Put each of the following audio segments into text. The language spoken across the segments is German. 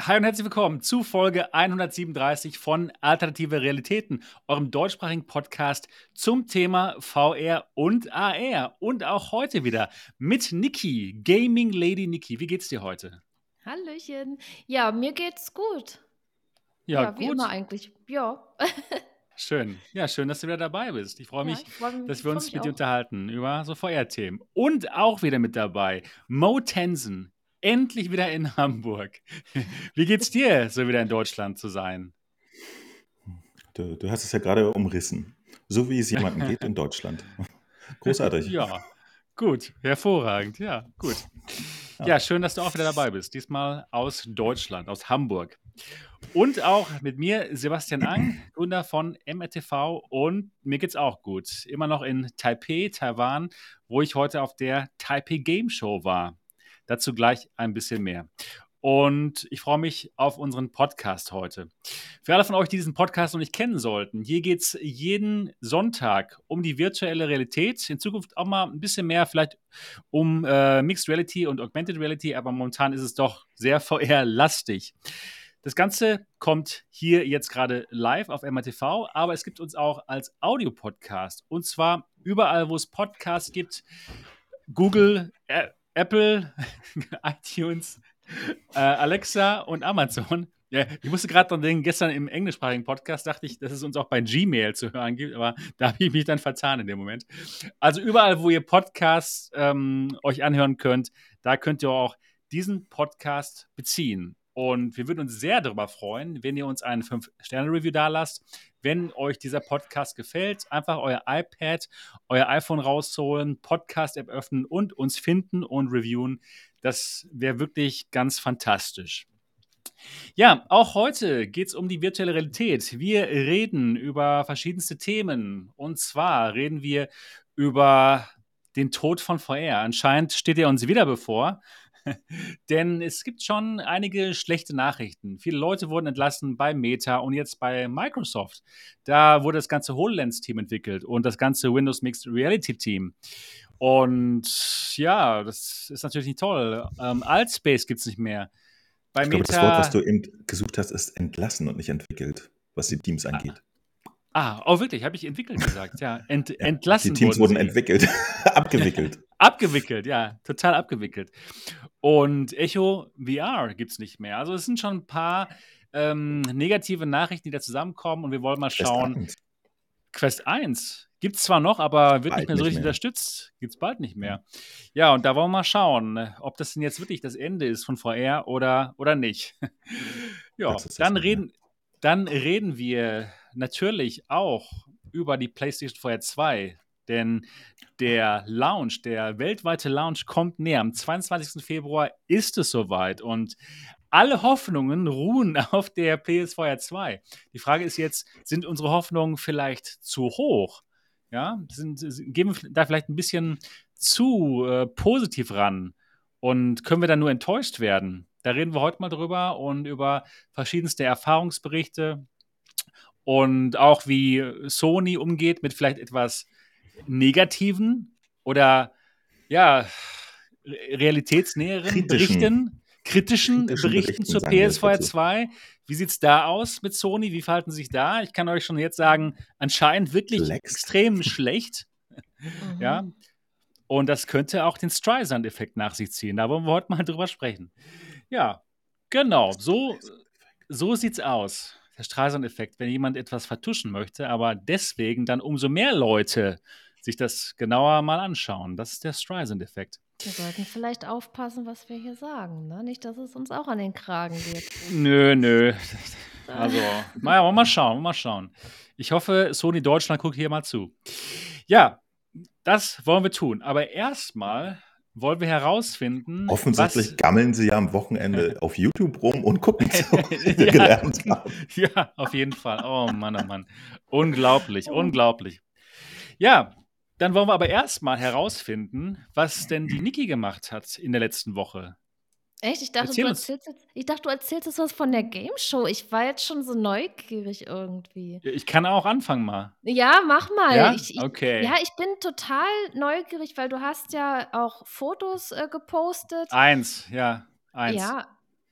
Hi und herzlich willkommen zu Folge 137 von Alternative Realitäten, eurem deutschsprachigen Podcast zum Thema VR und AR. Und auch heute wieder mit Niki, Gaming Lady Niki. Wie geht's dir heute? Hallöchen. Ja, mir geht's gut. Ja, Ja, wie gut. immer eigentlich. Ja. Schön. Ja, schön, dass du wieder dabei bist. Ich freue Ja, mich, ich freue mich, dass wir freu uns mit dir auch. unterhalten über so VR-Themen. Und auch wieder mit dabei Mo Tensen. Endlich wieder in Hamburg. Wie geht's dir, so wieder in Deutschland zu sein? Du, du hast es ja gerade umrissen. So wie es jemandem geht in Deutschland. Großartig. Ja, gut, hervorragend, ja, gut. Ja, schön, dass du auch wieder dabei bist. Diesmal aus Deutschland, aus Hamburg. Und auch mit mir Sebastian Ang, Gründer von MRTV. Und mir geht's auch gut. Immer noch in Taipei, Taiwan, wo ich heute auf der Taipei Game Show war. Dazu gleich ein bisschen mehr. Und ich freue mich auf unseren Podcast heute. Für alle von euch, die diesen Podcast noch nicht kennen sollten, hier geht es jeden Sonntag um die virtuelle Realität. In Zukunft auch mal ein bisschen mehr vielleicht um äh, Mixed Reality und Augmented Reality, aber momentan ist es doch sehr VR-lastig. Das Ganze kommt hier jetzt gerade live auf MRTV, aber es gibt uns auch als Audiopodcast. Und zwar überall, wo es Podcasts gibt. Google, Ä Apple, iTunes, äh, Alexa und Amazon. Ja, ich musste gerade dran denken, gestern im englischsprachigen Podcast dachte ich, dass es uns auch bei Gmail zu hören gibt, aber da habe ich mich dann vertan in dem Moment. Also überall, wo ihr Podcasts ähm, euch anhören könnt, da könnt ihr auch diesen Podcast beziehen. Und wir würden uns sehr darüber freuen, wenn ihr uns einen 5-Sterne-Review da lasst. Wenn euch dieser Podcast gefällt, einfach euer iPad, euer iPhone rausholen, Podcast-App öffnen und uns finden und reviewen. Das wäre wirklich ganz fantastisch. Ja, auch heute geht es um die virtuelle Realität. Wir reden über verschiedenste Themen. Und zwar reden wir über den Tod von VR. Anscheinend steht er uns wieder bevor. Denn es gibt schon einige schlechte Nachrichten. Viele Leute wurden entlassen bei Meta und jetzt bei Microsoft. Da wurde das ganze HoloLens-Team entwickelt und das ganze Windows Mixed Reality-Team. Und ja, das ist natürlich nicht toll. Ähm, Altspace gibt es nicht mehr. Bei Ich glaube, Meta. das Wort, was du eben gesucht hast, ist entlassen und nicht entwickelt, was die Teams angeht. Ah, oh wirklich, habe ich entwickelt gesagt. Ja, ent, Ja, entlassen die Teams wurden wurden entwickelt, abgewickelt. Abgewickelt, ja, total abgewickelt. Und Echo VR gibt es nicht mehr. Also es sind schon ein paar ähm, negative Nachrichten, die da zusammenkommen und wir wollen mal Quest schauen. 1. Quest 1 gibt es zwar noch, aber wird nicht Bald mehr so nicht richtig mehr. unterstützt. Gibt es bald nicht mehr. Ja, und da wollen wir mal schauen, ob das denn jetzt wirklich das Ende ist von VR oder, oder nicht. ja, dann nicht reden, dann reden wir natürlich auch über die PlayStation VR 2. Denn der Launch, der weltweite Launch kommt näher. Am 22. Februar ist es soweit und alle Hoffnungen ruhen auf der PSVR 2. Die Frage ist jetzt, sind unsere Hoffnungen vielleicht zu hoch? Ja, sind- gehen wir da vielleicht ein bisschen zu äh, positiv ran und können wir dann nur enttäuscht werden? Da reden wir heute mal drüber und über verschiedenste Erfahrungsberichte und auch wie Sony umgeht mit vielleicht etwas negativen oder ja, re- realitätsnäheren Kritischen. Berichten, kritischen, Kritischen Berichten Berichten, zur PSVR dazu. 2. Wie sieht es da aus mit Sony? Wie verhalten sie sich da? Ich kann euch schon jetzt sagen, anscheinend wirklich Relaxed. extrem schlecht. Mhm. Ja. Und das könnte auch den Streisand-Effekt nach sich ziehen. Da wollen wir heute mal drüber sprechen. Ja, genau. So, so sieht's aus. Der Streisand-Effekt, wenn jemand etwas vertuschen möchte, aber deswegen dann umso mehr Leute sich das genauer mal anschauen. Das ist der Streisand-Effekt. Wir sollten vielleicht aufpassen, was wir hier sagen. Ne? Nicht, dass es uns auch an den Kragen geht. Nö, nö. Also, naja, wollen wir mal schauen, wollen wir mal schauen. Ich hoffe, Sony Deutschland guckt hier mal zu. Ja, das wollen wir tun. Aber erstmal wollen wir herausfinden, Offensichtlich gammeln sie ja am Wochenende auf YouTube rum und gucken zu, wie wir Ja. gelernt haben. Ja, auf jeden Fall. Oh Mann, oh Mann. Unglaublich, unglaublich. Ja, dann wollen wir aber erstmal herausfinden, was denn die Niki gemacht hat in der letzten Woche. Echt? Ich dachte, Erzähl du erzählst jetzt, ich dachte, du erzählst jetzt was von der Game Show. Ich war jetzt schon so neugierig irgendwie. Ich kann auch anfangen mal. Ja, mach mal. Ja? Ich, ich, Okay. Ja, ich bin total neugierig, weil du hast ja auch Fotos äh, gepostet. Eins, ja, eins. Ja,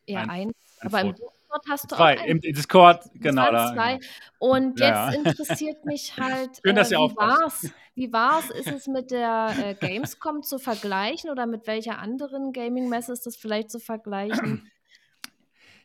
ja, Eins. eins. Aber im Discord hast du zwei, auch im Discord, genau. Da, zwei. Und jetzt ja. interessiert mich halt, Schön, dass äh, ihr wie aufpasst. war's? Wie war's? Ist es mit der äh, Gamescom zu vergleichen oder mit welcher anderen Gaming-Messe ist das vielleicht zu vergleichen?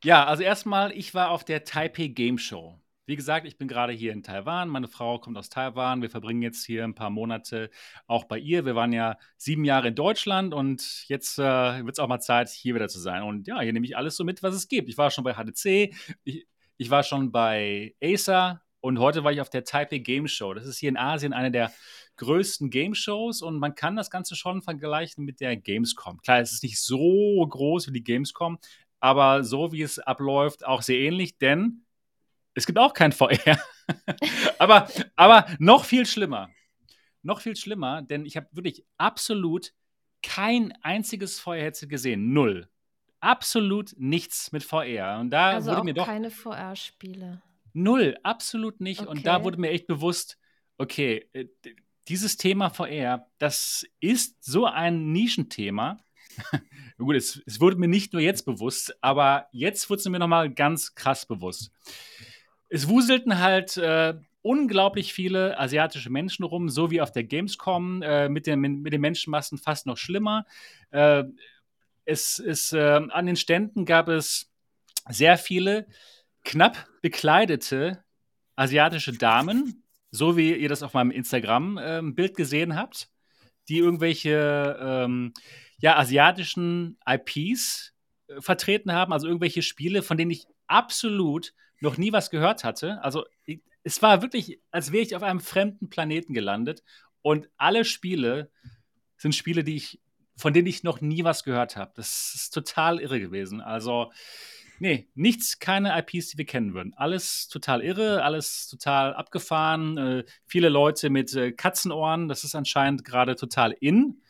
Ja, also erstmal, ich war auf der Taipei Game Show. Wie gesagt, ich bin gerade hier in Taiwan. Meine Frau kommt aus Taiwan. Wir verbringen jetzt hier ein paar Monate auch bei ihr. Wir waren ja sieben Jahre in Deutschland und jetzt äh, wird es auch mal Zeit, hier wieder zu sein. Und ja, hier nehme ich alles so mit, was es gibt. Ich war schon bei HTC, ich, ich war schon bei Acer und heute war ich auf der Taipei Game Show. Das ist hier in Asien eine der größten Game Shows und man kann das Ganze schon vergleichen mit der Gamescom. Klar, es ist nicht so groß wie die Gamescom, aber so wie es abläuft, auch sehr ähnlich, denn es gibt auch kein VR. aber, aber noch viel schlimmer. Noch viel schlimmer, denn ich habe wirklich absolut kein einziges VR-Headset gesehen. Null. Absolut nichts mit VR. Und da Also wurde auch mir doch keine VR-Spiele. Null, absolut nicht. Und da Okay. wurde mir echt bewusst, okay, äh, dieses Thema VR, das ist so ein Nischenthema. Gut, es, es wurde mir nicht nur jetzt bewusst, aber jetzt wurde es mir nochmal ganz krass bewusst. Es wuselten halt äh, unglaublich viele asiatische Menschen rum, so wie auf der Gamescom, äh, mit, den, mit den Menschenmassen fast noch schlimmer. Äh, es ist, äh, an den Ständen gab es sehr viele knapp bekleidete asiatische Damen, so wie ihr das auf meinem Instagram-Bild gesehen habt, die irgendwelche ähm, ja, asiatischen IPs äh, vertreten haben, also irgendwelche Spiele, von denen ich absolut noch nie was gehört hatte. Also ich, es war wirklich, als wäre ich auf einem fremden Planeten gelandet und alle Spiele sind Spiele, die ich, von denen ich noch nie was gehört habe. Das ist total irre gewesen. Also Nee, nichts, keine IPs, die wir kennen würden. Alles total irre, alles total abgefahren. Äh, viele Leute mit äh, Katzenohren, das ist anscheinend gerade total in.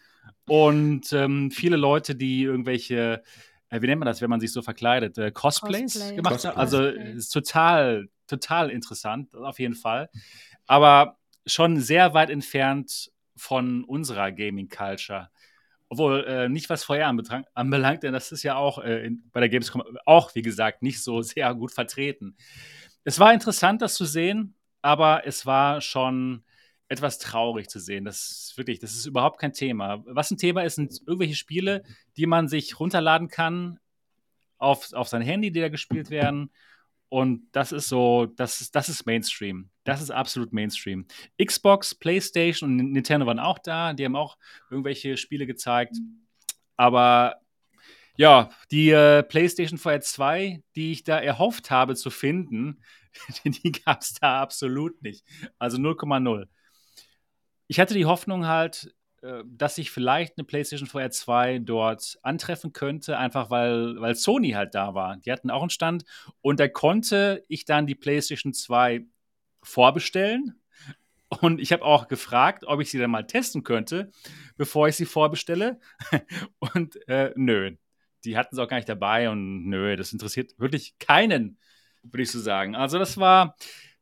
Und ähm, viele Leute, die irgendwelche, äh, wie nennt man das, wenn man sich so verkleidet, äh, Cosplays Cosplay. gemacht haben. Also es ist total, total interessant, auf jeden Fall. Aber schon sehr weit entfernt von unserer Gaming-Culture. Obwohl, äh, nicht was anbetrang- anbelangt, denn das ist ja auch äh, in, bei der Gamescom auch, wie gesagt, nicht so sehr gut vertreten. Es war interessant, das zu sehen, aber es war schon etwas traurig zu sehen. Das ist wirklich, das ist überhaupt kein Thema. Was ein Thema ist, sind irgendwelche Spiele, die man sich runterladen kann auf, auf sein Handy, die da gespielt werden. Und das ist so, das ist, das ist Mainstream. Das ist absolut Mainstream. Xbox, PlayStation und Nintendo waren auch da. Die haben auch irgendwelche Spiele gezeigt. Aber ja, die äh, PlayStation VR 2, die ich da erhofft habe zu finden, die gab es da absolut nicht. Also 0,0. Ich hatte die Hoffnung halt, dass ich vielleicht eine PlayStation VR 2 dort antreffen könnte, einfach weil, weil Sony halt da war. Die hatten auch einen Stand und da konnte ich dann die PlayStation 2 vorbestellen. Und ich habe auch gefragt, ob ich sie dann mal testen könnte, bevor ich sie vorbestelle. Und äh, nö, die hatten sie auch gar nicht dabei und nö, das interessiert wirklich keinen, würde ich so sagen. Also das war,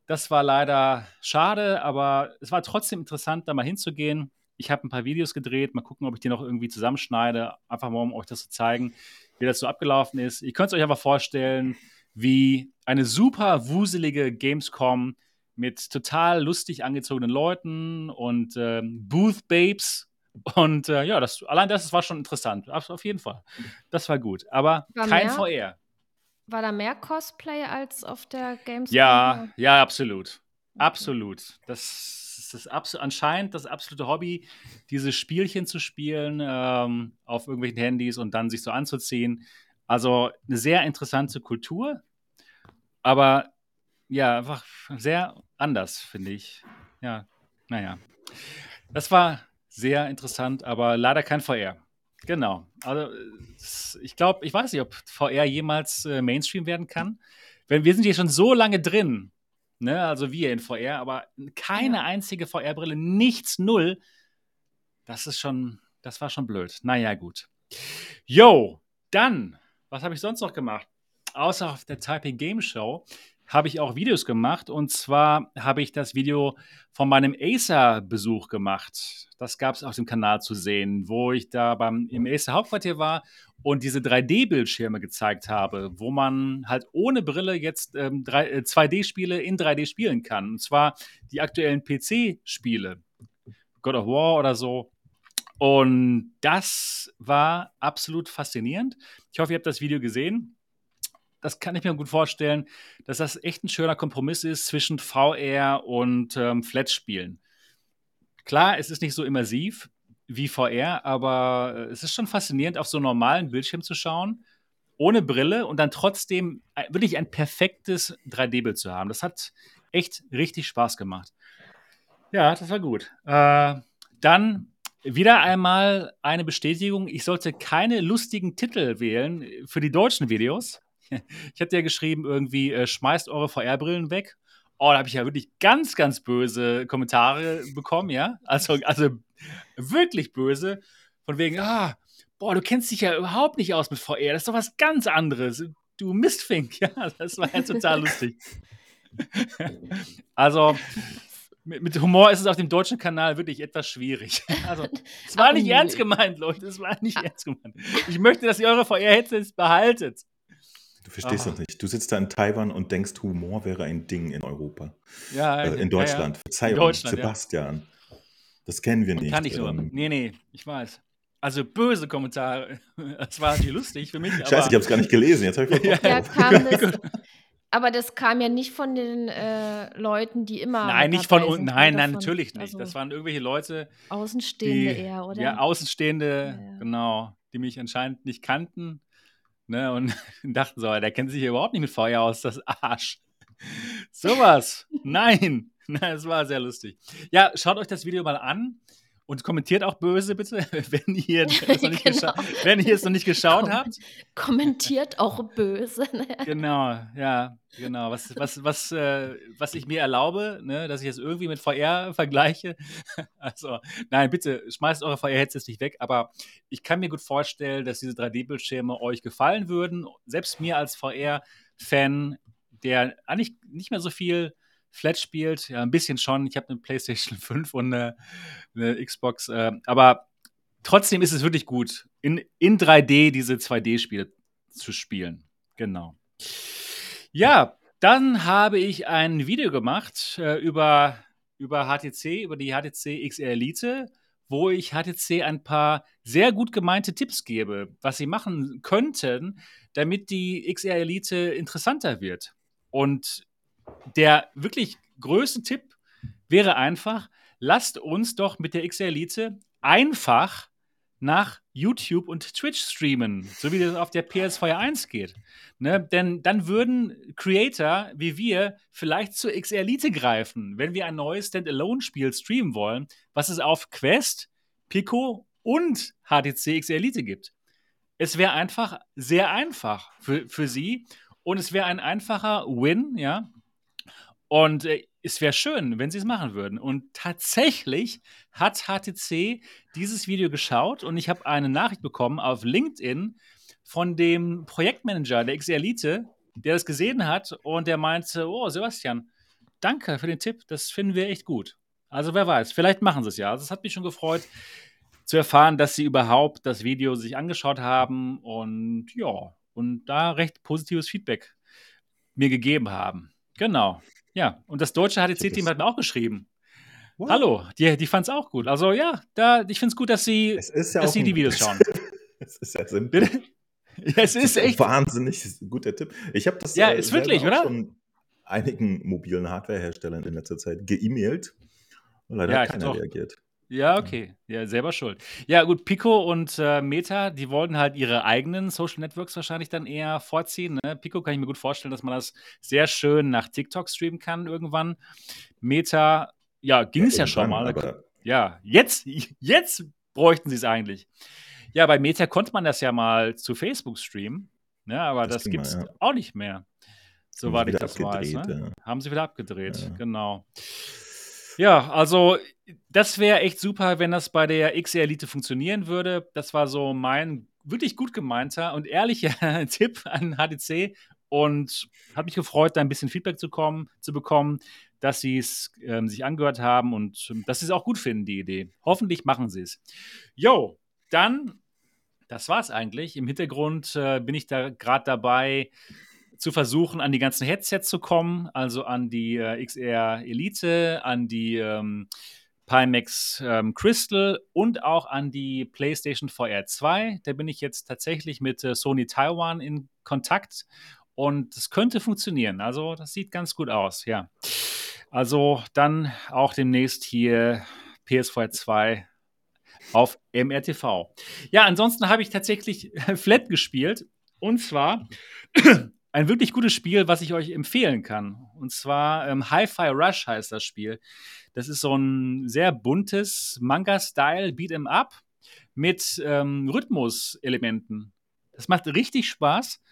das war leider schade, aber es war trotzdem interessant, da mal hinzugehen. Ich habe ein paar Videos gedreht, mal gucken, ob ich die noch irgendwie zusammenschneide, einfach mal, um euch das zu zeigen, wie das so abgelaufen ist. Ihr könnt es euch einfach vorstellen, wie eine super wuselige Gamescom mit total lustig angezogenen Leuten und ähm, Booth Babes. Und äh, ja, das, allein das war schon interessant. Auf, auf jeden Fall. Das war gut. Aber War kein mehr? VR. War da mehr Cosplay als auf der Gamescom? Ja, ja, absolut. Absolut. Das ist anscheinend das absolute Hobby, diese Spielchen zu spielen ähm, auf irgendwelchen Handys und dann sich so anzuziehen. Also eine sehr interessante Kultur, aber ja, einfach sehr anders, finde ich. Ja, naja. Das war sehr interessant, aber leider kein VR. Genau. Also ich glaube, ich weiß nicht, ob VR jemals äh, Mainstream werden kann. Wenn, wir sind hier schon so lange drin, ne? also wir in VR, aber keine Ja. einzige VR-Brille, nichts, null. Das ist schon, das war schon blöd. Naja, gut. Yo, dann, was habe ich sonst noch gemacht? Außer auf der Taipei Game Show habe ich auch Videos gemacht. Und zwar habe ich das Video von meinem Acer-Besuch gemacht. Das gab es auf dem Kanal zu sehen, wo ich da beim, im Acer-Hauptquartier war und diese 3D-Bildschirme gezeigt habe, wo man halt ohne Brille jetzt ähm, 2D-Spiele äh, in 3D spielen kann. Und zwar die aktuellen PC-Spiele. God of War oder so. Und das war absolut faszinierend. Ich hoffe, ihr habt das Video gesehen das kann ich mir gut vorstellen, dass das echt ein schöner Kompromiss ist zwischen VR und ähm, Flat-Spielen. Klar, es ist nicht so immersiv wie VR, aber äh, es ist schon faszinierend, auf so einen normalen Bildschirm zu schauen, ohne Brille und dann trotzdem wirklich ein perfektes 3D-Bild zu haben. Das hat echt richtig Spaß gemacht. Ja, das war gut. Äh, dann wieder einmal eine Bestätigung, ich sollte keine lustigen Titel wählen für die deutschen Videos. Ich hatte ja geschrieben, irgendwie, äh, schmeißt eure VR-Brillen weg. Oh, da habe ich ja wirklich ganz, ganz böse Kommentare bekommen, ja. Also, also wirklich böse. Von wegen, ah, boah, du kennst dich ja überhaupt nicht aus mit VR. Das ist doch was ganz anderes. Du Mistfink, ja. Das war ja total lustig. also, mit, mit, Humor ist es auf dem deutschen Kanal wirklich etwas schwierig. Also, es war nicht ernst gemeint, Leute. Es war nicht ernst gemeint. Ich möchte, dass ihr eure VR-Headsets behaltet. Du verstehst Aha. das nicht. Du sitzt da in Taiwan und denkst, Humor wäre ein Ding in Europa. Ja, äh, in Deutschland. Ja, ja. Verzeihung, in Deutschland, Sebastian. Ja. Das kennen wir nicht. Kann ich nur. Ähm, nee, nee, ich weiß. Also böse Kommentare. Das war natürlich lustig für mich. Scheiße, ich habe es gar nicht gelesen. Jetzt habe ich ja, ja, kam das, Aber das kam ja nicht von den äh, Leuten, die immer. Nein, nicht von uns. Nein, nein, natürlich nicht. Also das waren irgendwelche Leute. Außenstehende die, eher, oder? Ja, Außenstehende, genau, die mich anscheinend nicht kannten Ne, und dachten so, der kennt sich hier überhaupt nicht mit Feuer aus, das Arsch. Sowas. Nein. Das war sehr lustig. Ja, schaut euch das Video mal an und kommentiert auch böse, bitte, wenn ihr, es noch nicht, genau. wenn ihr es noch nicht geschaut Kom habt. Kommentiert auch böse. Ne? Genau, ja, genau. Was, was, was, äh, was ich mir erlaube, ne, dass ich es irgendwie mit VR vergleiche. Also, nein, bitte schmeißt eure VR-Headsets nicht weg, aber ich kann mir gut vorstellen, dass diese 3D-Bildschirme euch gefallen würden. Selbst mir als VR-Fan, der eigentlich nicht mehr so viel Flat spielt. Ja, ein bisschen schon. Ich habe eine PlayStation 5 und eine, eine Xbox. Äh, aber trotzdem ist es wirklich gut, in, in 3D diese 2D-Spiele zu spielen. Genau. Ja, dann habe ich ein Video gemacht äh, über, über HTC, über die HTC XR Elite, wo ich HTC ein paar sehr gut gemeinte Tipps gebe, was sie machen könnten, damit die XR Elite interessanter wird. Und der wirklich größte Tipp wäre einfach, lasst uns doch mit der XR Elite einfach nach YouTube und Twitch streamen, so wie das auf der PS4 1 geht. Ne? Denn dann würden Creator wie wir vielleicht zur XR Elite greifen, wenn wir ein neues Standalone-Spiel streamen wollen, was es auf Quest, Pico und HTC XR Elite gibt. Es wäre einfach sehr einfach für, für sie und es wäre ein einfacher Win, ja, und äh, es wäre schön, wenn sie es machen würden. Und tatsächlich hat HTC dieses Video geschaut und ich habe eine Nachricht bekommen auf LinkedIn von dem Projektmanager der XR Elite, der das gesehen hat und der meinte: Oh, Sebastian, danke für den Tipp, das finden wir echt gut. Also wer weiß, vielleicht machen sie es ja. Also es hat mich schon gefreut zu erfahren, dass sie überhaupt das Video sich angeschaut haben und ja, und da recht positives Feedback mir gegeben haben. Genau. Ja, und das deutsche HTC-Team hat mir auch geschrieben. What? Hallo, die, die fand es auch gut. Also ja, da, ich finde es gut, dass sie, ja dass sie die Videos schauen. es ist ja simpel. Bitte? Ja, es ist, ist echt. Wahnsinnig guter Tipp. Ich habe das ja, äh, ist wirklich, oder? schon einigen mobilen Hardware-Herstellern in letzter Zeit geemailt. Und leider ja, hat keiner reagiert. Ja, okay. Ja, selber schuld. Ja, gut, Pico und äh, Meta, die wollten halt ihre eigenen Social Networks wahrscheinlich dann eher vorziehen. Ne? Pico kann ich mir gut vorstellen, dass man das sehr schön nach TikTok streamen kann irgendwann. Meta, ja, ging ja, es ja schon mal. Aber ja, jetzt, jetzt bräuchten sie es eigentlich. Ja, bei Meta konnte man das ja mal zu Facebook streamen, ne? aber das, das gibt es ja. auch nicht mehr. Soweit ich das weiß. Ne? Ja. Haben sie wieder abgedreht, genau. Ja, also das wäre echt super, wenn das bei der XR Elite funktionieren würde. Das war so mein wirklich gut gemeinter und ehrlicher Tipp an HTC und hat mich gefreut, da ein bisschen Feedback zu, kommen, zu bekommen, dass sie es ähm, sich angehört haben und ähm, dass sie es auch gut finden, die Idee. Hoffentlich machen sie es. Jo, dann, das war es eigentlich. Im Hintergrund äh, bin ich da gerade dabei, zu versuchen, an die ganzen Headsets zu kommen, also an die äh, XR Elite, an die ähm, Pimax ähm, Crystal und auch an die PlayStation VR 2. Da bin ich jetzt tatsächlich mit äh, Sony Taiwan in Kontakt und es könnte funktionieren. Also das sieht ganz gut aus, ja. Also dann auch demnächst hier PS4 2 auf MRTV. Ja, ansonsten habe ich tatsächlich Flat gespielt und zwar ein wirklich gutes Spiel, was ich euch empfehlen kann. Und zwar ähm, Hi-Fi Rush heißt das Spiel. Das ist so ein sehr buntes Manga-Style Beat'em Up mit ähm, Rhythmus-Elementen. Das macht richtig Spaß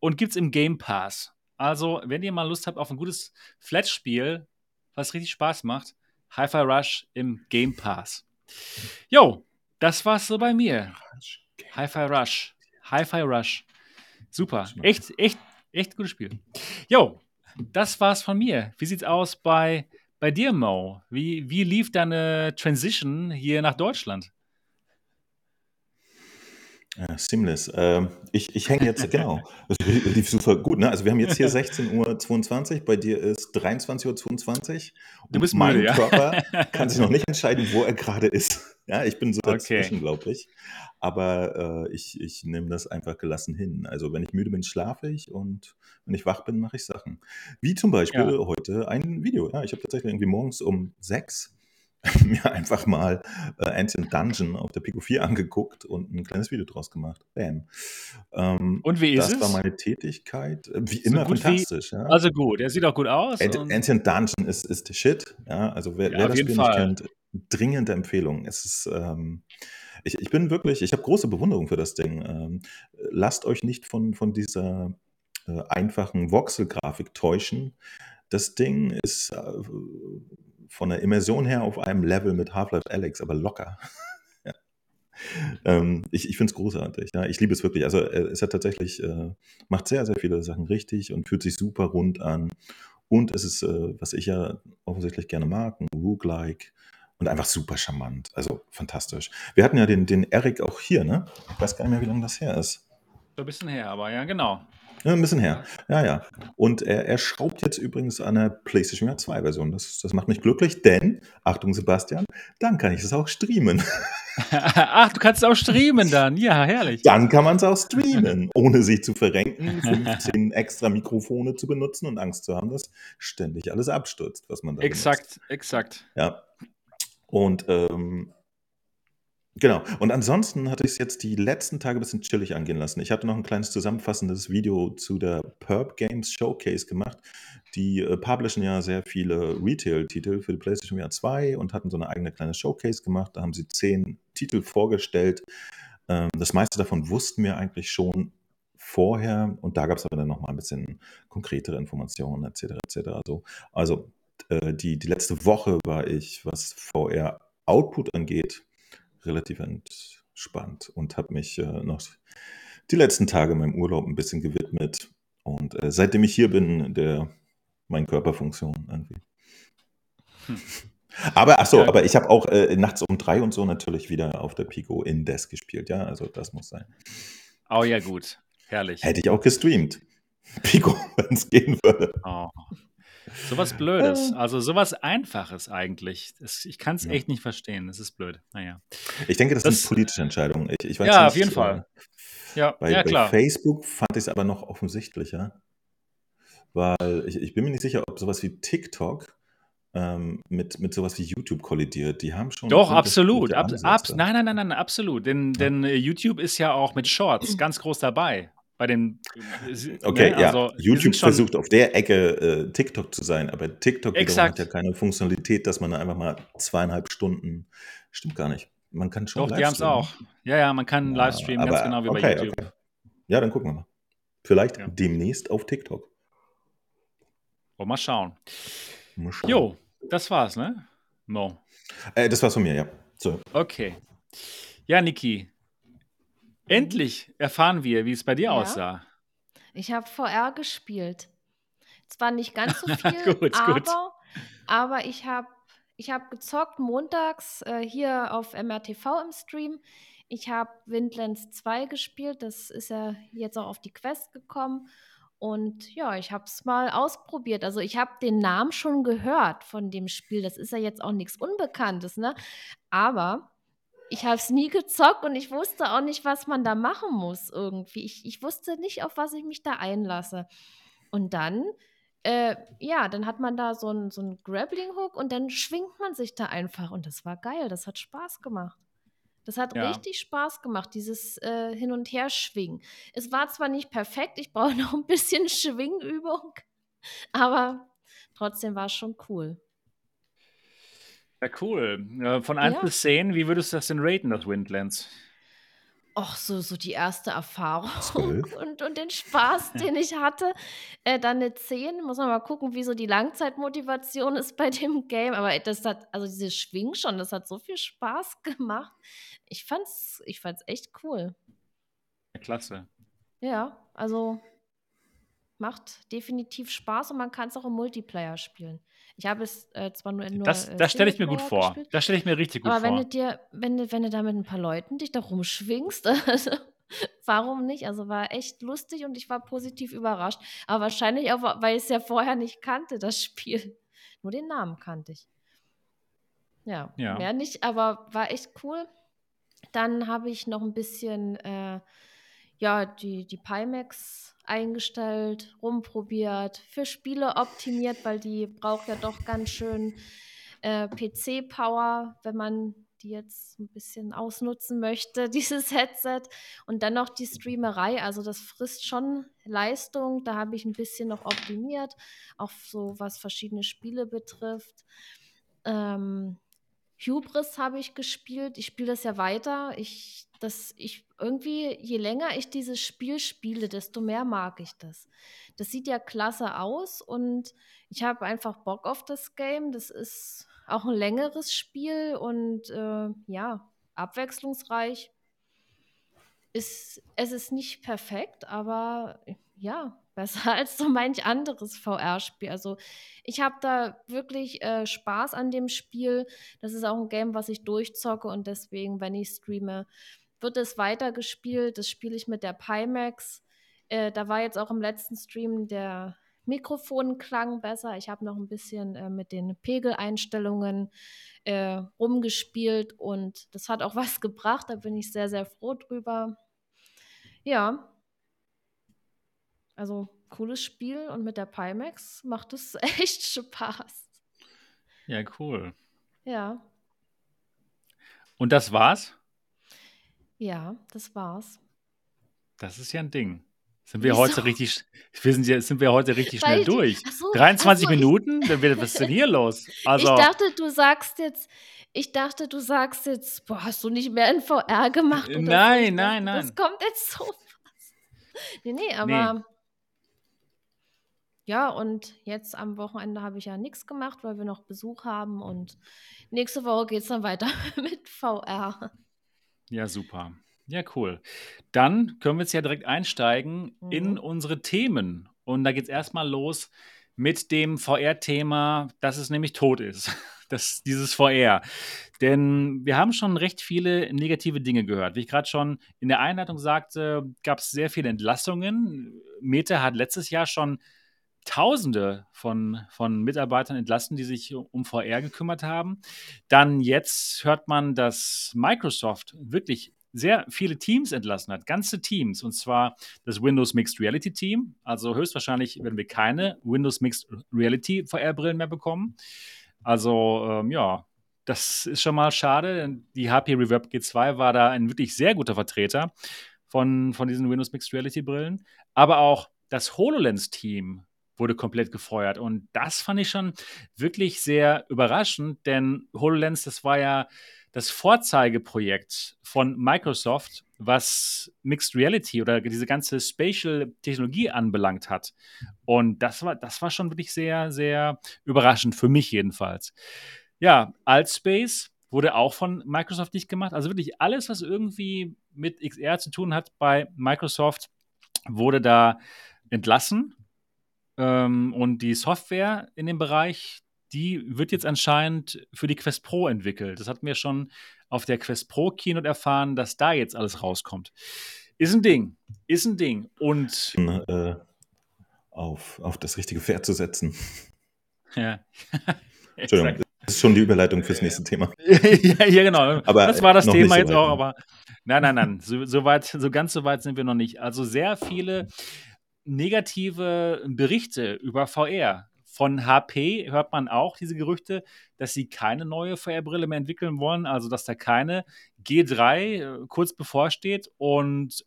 und gibt es im Game Pass. Also, wenn ihr mal Lust habt auf ein gutes Flat-Spiel, was richtig Spaß macht, Hi-Fi Rush im Game Pass. Jo, das war's so bei mir. Hi-Fi Rush. Hi-Fi Rush. Super. Echt, echt Echt gutes Spiel. Jo, das war's von mir. Wie sieht's aus bei, bei dir, Mo? Wie, wie lief deine Transition hier nach Deutschland? Ja, seamless. Ähm, ich ich hänge jetzt, genau. Das lief super gut. Ne? Also, wir haben jetzt hier 16.22 Uhr, bei dir ist 23.22 Uhr. Du bist mein müde, ja? Körper kann sich noch nicht entscheiden, wo er gerade ist. Ja, ich bin so dazwischen, okay. glaube ich. Aber äh, ich, ich nehme das einfach gelassen hin. Also, wenn ich müde bin, schlafe ich und wenn ich wach bin, mache ich Sachen. Wie zum Beispiel ja. heute ein Video. Ja, ich habe tatsächlich irgendwie morgens um sechs mir einfach mal äh, Ancient Dungeon auf der Pico 4 angeguckt und ein kleines Video draus gemacht. Bam. Ähm, und wie ist das es? Das war meine Tätigkeit. Äh, wie so immer fantastisch. Wie, ja. Also gut, er sieht auch gut aus. Ant Ancient Dungeon ist, ist Shit. Ja, also wer, ja, wer das Spiel Fall. nicht kennt, dringende Empfehlung. Es ist, ähm, ich, ich bin wirklich, ich habe große Bewunderung für das Ding. Ähm, lasst euch nicht von, von dieser äh, einfachen Voxel-Grafik täuschen. Das Ding ist äh, von der Immersion her auf einem Level mit Half-Life Alex, aber locker. ähm, ich ich finde es großartig. Ja. Ich liebe es wirklich. Also äh, es hat tatsächlich, äh, macht sehr, sehr viele Sachen richtig und fühlt sich super rund an. Und es ist, äh, was ich ja offensichtlich gerne mag, ein Roguelike und einfach super charmant. Also fantastisch. Wir hatten ja den, den Eric auch hier, ne? Ich weiß gar nicht mehr, wie lange das her ist. So ein bisschen her, aber ja, genau. Ja, ein bisschen her. Ja, ja. Und er, er schraubt jetzt übrigens an der PlayStation 2 Version. Das, das macht mich glücklich, denn, Achtung Sebastian, dann kann ich es auch streamen. Ach, du kannst es auch streamen dann. Ja, herrlich. Dann kann man es auch streamen, ohne sich zu verrenken, 15 extra Mikrofone zu benutzen und Angst zu haben, dass ständig alles abstürzt, was man da Exakt, benutzt. exakt. Ja. Und ähm, Genau. Und ansonsten hatte ich es jetzt die letzten Tage ein bisschen chillig angehen lassen. Ich hatte noch ein kleines zusammenfassendes Video zu der Perp Games Showcase gemacht. Die äh, publishen ja sehr viele Retail-Titel für die PlayStation VR 2 und hatten so eine eigene kleine Showcase gemacht. Da haben sie zehn Titel vorgestellt. Ähm, das meiste davon wussten wir eigentlich schon vorher und da gab es aber dann nochmal ein bisschen konkretere Informationen etc. etc. Also, also äh, die, die letzte Woche war ich, was VR Output angeht, relativ entspannt und habe mich äh, noch die letzten Tage meinem Urlaub ein bisschen gewidmet. Und äh, seitdem ich hier bin, der mein Körperfunktion irgendwie. Hm. Aber ach so, ja. aber ich habe auch äh, nachts um drei und so natürlich wieder auf der Pico in Desk gespielt, ja, also das muss sein. Oh ja, gut, herrlich. Hätte ich auch gestreamt. Pico, wenn es gehen würde. Oh. Sowas Blödes, äh. also sowas Einfaches eigentlich. Ich kann es ja. echt nicht verstehen. Das ist blöd. Naja. Ich denke, das, das sind politische Entscheidungen. Ich, ich weiß ja, nicht, auf jeden äh, Fall. Ja, bei, ja, klar. Bei Facebook fand ich es aber noch offensichtlicher, weil ich, ich bin mir nicht sicher, ob sowas wie TikTok ähm, mit, mit sowas wie YouTube kollidiert. Die haben schon. Doch, absolut. Ab, ab, nein, nein, nein, nein, absolut. Denn, ja. denn äh, YouTube ist ja auch mit Shorts ganz groß dabei bei den. Äh, okay, ne, also, ja. YouTube versucht auf der Ecke äh, TikTok zu sein, aber TikTok hat ja keine Funktionalität, dass man einfach mal zweieinhalb Stunden. Stimmt gar nicht. Man kann schon. Doch, die haben es auch. Ja, ja, man kann ja, Livestreamen, ganz genau wie okay, bei YouTube. Okay. Ja, dann gucken wir mal. Vielleicht ja. demnächst auf TikTok. Oh, mal schauen. Mal schauen. Jo, das war's, ne? Mo. Äh, das war's von mir, ja. So. Okay. Ja, Niki, Endlich erfahren wir, wie es bei dir ja. aussah. Ich habe VR gespielt. Zwar nicht ganz so viel, Gut, aber, gut. aber ich habe ich hab gezockt montags äh, hier auf MRTV im Stream. Ich habe Windlands 2 gespielt. Das ist ja jetzt auch auf die Quest gekommen. Und ja, ich habe es mal ausprobiert. Also ich habe den Namen schon gehört von dem Spiel. Das ist ja jetzt auch nichts Unbekanntes, ne? Aber ich habe es nie gezockt und ich wusste auch nicht, was man da machen muss irgendwie. Ich, ich wusste nicht, auf was ich mich da einlasse. Und dann, äh, ja, dann hat man da so einen so Grappling-Hook und dann schwingt man sich da einfach. Und das war geil, das hat Spaß gemacht. Das hat Ja. richtig Spaß gemacht, dieses äh, Hin- und Herschwingen. Es war zwar nicht perfekt, ich brauche noch ein bisschen Schwingübung, aber trotzdem war es schon cool. Ja, cool. Von 1 Ja. bis 10, wie würdest du das denn raten, das Windlands? Och, so, so die erste Erfahrung und, und den Spaß, den ich hatte. Äh, dann eine 10. Muss man mal gucken, wie so die Langzeitmotivation ist bei dem Game. Aber das hat, also dieses Schwingen schon, das hat so viel Spaß gemacht. Ich fand's, ich fand's echt cool. Ja, klasse. Ja, also macht definitiv Spaß und man kann es auch im Multiplayer spielen. Ich habe es äh, zwar nur, nur Das, äh, das stelle ich mir gut vor. gespielt, Das stelle ich mir richtig gut aber wenn vor. du dir, wenn du, wenn du da mit ein paar Leuten dich da rumschwingst, also, warum nicht? Also war echt lustig und ich war positiv überrascht. Aber wahrscheinlich auch, weil ich es ja vorher nicht kannte, das Spiel. Nur den Namen kannte ich. Ja, Ja. mehr nicht, aber war echt cool. Dann habe ich noch ein bisschen äh, ja, die, die Pimax eingestellt, rumprobiert, für Spiele optimiert, weil die braucht ja doch ganz schön äh, PC-Power, wenn man die jetzt ein bisschen ausnutzen möchte, dieses Headset. Und dann noch die Streamerei, also das frisst schon Leistung. Da habe ich ein bisschen noch optimiert, auch so was verschiedene Spiele betrifft. Ähm, Hubris habe ich gespielt. Ich spiele das ja weiter. Ich, das, ich, irgendwie, je länger ich dieses Spiel spiele, desto mehr mag ich das. Das sieht ja klasse aus und ich habe einfach Bock auf das Game. Das ist auch ein längeres Spiel und äh, ja, abwechslungsreich. Ist, es ist nicht perfekt, aber ja, besser als so manch anderes VR-Spiel. Also ich habe da wirklich äh, Spaß an dem Spiel. Das ist auch ein Game, was ich durchzocke und deswegen, wenn ich streame, wird es weitergespielt. Das spiele ich mit der Pimax. Äh, da war jetzt auch im letzten Stream der Mikrofonklang besser. Ich habe noch ein bisschen äh, mit den Pegeleinstellungen äh, rumgespielt und das hat auch was gebracht. Da bin ich sehr, sehr froh drüber. Ja. Also cooles Spiel und mit der Pimax macht es echt Spaß. Ja, cool. Ja, Und das war's? ja, das war's. Das ist ja ein Ding. Sind wir Wieso? heute richtig, wir sind, ja, sind wir heute richtig Weil schnell ich die- durch? So, 23 ach so, ich- Minuten? Dann wird- Was ist denn hier los? Also, ich dachte, du sagst jetzt, ich dachte, du sagst jetzt, boah, hast du nicht mehr in VR gemacht? Nein, Ich nein, nein. Das kommt jetzt so fast. Nee, nee, aber. Ja, und jetzt am Wochenende habe ich ja nichts gemacht, weil wir noch Besuch haben und nächste Woche geht es dann weiter mit VR. ja, super. Ja, cool. Dann können wir jetzt ja direkt einsteigen in Mhm. unsere Themen. Und da geht es erstmal los mit dem VR-Thema, dass es nämlich tot ist. Das, dieses VR. Denn wir haben schon recht viele negative Dinge gehört. Wie ich gerade schon in der Einleitung sagte, gab es sehr viele Entlassungen. Meta hat letztes Jahr schon Tausende von, von Mitarbeitern entlassen, die sich um VR gekümmert haben. Dann jetzt hört man, dass Microsoft wirklich sehr viele Teams entlassen hat, ganze Teams, und zwar das Windows Mixed Reality Team. Also höchstwahrscheinlich werden wir keine Windows Mixed Reality VR-Brillen mehr bekommen. Also ähm, ja, das ist schon mal schade. Die HP Reverb G2 war da ein wirklich sehr guter Vertreter von, von diesen Windows Mixed Reality Brillen. Aber auch das HoloLens-Team wurde komplett gefeuert. Und das fand ich schon wirklich sehr überraschend, denn HoloLens, das war ja das Vorzeigeprojekt von Microsoft, was Mixed Reality oder diese ganze Spatial-Technologie anbelangt hat. Und das war, das war schon wirklich sehr, sehr überraschend, für mich jedenfalls. Ja, Altspace wurde auch von Microsoft nicht gemacht. Also wirklich alles, was irgendwie mit XR zu tun hat bei Microsoft, wurde da entlassen. Ähm, und die Software in dem Bereich, die wird jetzt anscheinend für die Quest Pro entwickelt. Das hatten wir schon auf der Quest Pro Keynote erfahren, dass da jetzt alles rauskommt. Ist ein Ding. Ist ein Ding. Und. Äh, auf, auf das richtige Pferd zu setzen. Ja. Entschuldigung, das ist schon die Überleitung fürs nächste Thema. ja, ja, genau. Aber das war das Thema jetzt so auch, aber nein, nein, nein. So, so, weit, so ganz so weit sind wir noch nicht. Also sehr viele negative Berichte über VR. Von HP hört man auch diese Gerüchte, dass sie keine neue VR-Brille mehr entwickeln wollen, also dass da keine G3 äh, kurz bevorsteht. Und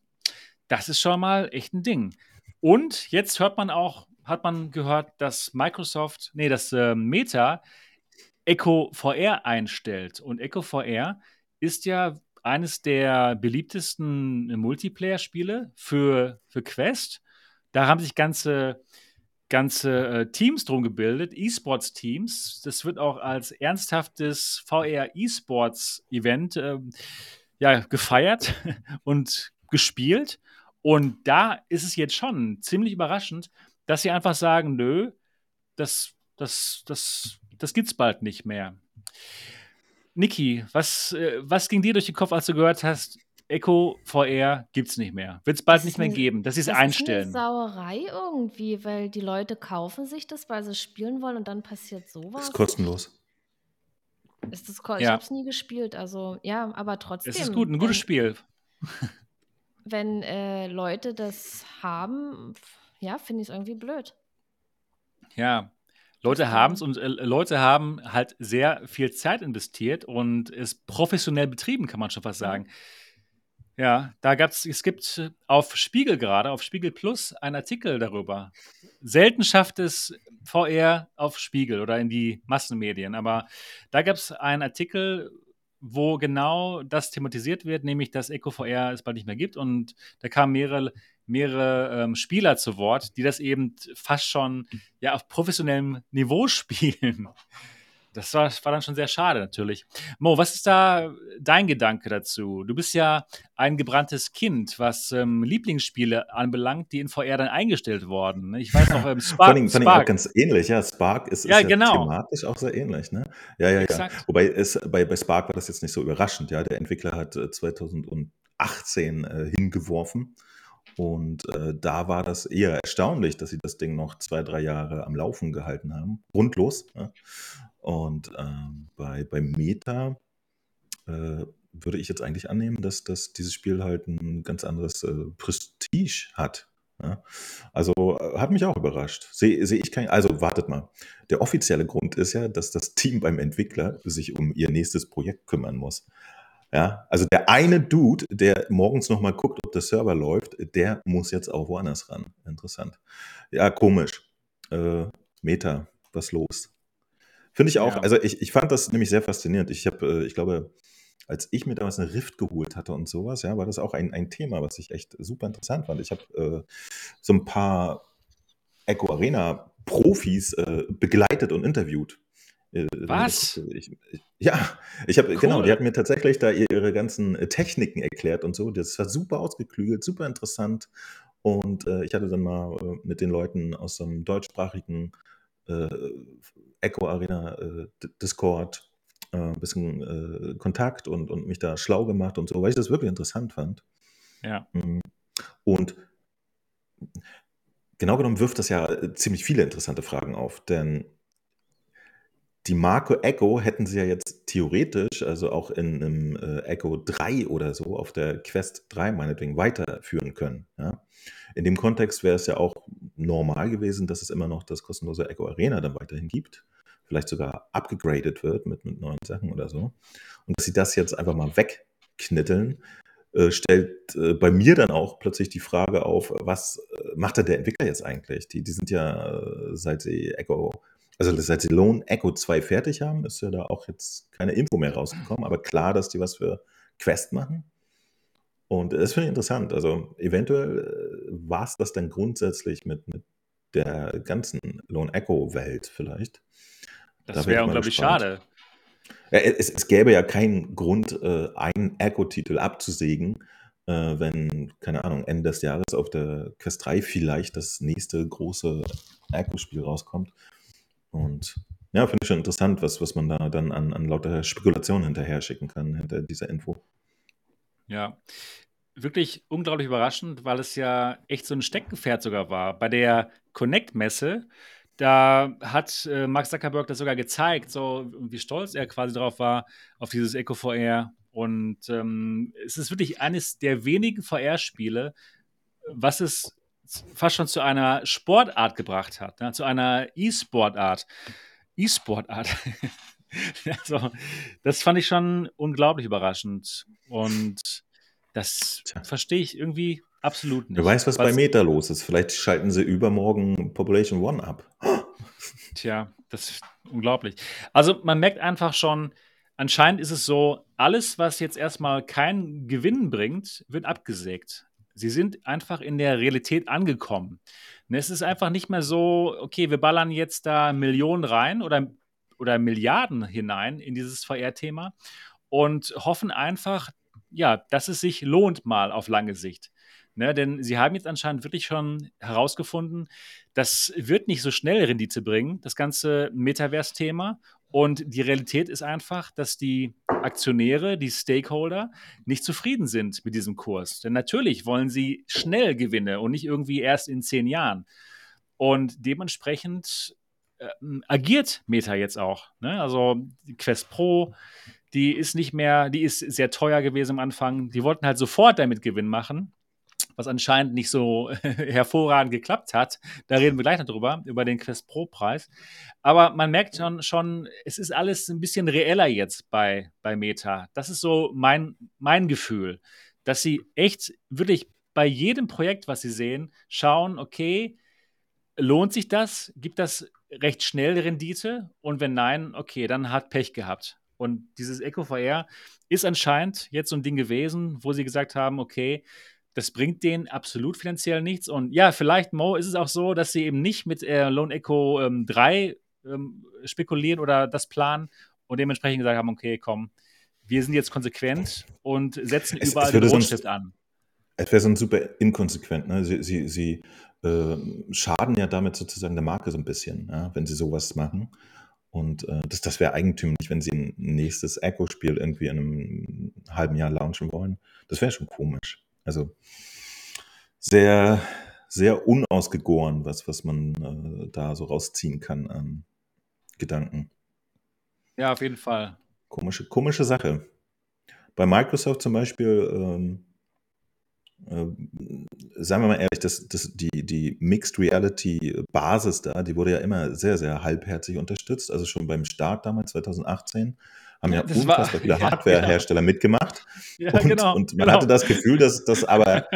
das ist schon mal echt ein Ding. Und jetzt hört man auch, hat man gehört, dass Microsoft, nee, dass äh, Meta Echo VR einstellt. Und Echo VR ist ja eines der beliebtesten Multiplayer-Spiele für, für Quest. Da haben sich ganze, ganze äh, Teams drum gebildet, E-Sports-Teams. Das wird auch als ernsthaftes VR-E-Sports-Event äh, ja, gefeiert und gespielt. Und da ist es jetzt schon ziemlich überraschend, dass sie einfach sagen, nö, das, das, das, das gibt's bald nicht mehr. Niki, was, äh, was ging dir durch den Kopf, als du gehört hast, Echo VR gibt's nicht mehr. Wird es bald nicht mehr geben, dass sie es einstellen. Das ist eine Sauerei irgendwie, weil die Leute kaufen sich das, weil sie spielen wollen und dann passiert sowas. Ist kostenlos. Ist das ko ja. Ich habe es nie gespielt, also ja, aber trotzdem. Es ist gut, ein gutes Spiel wenn äh, Leute das haben, ja, finde ich es irgendwie blöd. Ja, Leute haben es und äh, Leute haben halt sehr viel Zeit investiert und es professionell betrieben, kann man schon fast sagen. Ja, da gab es, es gibt auf Spiegel gerade, auf Spiegel Plus, einen Artikel darüber. Selten schafft es VR auf Spiegel oder in die Massenmedien, aber da gab es einen Artikel, wo genau das thematisiert wird, nämlich dass EcoVR es bald nicht mehr gibt. Und da kamen mehrere, mehrere ähm, Spieler zu Wort, die das eben fast schon ja, auf professionellem Niveau spielen. Das war, war, dann schon sehr schade natürlich. Mo, was ist da dein Gedanke dazu? Du bist ja ein gebranntes Kind, was ähm, Lieblingsspiele anbelangt, die in VR dann eingestellt wurden. Ne? Ich weiß noch, ähm, Spark. Fand ich, fand Spark. auch ganz ähnlich, ja. Spark ist, ja, ist genau. ja thematisch auch sehr ähnlich. Ne? Ja, ja, Exakt. ja. Wobei es, bei, bei Spark war das jetzt nicht so überraschend. Ja, Der Entwickler hat äh, 2018 äh, hingeworfen. Und äh, da war das eher erstaunlich, dass sie das Ding noch zwei, drei Jahre am Laufen gehalten haben. Grundlos. Ja? Und ähm, bei, bei Meta äh, würde ich jetzt eigentlich annehmen, dass, dass dieses Spiel halt ein ganz anderes äh, Prestige hat. Ja? Also äh, hat mich auch überrascht. Sehe seh ich kein. Also wartet mal. Der offizielle Grund ist ja, dass das Team beim Entwickler sich um ihr nächstes Projekt kümmern muss. Ja, also der eine Dude, der morgens nochmal guckt, ob der Server läuft, der muss jetzt auch woanders ran. Interessant. Ja, komisch. Äh, Meta, was los? Finde ich auch. Ja. Also ich, ich fand das nämlich sehr faszinierend. Ich habe, äh, ich glaube, als ich mir damals eine Rift geholt hatte und sowas, ja, war das auch ein, ein Thema, was ich echt super interessant fand. Ich habe äh, so ein paar Echo Arena Profis äh, begleitet und interviewt. Äh, was? Ich, ich, ja, ich habe, cool. genau, die hatten mir tatsächlich da ihre ganzen äh, Techniken erklärt und so. Das war super ausgeklügelt, super interessant. Und äh, ich hatte dann mal äh, mit den Leuten aus so einem deutschsprachigen äh, Echo Arena äh, Discord äh, ein bisschen äh, Kontakt und, und mich da schlau gemacht und so, weil ich das wirklich interessant fand. Ja. Mhm. Und genau genommen wirft das ja äh, ziemlich viele interessante Fragen auf, denn die Marco Echo hätten sie ja jetzt theoretisch, also auch in einem äh, Echo 3 oder so, auf der Quest 3 meinetwegen weiterführen können. Ja? In dem Kontext wäre es ja auch normal gewesen, dass es immer noch das kostenlose Echo Arena dann weiterhin gibt. Vielleicht sogar abgegradet wird mit, mit neuen Sachen oder so. Und dass sie das jetzt einfach mal wegknitteln, äh, stellt äh, bei mir dann auch plötzlich die Frage auf, was äh, macht da der Entwickler jetzt eigentlich? Die, die sind ja, äh, seit sie Echo also seit sie Lone Echo 2 fertig haben, ist ja da auch jetzt keine Info mehr rausgekommen, aber klar, dass die was für Quest machen. Und das finde ich interessant. Also eventuell äh, war es das dann grundsätzlich mit, mit der ganzen Lone Echo-Welt vielleicht. Das da wäre unglaublich schade. Ja, es, es, gäbe ja keinen Grund, äh, einen Echo-Titel abzusägen äh, wenn, keine Ahnung, Ende des Jahres auf der Quest 3 vielleicht das nächste große Echo-Spiel rauskommt. Und ja, finde ich schon interessant, was, was man da dann an, an lauter Spekulationen hinterher schicken kann, hinter dieser Info. Ja, wirklich unglaublich überraschend, weil es ja echt so ein Steckgefährt sogar war. Bei der Connect-Messe, da hat äh, Mark Zuckerberg das sogar gezeigt, so wie stolz er quasi drauf war, auf dieses Echo VR. Und ähm, es ist wirklich eines der wenigen VR-Spiele, was es fast schon zu einer Sportart gebracht hat, ne? zu einer E-Sportart. E-Sportart. also, das fand ich schon unglaublich überraschend. Und das verstehe ich irgendwie absolut nicht. Du weißt, was, was bei Meta los ist. Vielleicht schalten sie übermorgen Population One ab. Tja, das ist unglaublich. Also man merkt einfach schon, anscheinend ist es so, alles, was jetzt erstmal keinen Gewinn bringt, wird abgesägt. Sie sind einfach in der Realität angekommen. Und es ist einfach nicht mehr so, okay, wir ballern jetzt da Millionen rein oder, oder Milliarden hinein in dieses VR-Thema und hoffen einfach, ja, dass es sich lohnt mal auf lange Sicht. Ne, denn sie haben jetzt anscheinend wirklich schon herausgefunden, das wird nicht so schnell Rendite bringen, das ganze Metaverse-Thema. Und die Realität ist einfach, dass die Aktionäre, die Stakeholder nicht zufrieden sind mit diesem Kurs. Denn natürlich wollen sie schnell Gewinne und nicht irgendwie erst in zehn Jahren. Und dementsprechend äh, agiert Meta jetzt auch. Ne? Also Quest Pro, die ist nicht mehr, die ist sehr teuer gewesen am Anfang. Die wollten halt sofort damit Gewinn machen was anscheinend nicht so hervorragend geklappt hat. Da reden wir gleich noch drüber, über den Quest Pro Preis. Aber man merkt schon, schon, es ist alles ein bisschen reeller jetzt bei, bei Meta. Das ist so mein, mein Gefühl, dass sie echt wirklich bei jedem Projekt, was sie sehen, schauen, okay, lohnt sich das? Gibt das recht schnell Rendite? Und wenn nein, okay, dann hat Pech gehabt. Und dieses Echo VR ist anscheinend jetzt so ein Ding gewesen, wo sie gesagt haben, okay, das bringt denen absolut finanziell nichts. Und ja, vielleicht, Mo, ist es auch so, dass sie eben nicht mit äh, Lone Echo ähm, 3 ähm, spekulieren oder das planen und dementsprechend gesagt haben, okay, komm, wir sind jetzt konsequent und setzen es, überall es den Rotstift an. Es wäre sonst super inkonsequent. Ne? Sie, sie, sie äh, schaden ja damit sozusagen der Marke so ein bisschen, ja, wenn sie sowas machen. Und äh, das, das wäre eigentümlich, wenn sie ein nächstes Echo-Spiel irgendwie in einem halben Jahr launchen wollen. Das wäre schon komisch. Also sehr, sehr unausgegoren, was, was man äh, da so rausziehen kann an Gedanken. Ja, auf jeden Fall. Komische, komische Sache. Bei Microsoft zum Beispiel, ähm, äh, sagen wir mal ehrlich, das, das, die, die Mixed Reality Basis da, die wurde ja immer sehr, sehr halbherzig unterstützt. Also schon beim Start damals, 2018, haben ja, ja unfassbar war, viele Hardware-Hersteller ja. mitgemacht. Ja, und, genau, und man genau. hatte das Gefühl, dass das aber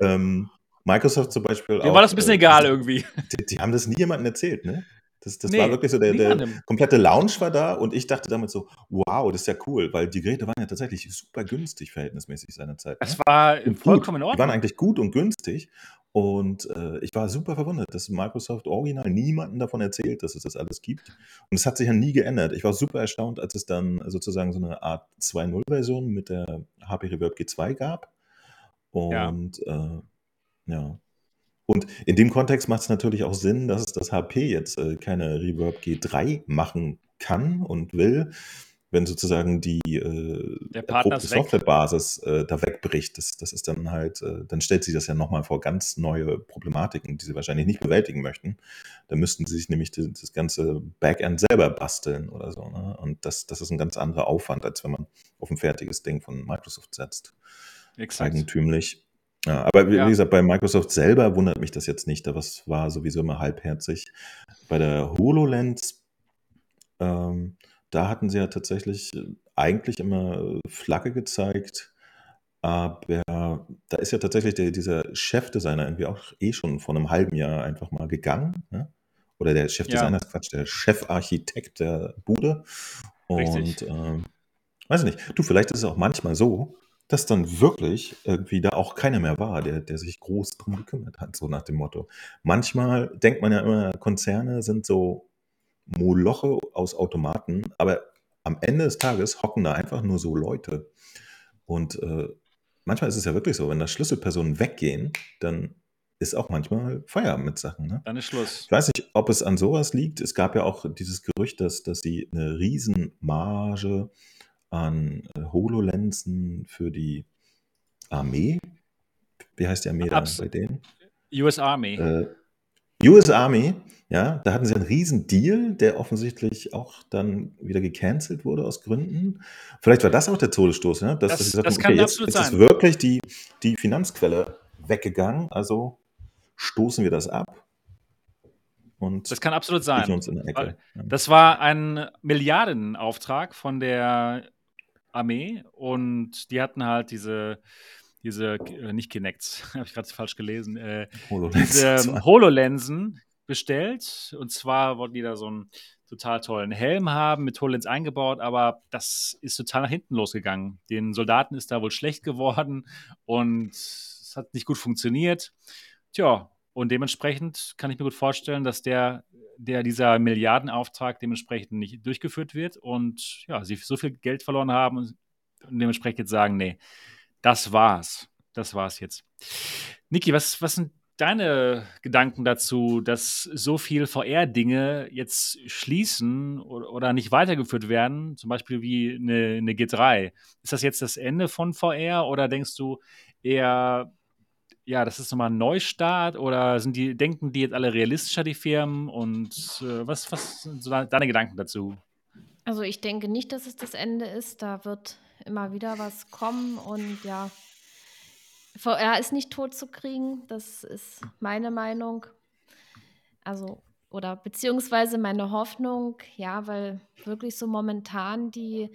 ähm, Microsoft zum Beispiel. Mir war das ein bisschen äh, egal irgendwie. Die, die, haben das nie jemandem erzählt, ne? Das, das nee, war wirklich so, der, der, komplette Lounge war da und ich dachte damit so, wow, das ist ja cool, weil die Geräte waren ja tatsächlich super günstig verhältnismäßig seinerzeit. Ne? Es war vollkommen in Ordnung. Die waren eigentlich gut und günstig und äh, ich war super verwundert, dass Microsoft original niemanden davon erzählt, dass es das alles gibt. Und es hat sich ja nie geändert. Ich war super erstaunt, als es dann sozusagen so eine Art 2.0-Version mit der HP Reverb G2 gab. Und ja. Äh, ja. Und in dem Kontext macht es natürlich auch Sinn, dass das HP jetzt äh, keine Reverb G3 machen kann und will, wenn sozusagen die äh, erprobte Softwarebasis äh, da wegbricht. Das, das ist dann halt, äh, dann stellt sich das ja nochmal vor ganz neue Problematiken, die sie wahrscheinlich nicht bewältigen möchten. Da müssten sie sich nämlich die, das ganze Backend selber basteln oder so. Ne? Und das, das ist ein ganz anderer Aufwand, als wenn man auf ein fertiges Ding von Microsoft setzt. Exakt. Eigentümlich. Ja, aber wie, ja. gesagt, bei Microsoft selber wundert mich das jetzt nicht. Das war sowieso immer halbherzig. Bei der HoloLens, ähm, da hatten sie ja tatsächlich äh, eigentlich immer Flagge gezeigt. Aber da ist ja tatsächlich der, dieser Chefdesigner irgendwie auch eh schon vor einem halben Jahr einfach mal gegangen. Ne? Oder der Chefdesigner, ja. Quatsch, der Chefarchitekt der Bude. Und ähm, weiß nicht, du, vielleicht ist es auch manchmal so, dass dann wirklich irgendwie da auch keiner mehr war, der, der sich groß drum gekümmert hat, so nach dem Motto. Manchmal denkt man ja immer, Konzerne sind so Moloche aus Automaten, aber am Ende des Tages hocken da einfach nur so Leute. Und äh, manchmal ist es ja wirklich so, wenn da Schlüsselpersonen weggehen, dann ist auch manchmal Feierabend mit Sachen. Ne? Dann ist Schluss. Ich weiß nicht, ob es an sowas liegt. Es gab ja auch dieses Gerücht, dass, dass sie eine Riesenmarge an äh, HoloLensen für die Armee, wie heißt die Armee da Abs bei denen? US Army. Äh, US Army, ja, da hatten sie einen riesen Deal, der offensichtlich auch dann wieder gecancelt wurde aus Gründen. Vielleicht war das auch der Todesstoß, ne? dass, Das- dass gesagt das haben, kann okay, jetzt, absolut jetzt ist sein. wirklich die, die Finanzquelle weggegangen, also stoßen wir das ab und Das kann absolut sein. Das war ein Milliardenauftrag von der Armee und die hatten halt diese, diese äh, nicht Kinects, habe ich gerade falsch gelesen, äh, HoloLens. diese ähm, HoloLensen bestellt. Und zwar wollten die da so einen total tollen Helm haben, mit HoloLens eingebaut, aber das ist total nach hinten losgegangen. Den Soldaten ist da wohl schlecht geworden und es hat nicht gut funktioniert. Tja, und dementsprechend kann ich mir gut vorstellen, dass der, der dieser Milliardenauftrag dementsprechend nicht durchgeführt wird und ja, sie so viel Geld verloren haben und dementsprechend jetzt sagen, nee, das war's. Das war's jetzt. Niki, was, was sind deine Gedanken dazu, dass so viel VR-Dinge jetzt schließen oder, oder nicht weitergeführt werden, zum Beispiel wie eine, eine G3? Ist das jetzt das Ende von VR oder denkst du eher, ja, das ist nochmal ein Neustart oder sind die, denken die jetzt alle realistischer, die Firmen? Und äh, was, was sind so deine Gedanken dazu? Also ich denke nicht, dass es das Ende ist. Da wird immer wieder was kommen und ja, VR ist nicht tot zu kriegen. Das ist meine Meinung. Also, oder beziehungsweise meine Hoffnung, ja, weil wirklich so momentan die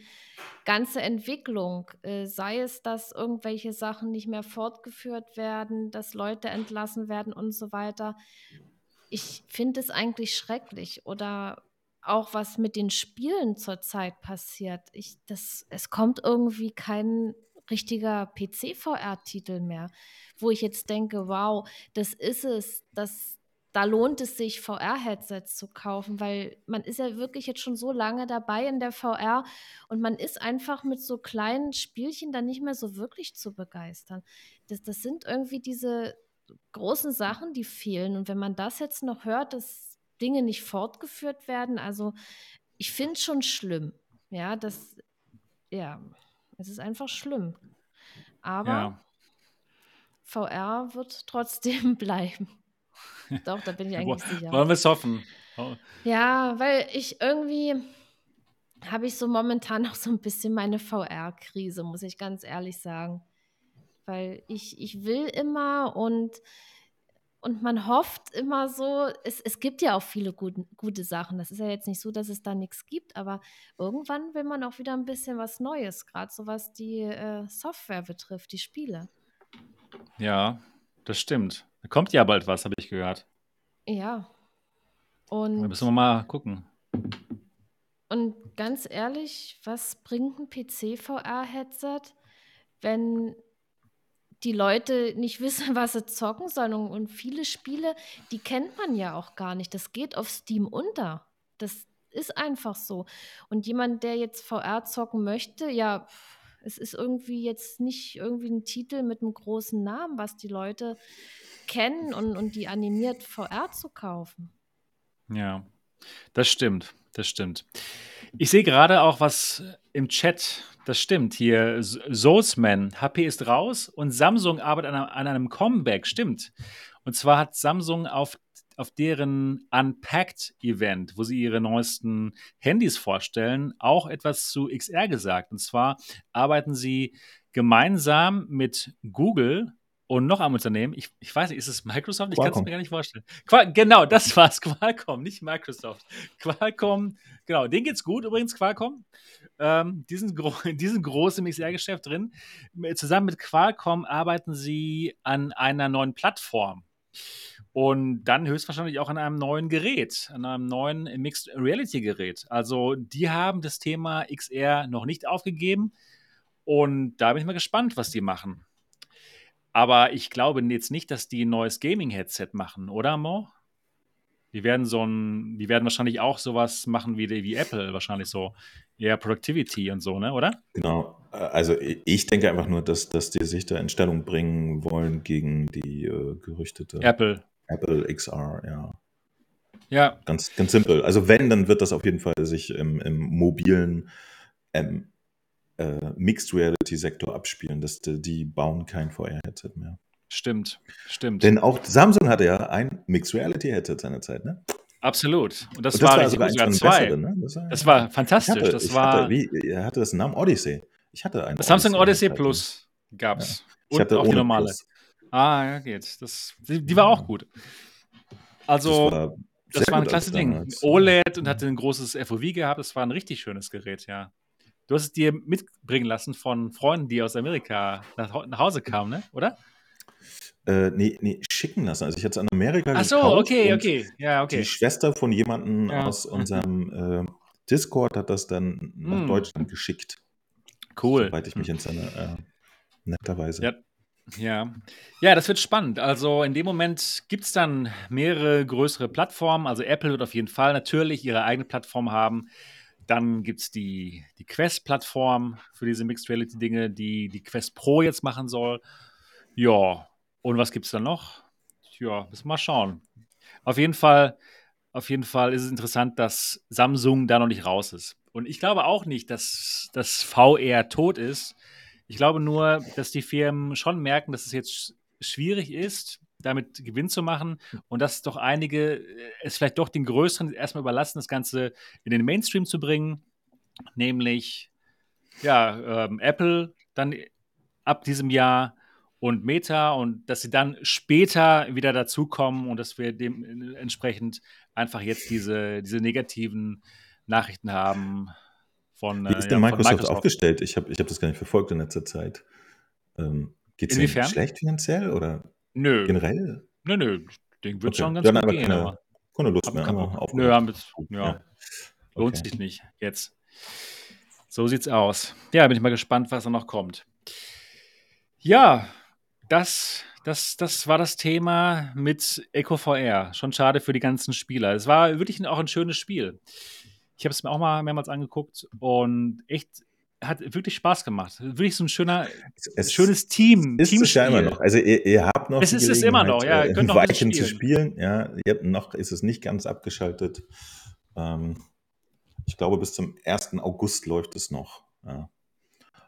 ganze Entwicklung, äh, sei es, dass irgendwelche Sachen nicht mehr fortgeführt werden, dass Leute entlassen werden und so weiter. Ich finde es eigentlich schrecklich. Oder auch was mit den Spielen zurzeit passiert. Ich, das, es kommt irgendwie kein richtiger PC-VR-Titel mehr, wo ich jetzt denke, wow, das ist es, das, da lohnt es sich, VR-Headsets zu kaufen, weil man ist ja wirklich jetzt schon so lange dabei in der VR und man ist einfach mit so kleinen Spielchen dann nicht mehr so wirklich zu begeistern. Das, das sind irgendwie diese großen Sachen, die fehlen. Und wenn man das jetzt noch hört, dass Dinge nicht fortgeführt werden, also ich finde es schon schlimm. Ja, das, ja, es ist einfach schlimm. Aber Ja. VR wird trotzdem bleiben. Doch, da bin ich eigentlich sicher. Wollen wir es hoffen? Oh, Ja, weil ich irgendwie habe ich so momentan noch so ein bisschen meine VR-Krise, muss ich ganz ehrlich sagen. Weil ich, ich will immer und, und man hofft immer so, es, es gibt ja auch viele guten, gute Sachen. Das ist ja jetzt nicht so, dass es da nichts gibt, aber irgendwann will man auch wieder ein bisschen was Neues, gerade so was die äh, Software betrifft, die Spiele. Ja, das stimmt. Da kommt ja bald was, habe ich gehört. Ja. Da Und müssen wir mal gucken. Und ganz ehrlich, was bringt ein PC-VR-Headset, wenn die Leute nicht wissen, was sie zocken sollen? Und, viele Spiele, die kennt man ja auch gar nicht. Das geht auf Steam unter. Das ist einfach so. Und jemand, der jetzt VR zocken möchte, ja, es ist irgendwie jetzt nicht irgendwie ein Titel mit einem großen Namen, was die Leute kennen und, und die animiert VR zu kaufen. Ja, das stimmt. Das stimmt. Ich sehe gerade auch was im Chat. Das stimmt. Hier, Soulsman, HP ist raus und Samsung arbeitet an, einem- an einem Comeback. Stimmt. Und zwar hat Samsung auf, auf deren Unpacked-Event, wo sie ihre neuesten Handys vorstellen, auch etwas zu XR gesagt. Und zwar arbeiten sie gemeinsam mit Google und noch einem Unternehmen. Ich, ich weiß nicht, ist es Microsoft? Ich kann es mir gar nicht vorstellen. Qual genau, das war es. Qualcomm, nicht Microsoft. Qualcomm, genau, denen geht's gut übrigens, Qualcomm. Ähm, die, sind gro die sind groß im XR-Geschäft drin. Zusammen mit Qualcomm arbeiten sie an einer neuen Plattform. Und dann höchstwahrscheinlich auch an einem neuen Gerät, an einem neuen Mixed Reality Gerät. Also die haben das Thema XR noch nicht aufgegeben. Und da bin ich mal gespannt, was die machen. Aber ich glaube jetzt nicht, dass die ein neues Gaming-Headset machen, oder Mo? Die werden so ein, die werden wahrscheinlich auch sowas machen wie, die- wie Apple, wahrscheinlich so eher Productivity und so, ne, oder? Genau. Also ich denke einfach nur, dass, dass die sich da in Stellung bringen wollen gegen die äh, gerüchtete Apple. Apple XR, ja. Ja. Ganz, ganz simpel. Also wenn, dann wird das auf jeden Fall sich im, im mobilen ähm, äh, Mixed Reality Sektor abspielen. Das, die bauen kein VR-Headset mehr. Stimmt, stimmt. Denn auch Samsung hatte ja ein Mixed Reality Headset seinerzeit, ne? Absolut. Und das, Und das war, war sogar sogar zwei. besseren, ne? Das war, Das war fantastisch. hatte, das war hatte, wie, er hatte das Namen Odyssey. Ich hatte einen das Samsung Odyssey. Plus gab's. Ich Und hatte auch die normale. Plus. Ah, ja, geht. Das, die, die war auch gut. Also, das war, das war ein klasse Ding. OLED und hatte ein großes FOV gehabt. Das war ein richtig schönes Gerät, ja. Du hast es dir mitbringen lassen von Freunden, die aus Amerika nach, nach Hause kamen, ne? Oder? Äh, nee, nee, schicken lassen. Also ich hatte es in Amerika Ach so, gekauft okay, okay. Ja, okay. Die Schwester von jemandem Ja. aus unserem äh, Discord hat das dann nach Hm. Deutschland geschickt. Cool. Soweit ich mich entsinne. Äh, netterweise. Ja. Ja. ja, das wird spannend. Also in dem Moment gibt es dann mehrere größere Plattformen. Also Apple wird auf jeden Fall natürlich ihre eigene Plattform haben. Dann gibt es die, die Quest-Plattform für diese Mixed Reality-Dinge, die die Quest Pro jetzt machen soll. Ja, und was gibt es dann noch? Ja, müssen wir mal schauen. Auf jeden Fall, auf jeden Fall ist es interessant, dass Samsung da noch nicht raus ist. Und ich glaube auch nicht, dass das VR tot ist. Ich glaube nur, dass die Firmen schon merken, dass es jetzt schwierig ist, damit Gewinn zu machen und dass doch einige äh, es vielleicht doch den Größeren erstmal überlassen, das Ganze in den Mainstream zu bringen, nämlich ja, ähm, Apple dann ab diesem Jahr und Meta und dass sie dann später wieder dazukommen und dass wir dementsprechend einfach jetzt diese, diese negativen Nachrichten haben von, Wie äh, ist ja, denn Microsoft, Microsoft. aufgestellt? Ich habe ich hab das gar nicht verfolgt in letzter Zeit. Ähm, Geht es Inwiefern? schlecht finanziell oder Nö, generell? nö, nö, Ding wird Okay. schon ganz Dann gut aber gehen, keine, aber keine Lust mehr. aufgehört. Nö, haben jetzt, ja, lohnt Okay. sich nicht jetzt. So sieht's aus. Ja, bin ich mal gespannt, was da noch kommt. Ja, das, das, das war das Thema mit EcoVR. Schon schade für die ganzen Spieler. Es war wirklich auch ein schönes Spiel. Ich habe es mir auch mal mehrmals angeguckt und echt hat wirklich Spaß gemacht. Wirklich so ein schöner, Es schönes Team. ist es ja immer noch. Also ihr, ihr habt noch Es ist es immer noch, ja, ihr äh, könnt noch ein bisschen Weichen zu spielen. Ja, ihr habt noch ist es nicht ganz abgeschaltet. Ähm, ich glaube, bis zum 1. August läuft es noch. Ja.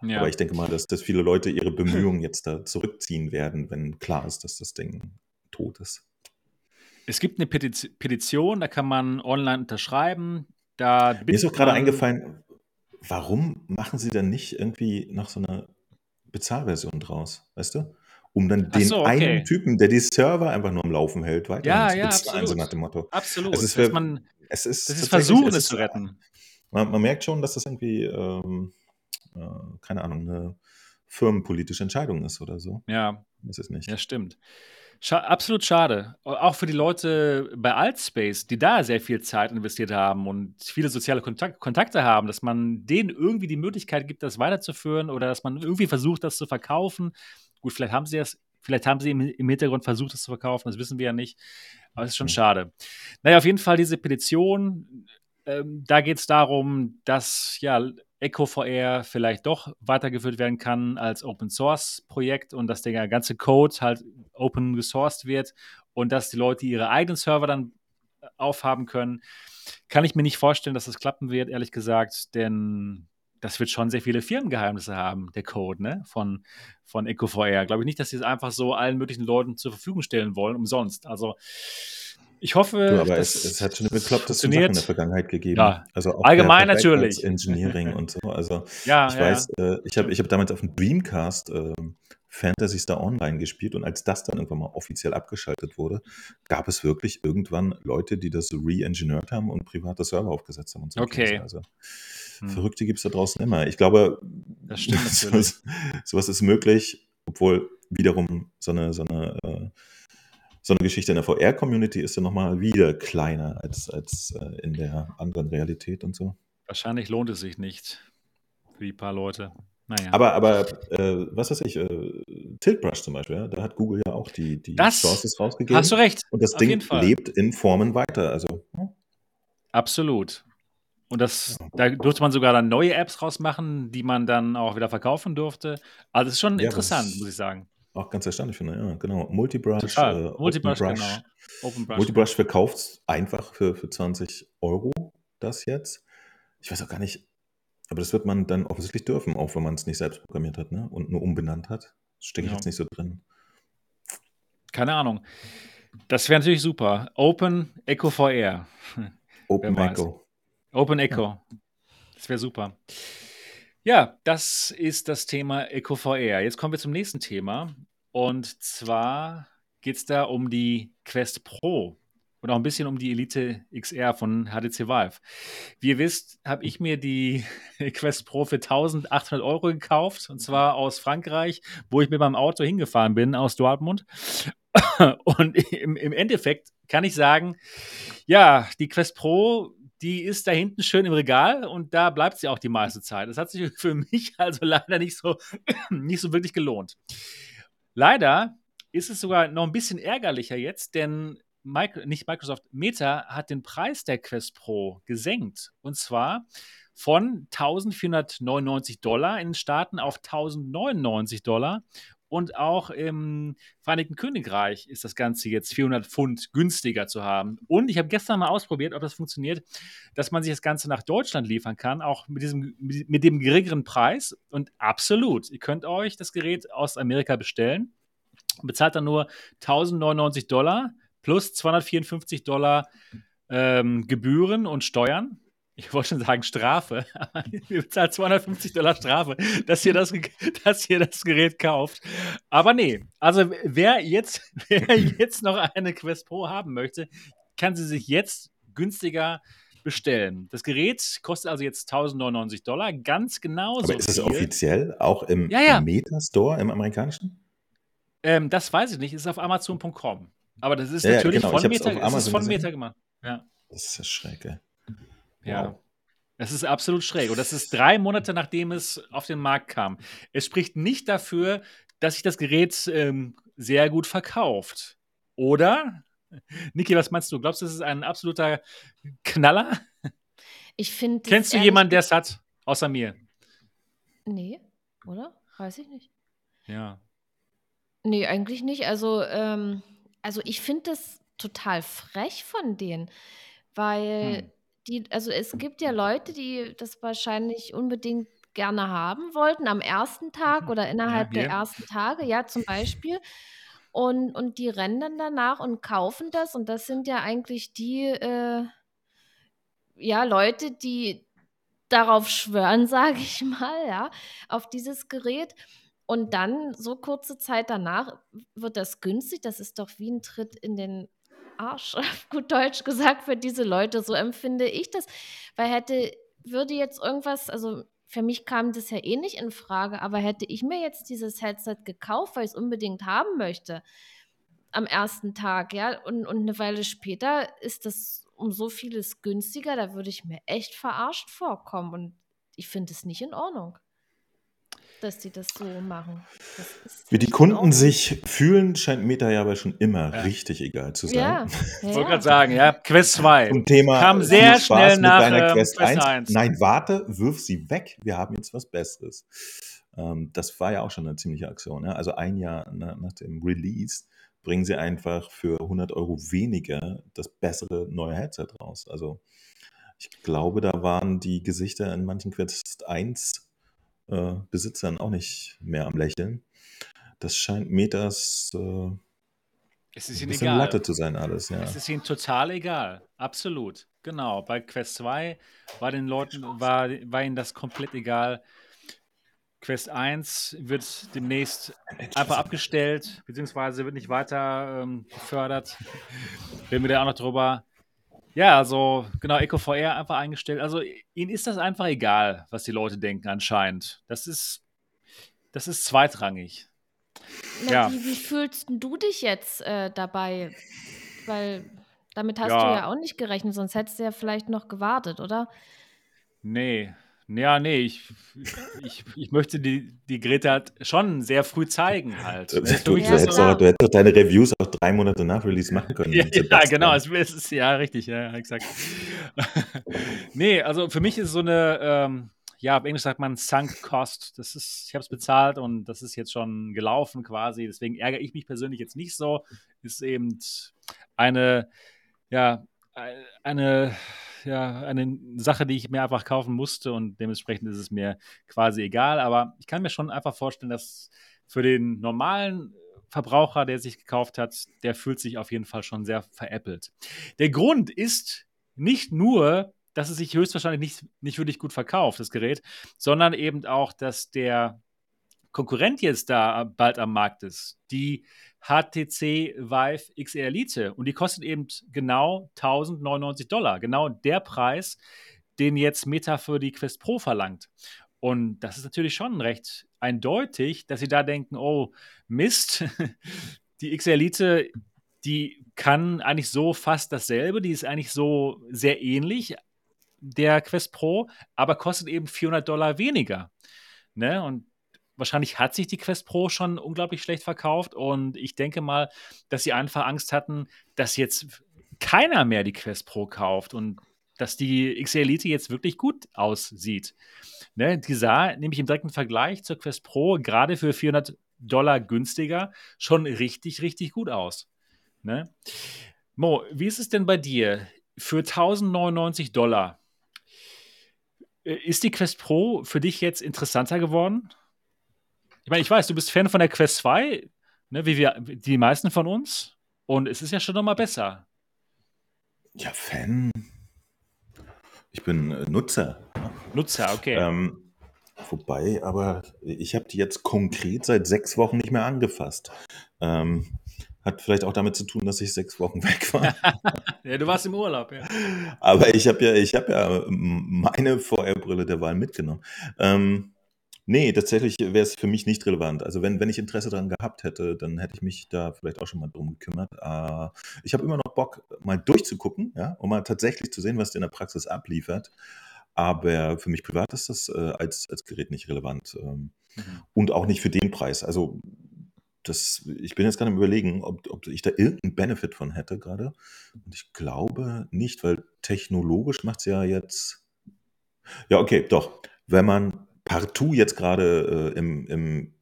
Ja. Aber ich denke mal, dass, dass viele Leute ihre Bemühungen jetzt da zurückziehen werden, wenn klar ist, dass das Ding tot ist. Es gibt eine Petition, da kann man online unterschreiben. Da Mir ist auch gerade eingefallen, warum machen sie dann nicht irgendwie noch so eine Bezahlversion draus, weißt du? Um dann den so, okay. einen Typen, der die Server einfach nur am Laufen hält, weiterhin Ja, zu ja, bezahlen, so absolut. nach dem Motto. Absolut. Also es wär- man, Es ist, das ist versuchen, es es zu retten. Man, man merkt schon, dass das irgendwie, ähm, äh, keine Ahnung, eine firmenpolitische Entscheidung ist oder so. Ja, Das ist nicht. ja, stimmt. Scha absolut schade. Auch für die Leute bei Altspace, die da sehr viel Zeit investiert haben und viele soziale Kontakt Kontakte haben, dass man denen irgendwie die Möglichkeit gibt, das weiterzuführen oder dass man irgendwie versucht, das zu verkaufen. Gut, vielleicht haben sie das, vielleicht haben sie im, im Hintergrund versucht, das zu verkaufen, das wissen wir ja nicht. Aber es ist schon Mhm. schade. Naja, auf jeden Fall diese Petition, ähm, da geht es darum, dass ja EcoVR vielleicht doch weitergeführt werden kann als Open Source Projekt und dass der ganze Code halt open gesourced wird und dass die Leute ihre eigenen Server dann äh, aufhaben können. Kann ich mir nicht vorstellen, dass das klappen wird, ehrlich gesagt, denn das wird schon sehr viele Firmengeheimnisse haben, der Code ne? von, von EcoVR. Glaube ich nicht, dass sie es einfach so allen möglichen Leuten zur Verfügung stellen wollen, umsonst. Also ich hoffe, Du, aber es, es hat schon eine bekloppte Sachen in der Vergangenheit gegeben. Ja, also auch allgemein natürlich. Engineering und so. Also Ja, ich ja, weiß, äh, ich habe ich hab damals auf dem Dreamcast äh, Fantasy Star Online gespielt und als das dann irgendwann mal offiziell abgeschaltet wurde, gab es wirklich irgendwann Leute, die das re-engineert haben und private Server aufgesetzt haben und so. Okay. Also Hm. Verrückte gibt es da draußen immer. Ich glaube, Das stimmt sowas, sowas ist möglich, obwohl wiederum so eine, so eine, äh, so eine Geschichte in der VR-Community ist ja nochmal wieder kleiner als, als äh, in der anderen Realität und so. Wahrscheinlich lohnt es sich nicht für die paar Leute. Naja. Aber, aber äh, was weiß ich, äh, Tiltbrush zum Beispiel, ja, da hat Google ja auch die, die Das Sources rausgegeben. hast du recht. Und das auf Ding lebt in Formen weiter. Also, ja. Absolut. Und das, da durfte man sogar dann neue Apps rausmachen, die man dann auch wieder verkaufen durfte. Also es ist schon Ja, interessant, muss ich sagen. Auch ganz erstaunlich finde. Ja, genau. Multibrush, Total. äh, Multibrush, OpenBrush. genau. OpenBrush. Multibrush verkauft einfach für, für 20 Euro das jetzt. Ich weiß auch gar nicht, aber das wird man dann offensichtlich dürfen, auch wenn man es nicht selbst programmiert hat ne? und nur umbenannt hat. Stecke ich Ja. jetzt nicht so drin. Keine Ahnung. Das wäre natürlich super. Open Echo VR. Open. Echo. Open Echo. Das wäre super. Ja, das ist das Thema Echo VR. Jetzt kommen wir zum nächsten Thema. Und zwar geht es da um die Quest Pro und auch ein bisschen um die Elite XR von HTC Vive. Wie ihr wisst, habe ich mir die Quest Pro für 1800 Euro gekauft und zwar aus Frankreich, wo ich mit meinem Auto hingefahren bin, aus Dortmund. Und im, im Endeffekt kann ich sagen, ja, die Quest Pro, die ist da hinten schön im Regal und da bleibt sie auch die meiste Zeit. Das hat sich für mich also leider nicht so, nicht so wirklich gelohnt. Leider ist es sogar noch ein bisschen ärgerlicher jetzt, denn Micro, nicht Microsoft, Meta hat den Preis der Quest Pro gesenkt. Und zwar von 1499 Dollar in den Staaten auf 1099 Dollar. Und auch im Vereinigten Königreich ist das Ganze jetzt 400 Pfund günstiger zu haben. Und ich habe gestern mal ausprobiert, ob das funktioniert, dass man sich das Ganze nach Deutschland liefern kann, auch mit, diesem, mit dem geringeren Preis. Und absolut, ihr könnt euch das Gerät aus Amerika bestellen. Bezahlt dann nur 1099 Dollar plus 254 Dollar ähm, Gebühren und Steuern. Ich wollte schon sagen Strafe, ihr bezahlt 250 Dollar Strafe, dass ihr das, dass ihr das Gerät kauft. Aber nee, also wer jetzt, wer jetzt noch eine Quest Pro haben möchte, kann sie sich jetzt günstiger bestellen. Das Gerät kostet also jetzt 1099 Dollar, ganz genauso. Aber ist es offiziell auch im, Ja, ja. im Meta-Store, im amerikanischen? Ähm, das weiß ich nicht, es ist auf Amazon.com. Aber das ist Ja, natürlich genau, von Meta, es ist von. Meta gemacht. Ja. Das ist ja schräg, ey. Ja. Wow. Es ist absolut schräg. Und das ist drei Monate, nachdem es auf den Markt kam. Es spricht nicht dafür, dass sich das Gerät ähm, sehr gut verkauft. Oder? Niki, was meinst du? Glaubst du, das ist ein absoluter Knaller? Ich finde. Kennst du jemanden, der es hat? Außer mir. Nee, oder? Weiß ich nicht. Ja. Nee, eigentlich nicht. Also, ähm, also ich finde das total frech von denen, weil Hm. Die, also es gibt ja Leute, die das wahrscheinlich unbedingt gerne haben wollten am ersten Tag oder innerhalb der hier. ersten Tage, ja, zum Beispiel. Und, und die rennen dann danach und kaufen das. Und das sind ja eigentlich die, äh, ja, Leute, die darauf schwören, sage ich mal, ja, auf dieses Gerät. Und dann so kurze Zeit danach wird das günstig. Das ist doch wie ein Tritt in den Arsch, auf gut Deutsch gesagt, für diese Leute. So empfinde ich das. Weil hätte, würde jetzt irgendwas, also für mich kam das ja eh nicht in Frage, aber hätte ich mir jetzt dieses Headset gekauft, weil ich es unbedingt haben möchte, am ersten Tag, ja, und, und eine Weile später ist das um so vieles günstiger, da würde ich mir echt verarscht vorkommen. Und ich finde es nicht in Ordnung, dass die das so machen. Das Wie die Kunden sich fühlen, scheint Meta ja aber schon immer Ja. richtig egal zu sein. Ja, Ich ja, wollte ja. gerade sagen, ja, Quest 2. Zum Thema Kam viel sehr Spaß schnell mit nach, deiner ähm, Quest, Quest 1. 1. Nein, warte, wirf sie weg. Wir haben jetzt was Besseres. Ähm, das war ja auch schon eine ziemliche Aktion. Ne? Also ein Jahr na, nach dem Release bringen sie einfach für 100 Euro weniger das bessere neue Headset raus. Also ich glaube, da waren die Gesichter in manchen Quest 1 äh, Besitzern auch nicht mehr am Lächeln. Das scheint Metas äh, Es ist ein ihnen bisschen egal. Latte zu sein alles. Ja. Es ist ihnen total egal. Absolut. Genau. Bei Quest 2 war den Leuten, war, war ihnen das komplett egal. Quest 1 wird demnächst einfach abgestellt, beziehungsweise wird nicht weiter ähm, gefördert. Reden wir da auch noch drüber. Ja, also genau, Eco VR einfach eingestellt. Also ihnen ist das einfach egal, was die Leute denken anscheinend. Das ist, das ist zweitrangig. Na, Ja. wie, wie fühlst du dich jetzt äh, dabei? Weil damit hast du Ja. ja auch nicht gerechnet, sonst hättest du ja vielleicht noch gewartet, oder? Nee, Ja, nee, ich, ich, ich möchte die, die halt schon sehr früh zeigen halt. Du, ist für du, du, Ja, hättest doch, du hättest doch deine Reviews auch drei Monate nach Release machen können. Ja, ja, genau, es ist ja richtig, ja, exakt. nee, also für mich ist so eine, ähm, ja, auf Englisch sagt man Sunk Cost. Das ist, ich habe es bezahlt und das ist jetzt schon gelaufen quasi. Deswegen ärgere ich mich persönlich jetzt nicht so. Ist eben eine, ja, ein- eine, ja, eine Sache, die ich mir einfach kaufen musste und dementsprechend ist es mir quasi egal. Aber ich kann mir schon einfach vorstellen, dass für den normalen Verbraucher, der sich gekauft hat, der fühlt sich auf jeden Fall schon sehr veräppelt. Der Grund ist nicht nur, dass es sich höchstwahrscheinlich nicht, nicht wirklich gut verkauft, das Gerät, sondern eben auch, dass der Konkurrent jetzt da bald am Markt ist, die HTC Vive XR Elite. Und die kostet eben genau 1099 Dollar. Genau der Preis, den jetzt Meta für die Quest Pro verlangt. Und das ist natürlich schon recht eindeutig, dass sie da denken, oh Mist, die XR Elite, die kann eigentlich so fast dasselbe, die ist eigentlich so sehr ähnlich der Quest Pro, aber kostet eben 400 Dollar weniger. Ne? Und wahrscheinlich hat sich die Quest Pro schon unglaublich schlecht verkauft und ich denke mal, dass sie einfach Angst hatten, dass jetzt keiner mehr die Quest Pro kauft und dass die XR Elite jetzt wirklich gut aussieht. Ne? Die sah nämlich im direkten Vergleich zur Quest Pro gerade für 400 Dollar günstiger schon richtig, richtig gut aus. Ne? Mo, wie ist es denn bei dir? Für 1099 Dollar, äh, ist die Quest Pro für dich jetzt interessanter geworden? Ich meine, ich weiß, du bist Fan von der Quest 2, ne, wie wir, die meisten von uns. Und es ist ja schon nochmal besser. Ja, Fan. Ich bin äh, Nutzer. Nutzer, okay. Ähm, wobei, aber ich habe die jetzt konkret seit sechs Wochen nicht mehr angefasst. Ähm, hat vielleicht auch damit zu tun, dass ich sechs Wochen weg war. ja, du warst im Urlaub, ja. Aber ich habe ja, ich habe ja meine VR-Brille der Wahl mitgenommen. Ähm, nee, tatsächlich wäre es für mich nicht relevant. Also wenn, wenn ich Interesse daran gehabt hätte, dann hätte ich mich da vielleicht auch schon mal drum gekümmert. Äh, ich habe immer noch Bock, mal durchzugucken, ja, um mal tatsächlich zu sehen, was der in der Praxis abliefert. Aber für mich privat ist das äh, als, als Gerät nicht relevant. Ähm, Mhm. und auch nicht für den Preis. Also das, ich bin jetzt gerade am überlegen, ob, ob ich da irgendeinen Benefit von hätte gerade. Und ich glaube nicht, weil technologisch macht es ja jetzt. Ja, okay, doch. Wenn man partout jetzt gerade äh, im, im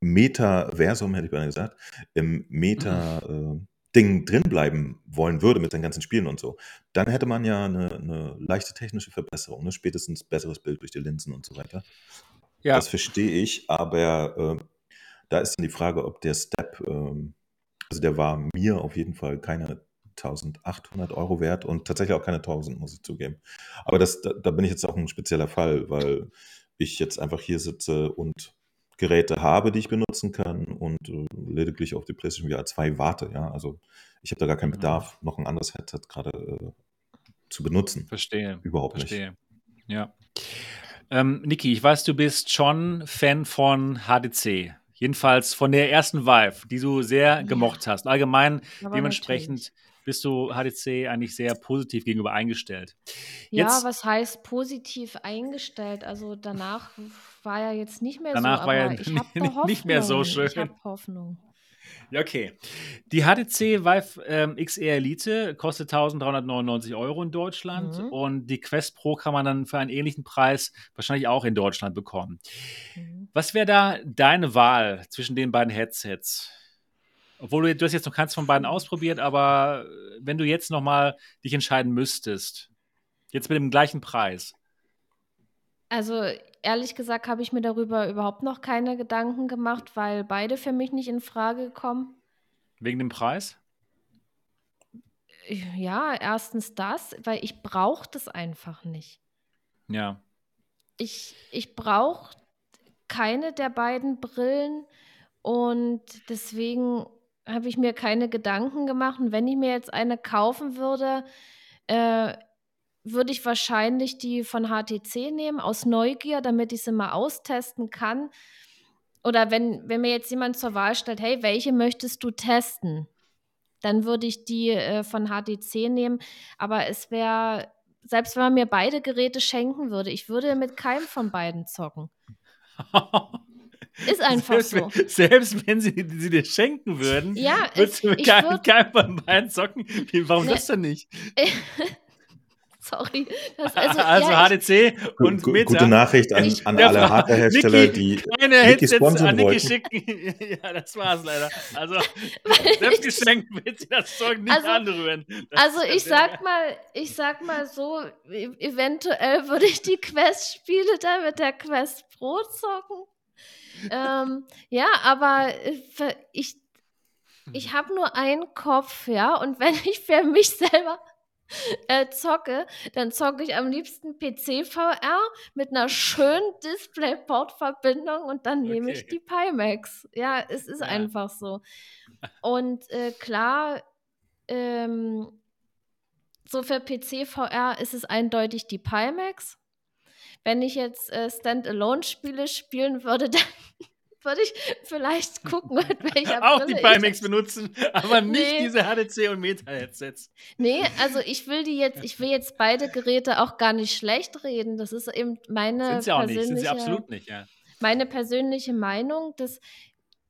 Metaversum, hätte ich beinahe gesagt, im Meta-Ding drin bleiben wollen würde mit den ganzen Spielen und so, dann hätte man ja eine, eine leichte technische Verbesserung, ne? spätestens besseres Bild durch die Linsen und so weiter. Ja, Das verstehe ich, aber äh, da ist dann die Frage, ob der Step, ähm, also der war mir auf jeden Fall keine 1800 Euro wert und tatsächlich auch keine 1000, muss ich zugeben. Aber das, da, da bin ich jetzt auch ein spezieller Fall, weil ich jetzt einfach hier sitze und Geräte habe, die ich benutzen kann und äh, lediglich auf die PlayStation VR 2 warte. Ja, also ich habe da gar keinen Mhm. Bedarf, noch ein anderes Headset gerade äh, zu benutzen. verstehe. Überhaupt nicht. Verstehe. Ja. Ähm, Niki, ich weiß, du bist schon Fan von HDC. Jedenfalls von der ersten Vive, die du sehr Ja. gemocht hast. Allgemein Aber dementsprechend natürlich. Bist du HDC eigentlich sehr positiv gegenüber eingestellt. Ja, Jetzt, was heißt positiv eingestellt? Also danach war ja jetzt nicht mehr so, danach war ja ich habe nicht mehr so Hoffnung. schön. Ich habe Hoffnung. Ja, okay. Die HTC Vive ähm, XR Elite kostet 1399 Euro in Deutschland Mhm. und die Quest Pro kann man dann für einen ähnlichen Preis wahrscheinlich auch in Deutschland bekommen. Mhm. Was wäre da deine Wahl zwischen den beiden Headsets? Obwohl du, du hast jetzt noch keins von beiden ausprobiert, aber wenn du jetzt noch mal dich entscheiden müsstest, jetzt mit dem gleichen Preis, Also ehrlich gesagt habe ich mir darüber überhaupt noch keine Gedanken gemacht, weil beide für mich nicht in Frage kommen. wegen dem Preis? Ja, erstens das, weil ich brauche das einfach nicht. Ja. Ich, ich brauche keine der beiden Brillen und deswegen habe ich mir keine Gedanken gemacht. Und wenn ich mir jetzt eine kaufen würde, äh, würde ich wahrscheinlich die von HTC nehmen, aus Neugier, damit ich sie mal austesten kann. Oder wenn, wenn mir jetzt jemand zur Wahl stellt, hey, welche möchtest du testen? Dann würde ich die äh, von HTC nehmen. Aber es wäre selbst wenn man mir beide Geräte schenken würde, ich würde mit keinem von beiden zocken. Ist einfach selbst, so. Wenn, selbst wenn sie, sie dir schenken würden, Ja, würdest du ich- mit ich keinem, würd- keinem von beiden zocken. Warum Nee. das denn nicht? Sorry. Das, Also, also, ja, ich, HDC Gu- und gu- Meta. Gute Nachricht an, Ich- an alle Hardware-Hersteller, die keine Niki Headsets sponsern an Niki schicken. ja, das war's leider. Also, selbst geschenkt wird sie das Zeug nicht Also- anrühren. Das also ich sag mal, ich sag mal so, e- eventuell würde ich die Quest-Spiele dann mit der Quest Pro zocken. Ähm, ja, aber äh, ich, ich habe nur einen Kopf, ja, und wenn ich für mich selber äh, zocke, dann zocke ich am liebsten PC VR mit einer schönen DisplayPort-Verbindung und dann nehme ich Okay. die Pimax. Ja, es ist Ja. einfach so. Und äh, klar, ähm, so für PC VR ist es eindeutig die Pimax. Wenn ich jetzt äh, Standalone-Spiele spielen würde, dann würde ich vielleicht gucken, mit welcher Auch die Brille Pimax benutzen, aber nicht Nee. diese HDC und Meta-Headsets. Nee, also ich will die jetzt, ich will jetzt beide Geräte auch gar nicht schlecht reden. Das ist eben meine Sind sie auch nicht, persönliche, sind sie absolut nicht, ja. meine persönliche Meinung. Dass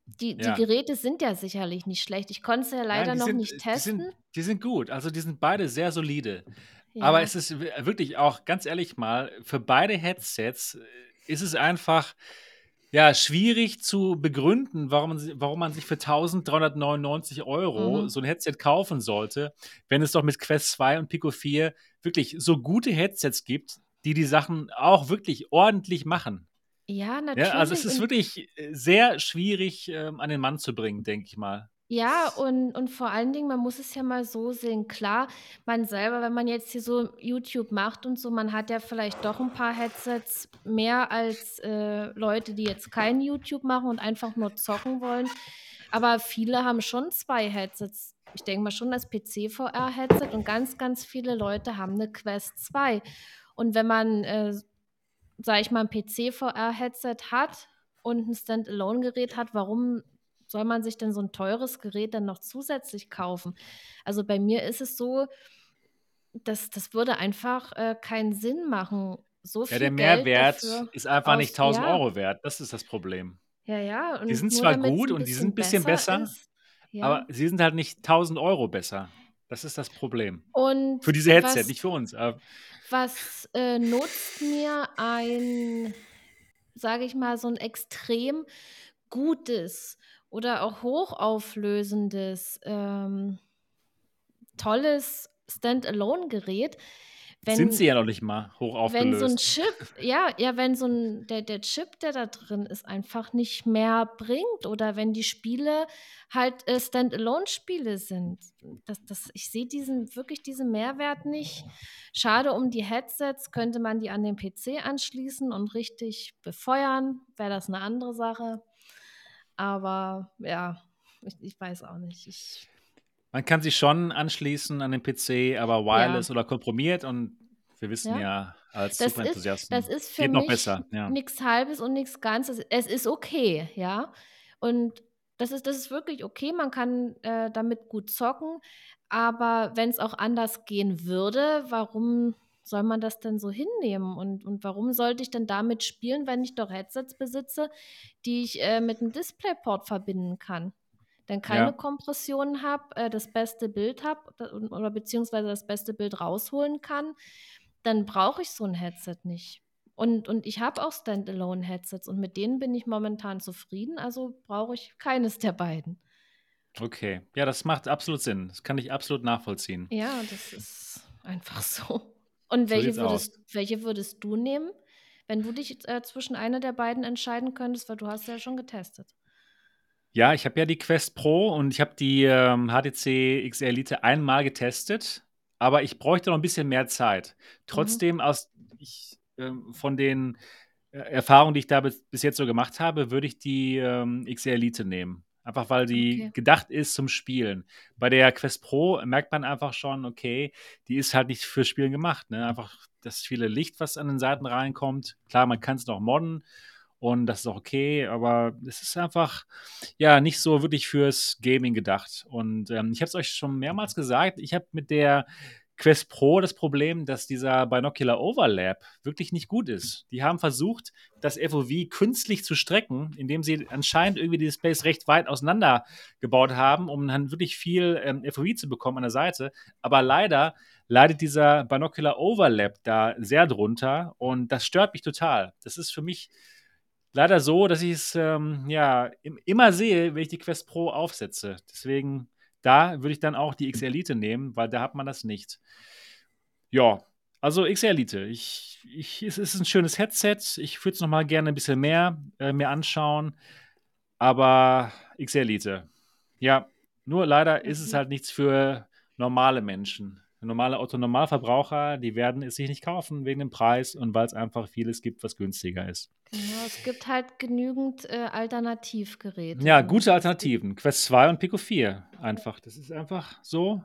die, Ja. die Geräte sind ja sicherlich nicht schlecht. Ich konnte es ja leider Nein, die noch sind, nicht Die testen. sind, die sind gut, also die sind beide sehr solide. Ja. Aber es ist wi- wirklich auch, ganz ehrlich mal, für beide Headsets äh, ist es einfach ja, schwierig zu begründen, warum man, warum man sich für 1399 Euro Mhm. so ein Headset kaufen sollte, wenn es doch mit Quest 2 und Pico 4 wirklich so gute Headsets gibt, die die Sachen auch wirklich ordentlich machen. ja, natürlich. Ja, also es ist wirklich äh, sehr schwierig ähm, an den Mann zu bringen, denke ich mal. Ja, und, und vor allen Dingen, man muss es ja mal so sehen. Klar, man selber, wenn man jetzt hier so YouTube macht und so, man hat ja vielleicht doch ein paar Headsets mehr als äh, Leute, die jetzt kein YouTube machen und einfach nur zocken wollen. Aber viele haben schon zwei Headsets. Ich denke mal schon das PC-VR-Headset und ganz, ganz viele Leute haben eine Quest 2. Und wenn man, äh, sag ich mal, ein PC-VR-Headset hat und ein Standalone-Gerät hat, warum soll man sich denn so ein teures Gerät dann noch zusätzlich kaufen? Also bei mir ist es so, dass das würde einfach äh, keinen Sinn machen. So viel Ja, der Mehrwert ist einfach nicht aus- 1000 ja. Euro wert. Das ist das Problem. Ja, ja. Die sind zwar gut und die sind ein bisschen besser, ist. Ja. Aber sie sind halt nicht 1000 Euro besser. Das ist das Problem. und Für diese Headset, was, nicht für uns. Was äh, nutzt mir ein, sage ich mal, so ein extrem gutes oder auch hochauflösendes, ähm, tolles Standalone-Gerät? sind sie ja noch nicht mal hoch wenn so ein. Chip, ja, ja, wenn so ein, der, der Chip, der da drin ist, einfach nicht mehr bringt oder wenn die Spiele halt äh, Standalone-Spiele sind. Das, das, ich sehe diesen, wirklich diesen Mehrwert nicht. Schade um die Headsets, könnte man die an den PC anschließen und richtig befeuern, wäre das eine andere Sache. Aber ja, ich, ich weiß auch nicht. Ich, Man kann sie schon anschließen an den PC, aber wireless oder komprimiert und wir wissen Ja. ja, als Das ist- Superenthusiasten das ist für geht noch mich besser. Ja. nichts Halbes und nichts Ganzes. Es ist okay, ja. Und das ist, das ist wirklich okay. Man kann äh, damit gut zocken. Aber wenn es auch anders gehen würde, warum soll man das denn so hinnehmen? Und, und warum sollte ich denn damit spielen, wenn ich doch Headsets besitze, die ich äh, mit einem DisplayPort verbinden kann? Dann keine Ja. Kompression habe, äh, das beste Bild habe oder beziehungsweise das beste Bild rausholen kann, dann brauche ich so ein Headset nicht. Und, und ich habe auch Standalone-Headsets und mit denen bin ich momentan zufrieden, also brauche ich keines der beiden. Okay, ja, das macht absolut Sinn. Das kann ich absolut nachvollziehen. Ja, das ist einfach so. Und So welche, sieht's würdest, welche würdest du nehmen, wenn du dich äh, zwischen einer der beiden entscheiden könntest, weil du hast ja schon getestet. Ja, ich habe ja die Quest Pro und ich habe die ähm, HTC XR Elite einmal getestet, aber ich bräuchte noch ein bisschen mehr Zeit. Trotzdem, aus, ich, ähm, von den äh, Erfahrungen, die ich da bis, bis jetzt so gemacht habe, würde ich die ähm, XR Elite nehmen. Einfach weil die Okay. gedacht ist zum Spielen. Bei der Quest Pro merkt man einfach schon, okay, die ist halt nicht für Spielen gemacht. Ne? Einfach das viele Licht, was an den Seiten reinkommt. Klar, man kann es noch modden und das ist auch okay, aber es ist einfach ja nicht so wirklich fürs Gaming gedacht. Und ähm, ich habe es euch schon mehrmals gesagt, ich habe mit der Quest Pro das Problem, dass dieser Binocular Overlap wirklich nicht gut ist. Die haben versucht, das FOV künstlich zu strecken, indem sie anscheinend irgendwie die Displays recht weit auseinander gebaut haben, um dann wirklich viel ähm, FOV zu bekommen an der Seite. Aber leider leidet dieser Binocular Overlap da sehr drunter und das stört mich total. Das ist für mich leider so, dass ich es ähm, ja immer sehe, wenn ich die Quest Pro aufsetze. Deswegen da würde ich dann auch die X Elite nehmen, weil da hat man das nicht. Ja, also X Elite. Ich, ich, es ist ein schönes Headset. Ich würde es noch mal gerne ein bisschen mehr äh, mir anschauen. Aber X Elite. Ja, nur leider ist es mhm. halt nichts für normale Menschen. Normale Autonormalverbraucher, die werden es sich nicht kaufen wegen dem Preis und weil es einfach vieles gibt, was günstiger ist. Genau, es gibt halt genügend äh, Alternativgeräte. Ja, gute Alternativen. Quest 2 und Pico 4 einfach. Das ist einfach so.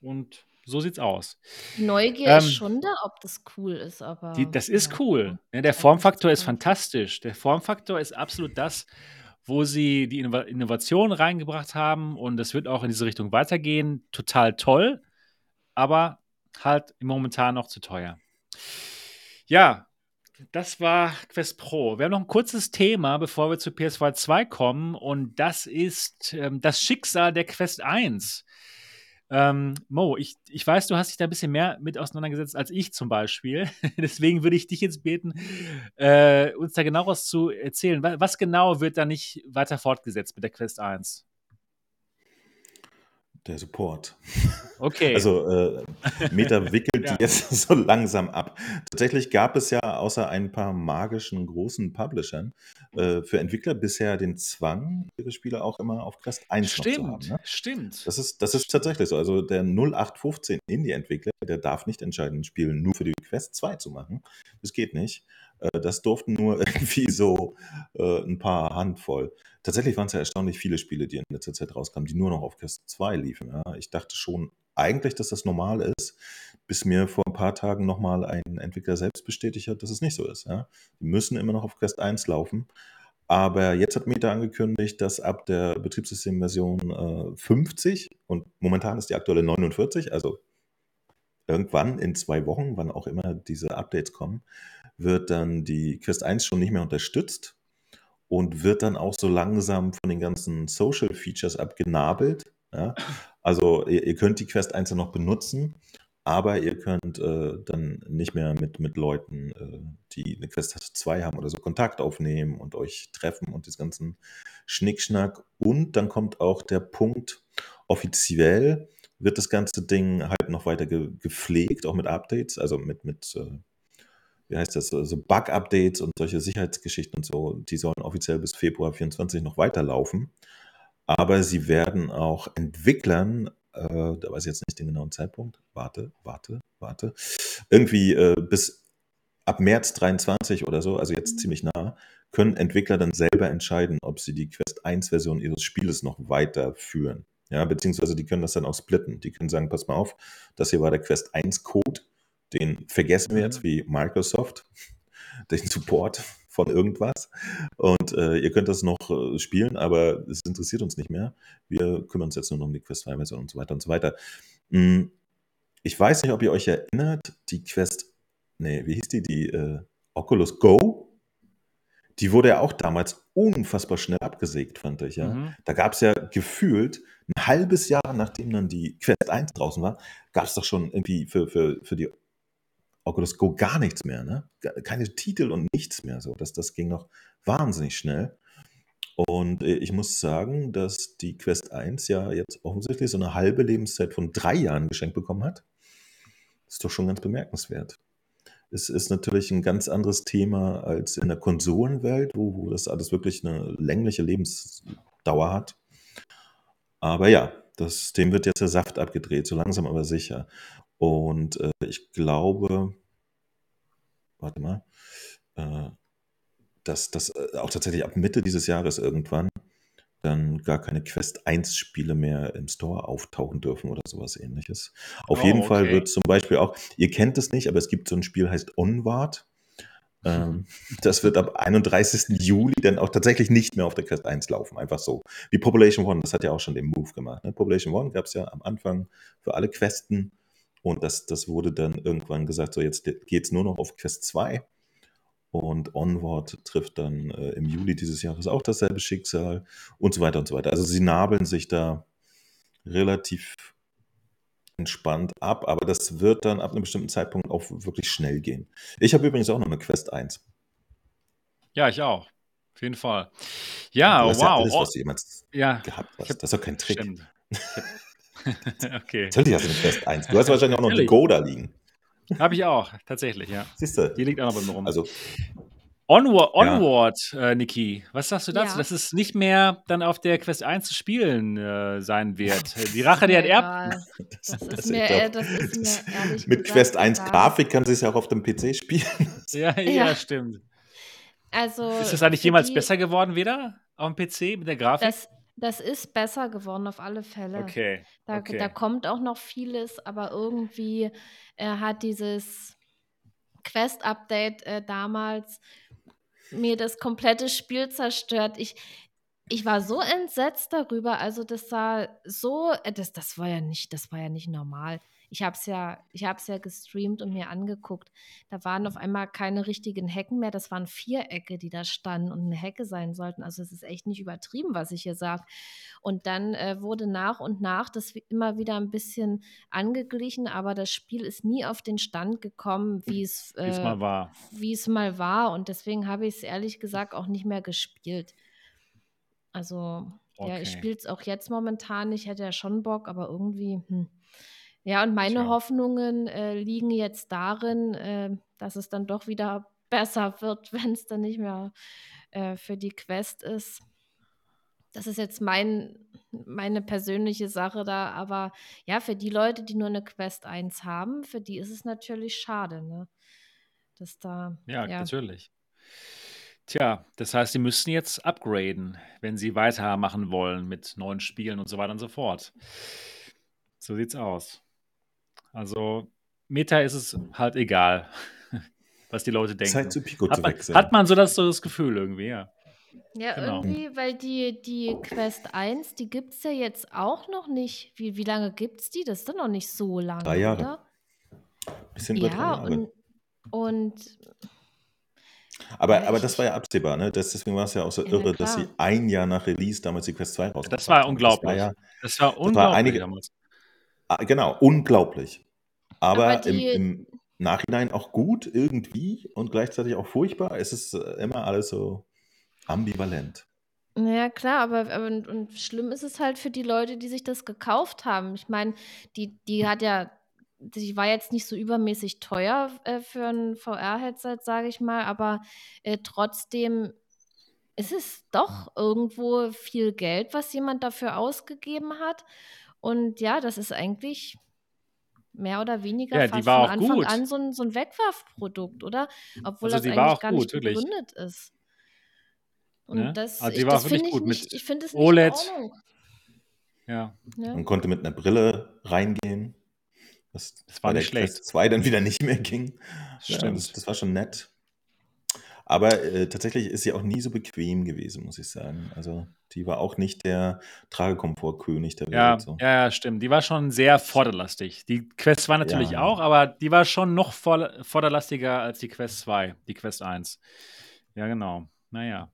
Und so sieht's aus. Neugier ähm, ist schon da, ob das cool ist, aber. Die, das ist ja. cool. Ja, der Formfaktor ist fantastisch. Der Formfaktor ist absolut das, wo sie die Innovation reingebracht haben und das wird auch in diese Richtung weitergehen. Total toll aber halt momentan noch zu teuer. Ja, das war Quest Pro. Wir haben noch ein kurzes Thema, bevor wir zu PS2 2 kommen, und das ist ähm, das Schicksal der Quest 1. Ähm, Mo, ich, ich weiß, du hast dich da ein bisschen mehr mit auseinandergesetzt als ich zum Beispiel. Deswegen würde ich dich jetzt beten, äh, uns da genaueres zu erzählen. Was, was genau wird da nicht weiter fortgesetzt mit der Quest 1? Der Support. Okay. Also äh, Meta wickelt ja. die jetzt so langsam ab. Tatsächlich gab es ja außer ein paar magischen großen Publishern äh, für Entwickler bisher den Zwang, ihre Spiele auch immer auf Quest 1 stimmt, zu haben. Ne? Stimmt. Das ist, das ist tatsächlich so. Also der 0815 Indie-Entwickler, der darf nicht entscheiden, ein Spiel nur für die Quest 2 zu machen. Das geht nicht. Äh, das durften nur irgendwie so äh, ein paar Handvoll. Tatsächlich waren es ja erstaunlich viele Spiele, die in letzter Zeit rauskamen, die nur noch auf Quest 2 liefen. Ja. Ich dachte schon eigentlich, dass das normal ist, bis mir vor ein paar Tagen nochmal ein Entwickler selbst bestätigt hat, dass es nicht so ist. Ja. Die müssen immer noch auf Quest 1 laufen. Aber jetzt hat Meta angekündigt, dass ab der Betriebssystemversion äh, 50 und momentan ist die aktuelle 49, also irgendwann in zwei Wochen, wann auch immer diese Updates kommen, wird dann die Quest 1 schon nicht mehr unterstützt und wird dann auch so langsam von den ganzen Social Features abgenabelt. Ja? Also ihr, ihr, könnt die Quest 1 noch benutzen, aber ihr könnt äh, dann nicht mehr mit, mit Leuten, äh, die eine Quest 2 haben oder so, Kontakt aufnehmen und euch treffen und das ganzen Schnickschnack. Und dann kommt auch der Punkt, offiziell wird das ganze Ding halt noch weiter ge gepflegt, auch mit Updates, also mit, mit äh, wie heißt das, so Bug-Updates und solche Sicherheitsgeschichten und so, die sollen offiziell bis Februar 24 noch weiterlaufen. Aber sie werden auch Entwicklern, äh, da weiß ich jetzt nicht den genauen Zeitpunkt, warte, warte, warte, irgendwie äh, bis ab März 23 oder so, also jetzt ziemlich nah, können Entwickler dann selber entscheiden, ob sie die Quest 1-Version ihres Spieles noch weiterführen. Ja, beziehungsweise die können das dann auch splitten. Die können sagen, pass mal auf, das hier war der Quest 1 Code, den vergessen wir jetzt mhm. wie Microsoft, den Support von irgendwas. Und äh, ihr könnt das noch äh, spielen, aber es interessiert uns nicht mehr. Wir kümmern uns jetzt nur noch um die Quest 2 Version und so weiter und so weiter. Hm, ich weiß nicht, ob ihr euch erinnert, die Quest, nee, wie hieß die, die äh, Oculus Go, die wurde ja auch damals unfassbar schnell abgesägt, fand ich. Ja? Mhm. Da gab es ja gefühlt ein halbes Jahr, nachdem dann die Quest 1 draußen war, gab es doch schon irgendwie für, für, für die Oculus Go gar nichts mehr, ne? Keine Titel und nichts mehr. So. Das, das ging noch wahnsinnig schnell. Und äh, ich muss sagen, dass die Quest 1 ja jetzt offensichtlich so eine halbe Lebenszeit von drei Jahren geschenkt bekommen hat. Das ist doch schon ganz bemerkenswert. Es ist natürlich ein ganz anderes Thema als in der Konsolenwelt, wo, wo das alles wirklich eine längliche Lebensdauer hat. Aber ja, das, dem wird jetzt der Saft abgedreht, so langsam aber sicher. Und äh, ich glaube, warte mal, äh, dass das äh, auch tatsächlich ab Mitte dieses Jahres irgendwann dann gar keine Quest 1 Spiele mehr im Store auftauchen dürfen oder sowas ähnliches. Auf oh, jeden okay. Fall wird zum Beispiel auch, ihr kennt es nicht, aber es gibt so ein Spiel, heißt Onward. Ähm, das wird ab 31. Juli dann auch tatsächlich nicht mehr auf der Quest 1 laufen. Einfach so. Wie Population One, das hat ja auch schon den Move gemacht. Ne? Population One gab es ja am Anfang für alle Questen Und das, das wurde dann irgendwann gesagt, so jetzt geht es nur noch auf Quest 2. Und Onward trifft dann äh, im Juli dieses Jahres auch dasselbe Schicksal und so weiter und so weiter. Also sie nabeln sich da relativ entspannt ab, aber das wird dann ab einem bestimmten Zeitpunkt auch wirklich schnell gehen. Ich habe übrigens auch noch eine Quest 1. Ja, ich auch. Auf jeden Fall. Ja, Du wow. ja alles, Oh, was du jemals ja, gehabt hast. hab, Das ist doch kein Trick. okay. Natürlich hast du eine Quest 1. Du hast wahrscheinlich auch noch eine. Go da liegen. Habe ich auch, tatsächlich, ja. Siehst du? Die liegt auch noch bei mir rum. Also, Onward, ja. Onward äh, Niki, was sagst du dazu, Ja. dass es nicht mehr dann auf der Quest 1 zu spielen äh, sein wird? Die Rache. Das, Das ist also mir, ich glaub, äh, das ist mir ehrlich mit gesagt Quest 1 egal. Grafik kann sie es ja auch auf dem PC spielen. Ja, ja, Ja. stimmt. Also Ist das eigentlich jemals die, besser geworden wieder auf dem PC mit der Grafik? das, das ist besser geworden auf alle Fälle. Okay, Da, da okay. kommt auch noch vieles, aber irgendwie äh, hat dieses Quest-Update äh, damals mir das komplette Spiel zerstört. Ich, ich war so entsetzt darüber. Also das sah so, äh, das, das war ja nicht, das war ja nicht normal. Ich habe es ja, ich habe es ja gestreamt und mir angeguckt. Da waren auf einmal keine richtigen Hecken mehr. Das waren Vierecke, die da standen und eine Hecke sein sollten. Also es ist echt nicht übertrieben, was ich hier sage. Und dann äh, wurde nach und nach das immer wieder ein bisschen angeglichen, aber das Spiel ist nie auf den Stand gekommen, wie es äh, mal war. wie es mal war. Und deswegen habe ich es ehrlich gesagt auch nicht mehr gespielt. Also, ja, ich Okay. spiele es auch jetzt momentan nicht, hätte ja schon Bock, aber irgendwie, hm. Ja, und meine Tja. Hoffnungen äh, liegen jetzt darin, äh, dass es dann doch wieder besser wird, wenn es dann nicht mehr äh, für die Quest ist. Das ist jetzt mein, meine persönliche Sache da, aber ja, für die Leute, die nur eine Quest 1 haben, für die ist es natürlich schade, ne? Dass da, Ja, ja, natürlich. Tja, das heißt, sie müssen jetzt upgraden, wenn sie weitermachen wollen mit neuen Spielen und so weiter und so fort. So sieht's aus. Also, Meta ist es halt egal, was die Leute Zeit denken. zu Pico Hat zu man, wechseln. hat man so das, so das Gefühl irgendwie, ja. Ja, Genau. irgendwie, weil die, die Quest 1, die gibt es ja jetzt auch noch nicht. Wie, wie lange gibt es die? Das ist doch noch nicht so lange, Drei Jahre. oder? Bisschen über drei Ja, Jahre. und, und Aber, aber das war ja absehbar, ne? Das, deswegen war es ja auch so Ja, irre, na dass sie klar. ein Jahr nach Release damals die Quest 2 rausgebracht Das war haben. unglaublich. Das war ja, Das war war unglaublich einige- damals. Ah, genau, unglaublich. Aber, Aber im, die- im Nachhinein auch gut irgendwie und gleichzeitig auch furchtbar. Es ist äh, immer alles so ambivalent. Ja, klar, aber, aber und, und schlimm ist es halt für die Leute, die sich das gekauft haben. Ich meine, die, die hat ja, die war jetzt nicht so übermäßig teuer äh, für ein VR-Headset, sage ich mal, aber äh, trotzdem ist es doch irgendwo viel Geld, was jemand dafür ausgegeben hat. Und ja, das ist eigentlich mehr oder weniger Ja, die fast war von auch Anfang gut. an so ein, so ein Wegwerfprodukt, oder? Obwohl Also das eigentlich gar gut, nicht wirklich. begründet ist. Und Ne? das, Also die ich, war das finde ich gut mit nicht, ich finde es nicht OLED. in Ordnung. Ja, Ne? Man konnte mit einer Brille reingehen. Was Das war nicht der schlecht. Quest 2 dann wieder nicht mehr ging. Ja, stimmt. das, das war schon nett. Aber äh, tatsächlich ist sie auch nie so bequem gewesen, muss ich sagen. Also die war auch nicht der Tragekomfortkönig der Ja, Welt. So. ja, ja, stimmt. Die war schon sehr vorderlastig. Die Quest 2 natürlich Ja. auch, aber die war schon noch vor- vorderlastiger als die Quest 2, die Quest 1. Ja, genau. Naja.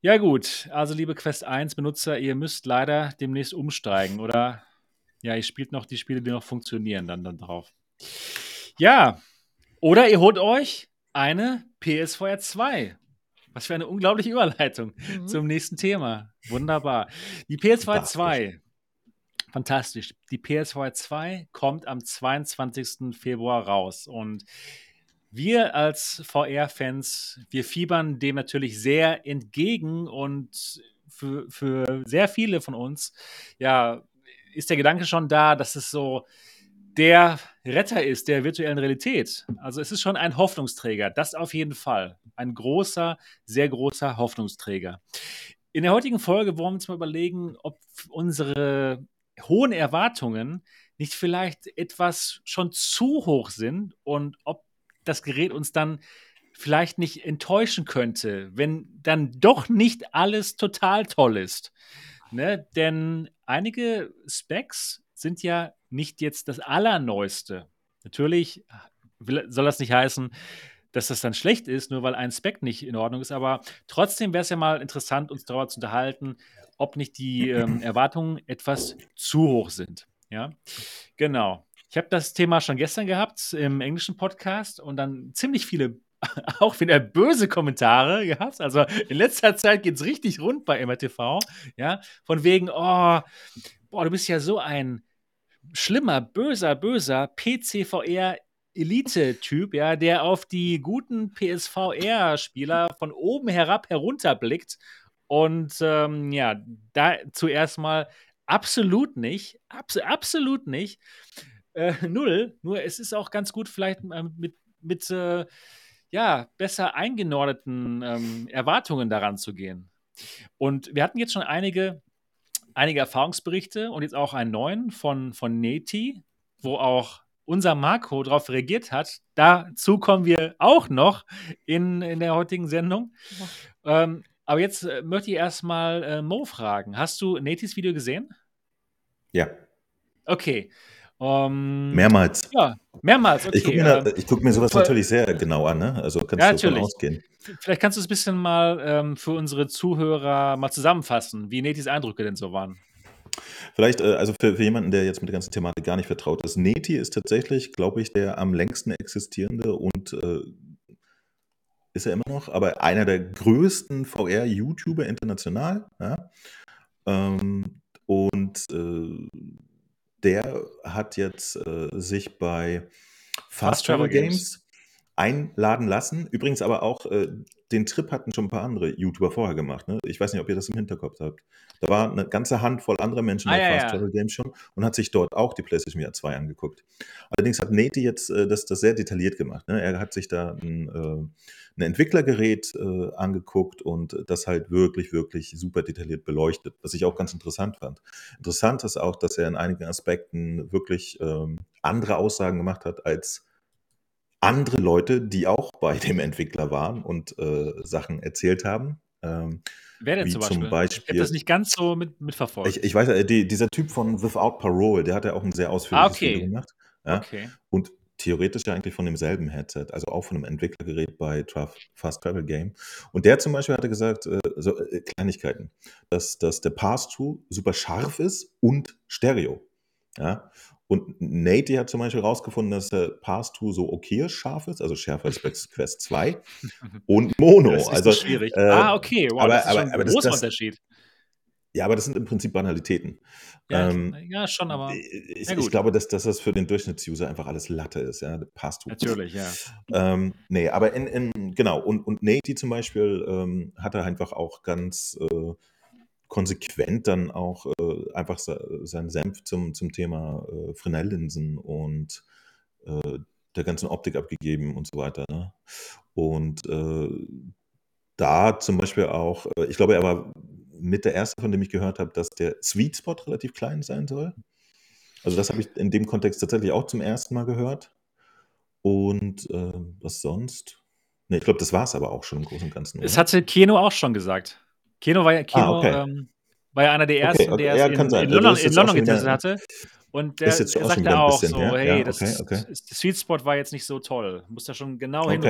Ja, gut. Also, liebe Quest 1-Benutzer, ihr müsst leider demnächst umsteigen oder ja, ihr spielt noch die Spiele, die noch funktionieren, dann, dann drauf. Ja. Oder ihr holt euch eine PSVR 2. Was für eine unglaubliche Überleitung Mhm. zum nächsten Thema. Wunderbar. Die PS2 Fantastisch. 2. Fantastisch. Die PS2 2 kommt am 22. Februar raus. Und wir als VR-Fans, wir fiebern dem natürlich sehr entgegen und für, für sehr viele von uns, ja, ist der Gedanke schon da, dass es so der Retter ist der virtuellen Realität. Also es ist schon ein Hoffnungsträger, das auf jeden Fall. Ein großer, sehr großer Hoffnungsträger. In der heutigen Folge wollen wir uns mal überlegen, ob unsere hohen Erwartungen nicht vielleicht etwas schon zu hoch sind und ob das Gerät uns dann vielleicht nicht enttäuschen könnte, wenn dann doch nicht alles total toll ist. Ne? Denn einige Specs sind ja nicht jetzt das Allerneueste. Natürlich soll das nicht heißen, dass das dann schlecht ist, nur weil ein Spec nicht in Ordnung ist. Aber trotzdem wäre es ja mal interessant, uns darüber zu unterhalten, ob nicht die ähm, Erwartungen etwas zu hoch sind. Ja, genau. Ich habe das Thema schon gestern gehabt im englischen Podcast und dann ziemlich viele auch wieder böse Kommentare gehabt. Also in letzter Zeit geht es richtig rund bei MRTV. Ja, von wegen, oh, boah, du bist ja so ein schlimmer, böser, böser PCVR Elite-Typ, ja, der auf die guten PSVR-Spieler von oben herab herunterblickt. Und ähm, ja, da zuerst mal absolut nicht, abs absolut nicht. Äh, null. Nur es ist auch ganz gut, vielleicht äh, mit, mit äh, ja, besser eingeordneten ähm, Erwartungen daran zu gehen. Und wir hatten jetzt schon einige, einige Erfahrungsberichte und jetzt auch einen neuen von, von Neti, wo auch unser Marco darauf reagiert hat. Dazu kommen wir auch noch in, in der heutigen Sendung. Ja. Ähm, aber jetzt äh, möchte ich erstmal äh, Mo fragen. Hast du Natis Video gesehen? Ja. Okay. Um, ähm, mehrmals. Ja, mehrmals. Okay. Ich gucke mir, guck mir sowas natürlich sehr genau an, ne? Also kannst ja, du davon ausgehen. Vielleicht kannst du es ein bisschen mal ähm, für unsere Zuhörer mal zusammenfassen, wie Netis Eindrücke denn so waren. Vielleicht, äh, also für, für, jemanden, der jetzt mit der ganzen Thematik gar nicht vertraut ist, Neti ist tatsächlich, glaube ich, der am längsten existierende und äh, ist er immer noch, aber einer der größten VR-YouTuber international. Ja? Ähm, und äh, der hat jetzt äh, sich bei Fast, Travel Games, Games einladen lassen. Übrigens aber auch äh, den Trip hatten schon ein paar andere YouTuber vorher gemacht. Ne? Ich weiß nicht, ob ihr das im Hinterkopf habt. Da war eine ganze Handvoll anderer Menschen ah, bei ja, Fast ja. Travel Games schon und hat sich dort auch die PlayStation VR 2 angeguckt. Allerdings hat Neti jetzt äh, das, das sehr detailliert gemacht. Ne? Er hat sich da ein, äh, ein Entwicklergerät äh, angeguckt und das halt wirklich, wirklich super detailliert beleuchtet, was ich auch ganz interessant fand. Interessant ist auch, dass er in einigen Aspekten wirklich ähm, andere Aussagen gemacht hat als andere Leute, die auch bei dem Entwickler waren und äh, Sachen erzählt haben. Ähm, Wer denn zum Beispiel? zum Beispiel? Ich habe das nicht ganz so mit, mitverfolgt. Ich, ich weiß, äh, die, dieser Typ von Without Parole, der hat ja auch ein sehr ausführliches ah, okay. Video gemacht. Ja? Okay. Und theoretisch ja eigentlich von demselben Headset, also auch von einem Entwicklergerät bei Traf, Fast Travel Game. Und der zum Beispiel hatte gesagt, äh, so äh, Kleinigkeiten, dass, dass der Pass-Through super scharf ist und Stereo. Ja? Und Nate hat zum Beispiel herausgefunden, dass der Pass-Through so okay scharf ist, also schärfer als bei Quest 2 und Mono. Das ist also, schwierig. Äh, ah, okay, wow, aber, das ist aber, ein großer Unterschied. Ja, aber das sind im Prinzip Banalitäten. Ja, ähm, ja schon, aber. Ich, ich glaube, dass, dass, das für den Durchschnittsuser einfach alles Latte ist, ja. Passt Natürlich, ja. Ähm, nee, aber in, in, genau, und, und Nate zum Beispiel ähm, hat er einfach auch ganz äh, konsequent dann auch äh, einfach seinen Senf zum, zum Thema äh, Fresnel-Linsen und äh, der ganzen Optik abgegeben und so weiter. Ne? Und äh, da zum Beispiel auch, äh, ich glaube, er war mit der erste, von dem ich gehört habe, dass der Sweet Spot relativ klein sein soll. Also das habe ich in dem Kontext tatsächlich auch zum ersten Mal gehört. Und äh, was sonst? Ne, ich glaube, das war es aber auch schon im Großen und Ganzen. Es hatte Keno auch schon gesagt. Keno war ja, Keno, ah, okay. ähm, war ja einer der ersten, okay, okay. der ja, es in, in, London, in London getestet hatte. Und der, der sagte auch so, her. hey, ja, das, das Sweet Spot war jetzt nicht so toll. Muss da schon genau hin.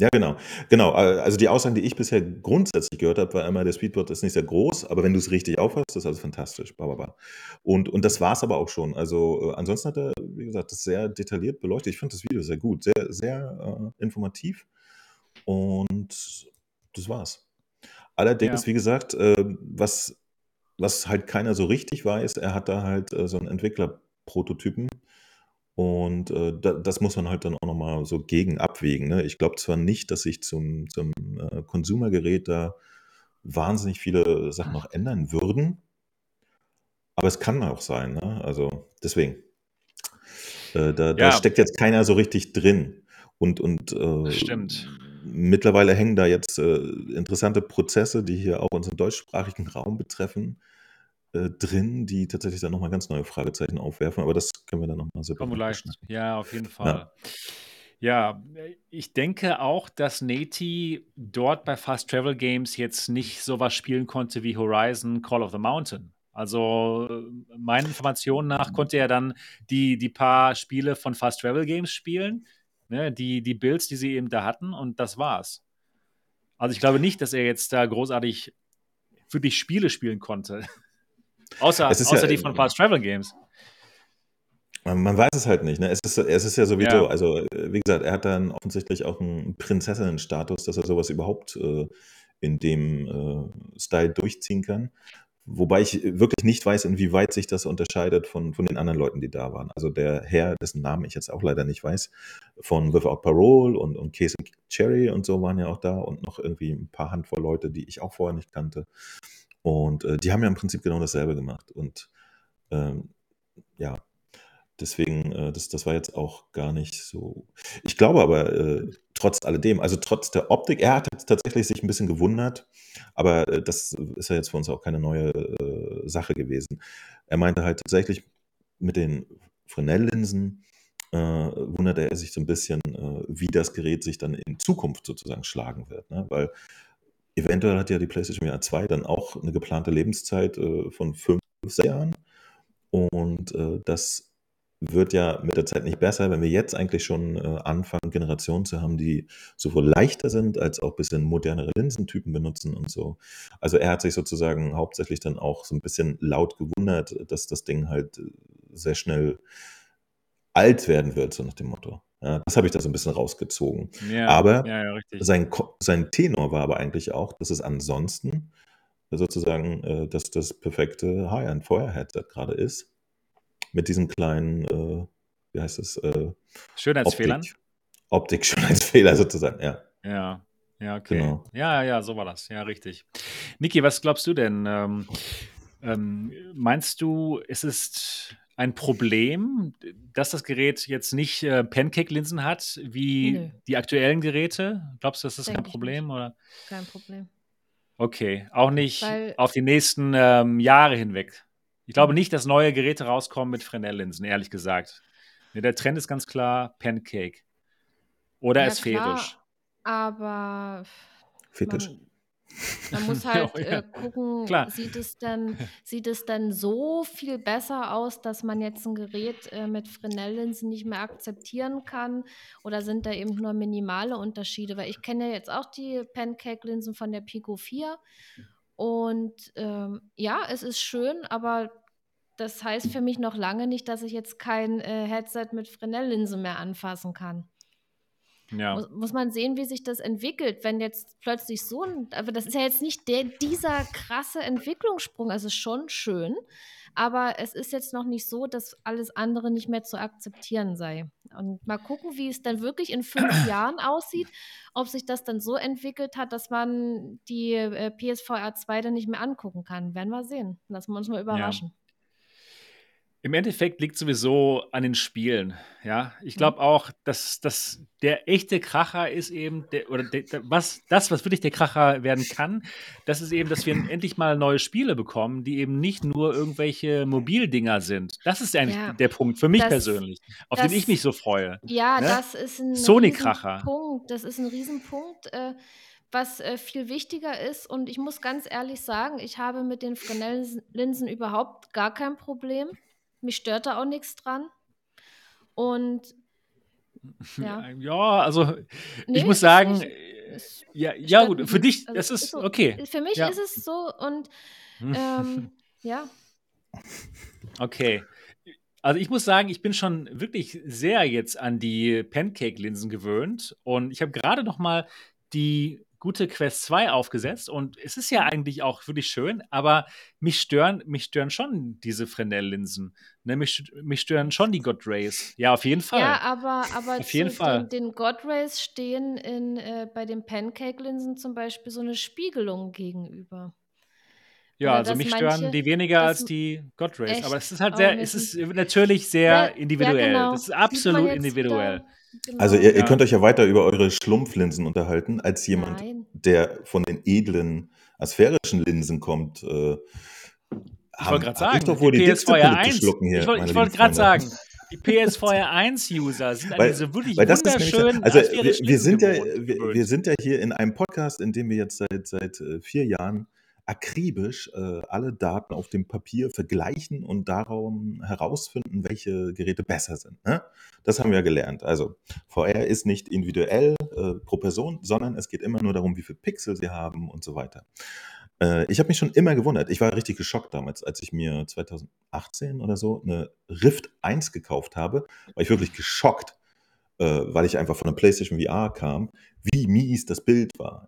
Ja, genau. Genau. Also die Aussagen, die ich bisher grundsätzlich gehört habe, war immer, der Speedboard ist nicht sehr groß, aber wenn du es richtig aufhast, ist also fantastisch. Und, und das war es aber auch schon. Also äh, ansonsten hat er, wie gesagt, das sehr detailliert beleuchtet. Ich fand das Video sehr gut, sehr, sehr äh, informativ. Und das war's. Allerdings, ja. wie gesagt, äh, was, was halt keiner so richtig weiß, er hat da halt äh, so einen Entwicklerprototypen und äh, da, das muss man halt dann auch nochmal so gegen abwägen. Ne? Ich glaube zwar nicht, dass sich zum, zum äh, Konsumergerät da wahnsinnig viele Sachen noch ändern würden, aber es kann auch sein. Ne? Also deswegen. Äh, da, da steckt jetzt keiner so richtig drin. Und, und äh, Stimmt mittlerweile hängen da jetzt äh, interessante Prozesse, die hier auch unseren deutschsprachigen Raum betreffen, äh, drin, die tatsächlich dann nochmal ganz neue Fragezeichen aufwerfen. Aber das können wir dann nochmal so leicht. Ja, auf jeden Fall. Ja. ja. ich denke auch, dass Nati dort bei Fast Travel Games jetzt nicht sowas spielen konnte wie Horizon Call of the Mountain. Also meinen Informationen nach konnte er dann die, die paar Spiele von Fast Travel Games spielen, ne, die, die Builds, die sie eben da hatten und das war's. Also ich glaube nicht, dass er jetzt da großartig für dich Spiele spielen konnte. außer außer ja, die von Fast Travel Games. Man weiß es halt nicht. Ne? Es, ist, es ist ja sowieso, ja. also wie gesagt, er hat dann offensichtlich auch einen Prinzessinnenstatus, dass er sowas überhaupt äh, in dem äh, Style durchziehen kann. Wobei ich wirklich nicht weiß, inwieweit sich das unterscheidet von, von den anderen Leuten, die da waren. Also der Herr, dessen Namen ich jetzt auch leider nicht weiß, von Without Parole und, und Case and Cherry und so waren ja auch da und noch irgendwie ein paar Handvoll Leute, die ich auch vorher nicht kannte. Und äh, die haben ja im Prinzip genau dasselbe gemacht. Und ähm, ja, Deswegen, äh, das, das war jetzt auch gar nicht so. Ich glaube aber, äh, trotz alledem, also trotz der Optik, er hat tatsächlich sich ein bisschen gewundert, aber äh, das ist ja jetzt für uns auch keine neue äh, Sache gewesen. Er meinte halt tatsächlich mit den Fresnel-Linsen äh, wunderte er sich so ein bisschen, äh, wie das Gerät sich dann in Zukunft sozusagen schlagen wird. Ne? Weil eventuell hat ja die PlayStation VR 2 dann auch eine geplante Lebenszeit äh, von fünf, sechs Jahren. Und äh, das wird ja mit der Zeit nicht besser, wenn wir jetzt eigentlich schon äh, anfangen, Generationen zu haben, die sowohl leichter sind, als auch ein bisschen modernere Linsentypen benutzen und so. Also er hat sich sozusagen hauptsächlich dann auch so ein bisschen laut gewundert, dass das Ding halt äh, sehr schnell alt werden wird, so nach dem Motto. Ja, das habe ich da so ein bisschen rausgezogen. Ja, aber ja, ja, sein, sein Tenor war aber eigentlich auch, dass es ansonsten sozusagen äh, dass das perfekte High-End-Feuer-Headset gerade ist mit diesen kleinen, äh, wie heißt es? Äh, Schönheitsfehlern? Optik, Optik Schönheitsfehler sozusagen, ja. Ja, ja, okay. Genau. Ja, ja, so war das. Ja, richtig. Niki, was glaubst du denn? Ähm, ähm, meinst du, es ist ein Problem, dass das Gerät jetzt nicht äh, Pancake-Linsen hat wie Nö. die aktuellen Geräte? Glaubst du, das ist Denk kein Problem? Oder? Kein Problem. Okay, auch nicht Weil, auf die nächsten ähm, Jahre hinweg. Ich glaube nicht, dass neue Geräte rauskommen mit Fresnel-Linsen, ehrlich gesagt. Der Trend ist ganz klar Pancake. Oder ja, sphärisch. Aber Fetisch. Man, man muss halt oh, ja. äh, gucken, Klar. sieht es, denn, sieht es denn so viel besser aus, dass man jetzt ein Gerät äh, mit Fresnel-Linsen nicht mehr akzeptieren kann? Oder sind da eben nur minimale Unterschiede? Weil ich kenne ja jetzt auch die Pancake-Linsen von der Pico 4 und ähm, ja, es ist schön, aber das heißt für mich noch lange nicht, dass ich jetzt kein äh, Headset mit Fresnel-Linse mehr anfassen kann. Ja. Muss, muss, man sehen, wie sich das entwickelt, wenn jetzt plötzlich so ein, aber das ist ja jetzt nicht der, dieser krasse Entwicklungssprung, also schon schön, aber es ist jetzt noch nicht so, dass alles andere nicht mehr zu akzeptieren sei. Und mal gucken, wie es dann wirklich in fünf Jahren aussieht, ob sich das dann so entwickelt hat, dass man die äh, PSVR 2 dann nicht mehr angucken kann. Werden wir sehen. Lassen wir uns mal überraschen. Ja. Im Endeffekt liegt sowieso an den Spielen. Ja, ich glaube mhm. auch, dass, dass der echte Kracher ist eben, der, oder der, was, das, was wirklich der Kracher werden kann, das ist eben, dass wir endlich mal neue Spiele bekommen, die eben nicht nur irgendwelche Mobildinger sind. Das ist eigentlich ja, der Punkt für mich das, persönlich, auf das, den ich mich so freue. Ja, ne? das ist ein Sony-Kracher. Das ist ein Riesenpunkt. Äh, was äh, viel wichtiger ist. Und ich muss ganz ehrlich sagen, ich habe mit den Fresnel-Linsen überhaupt gar kein Problem. Mich stört da auch nichts dran. Und ja. Ja, also nee, ich muss sagen, nicht, ja, ja gut, für dich, also, das ist, so, okay. Für mich ja. ist es so und ähm, ja. Okay. Also ich muss sagen, ich bin schon wirklich sehr jetzt an die Pancake-Linsen gewöhnt und ich habe gerade noch mal die gute Quest 2 aufgesetzt und es ist ja eigentlich auch wirklich schön, aber mich stören, mich stören schon diese Fresnel-Linsen. Ne, mich, mich stören schon die God Rays. Ja, auf jeden Fall. Ja, aber, aber auf jeden Fall. Den, den God Rays stehen in, äh, bei den Pancake-Linsen zum Beispiel so eine Spiegelung gegenüber. Ja, Oder also mich stören die weniger als die God Rays. Aber es ist halt sehr, es ist natürlich sehr ja, individuell. Ja, genau. Das ist absolut individuell. Wieder, Genau. Also ihr, ihr könnt euch ja weiter über eure Schlumpflinsen unterhalten, als jemand, Nein. der von den edlen asphärischen Linsen kommt. Äh, ich wollte gerade sagen, doch wohl die, die PSVR 1, hier, ich wollte wollt gerade sagen, die PSVR 1-User sind weil, diese wirklich weil das wunderschönen Also wir, wir sind ja, wir, wir, sind ja hier in einem Podcast, in dem wir jetzt seit, seit äh, vier Jahren akribisch äh, alle Daten auf dem Papier vergleichen und darum herausfinden, welche Geräte besser sind. Ne? Das haben wir gelernt. Also VR ist nicht individuell äh, pro Person, sondern es geht immer nur darum, wie viele Pixel sie haben und so weiter. Äh, ich habe mich schon immer gewundert. Ich war richtig geschockt damals, als ich mir 2018 oder so eine Rift 1 gekauft habe. War ich wirklich geschockt, äh, weil ich einfach von der PlayStation VR kam, wie mies das Bild war.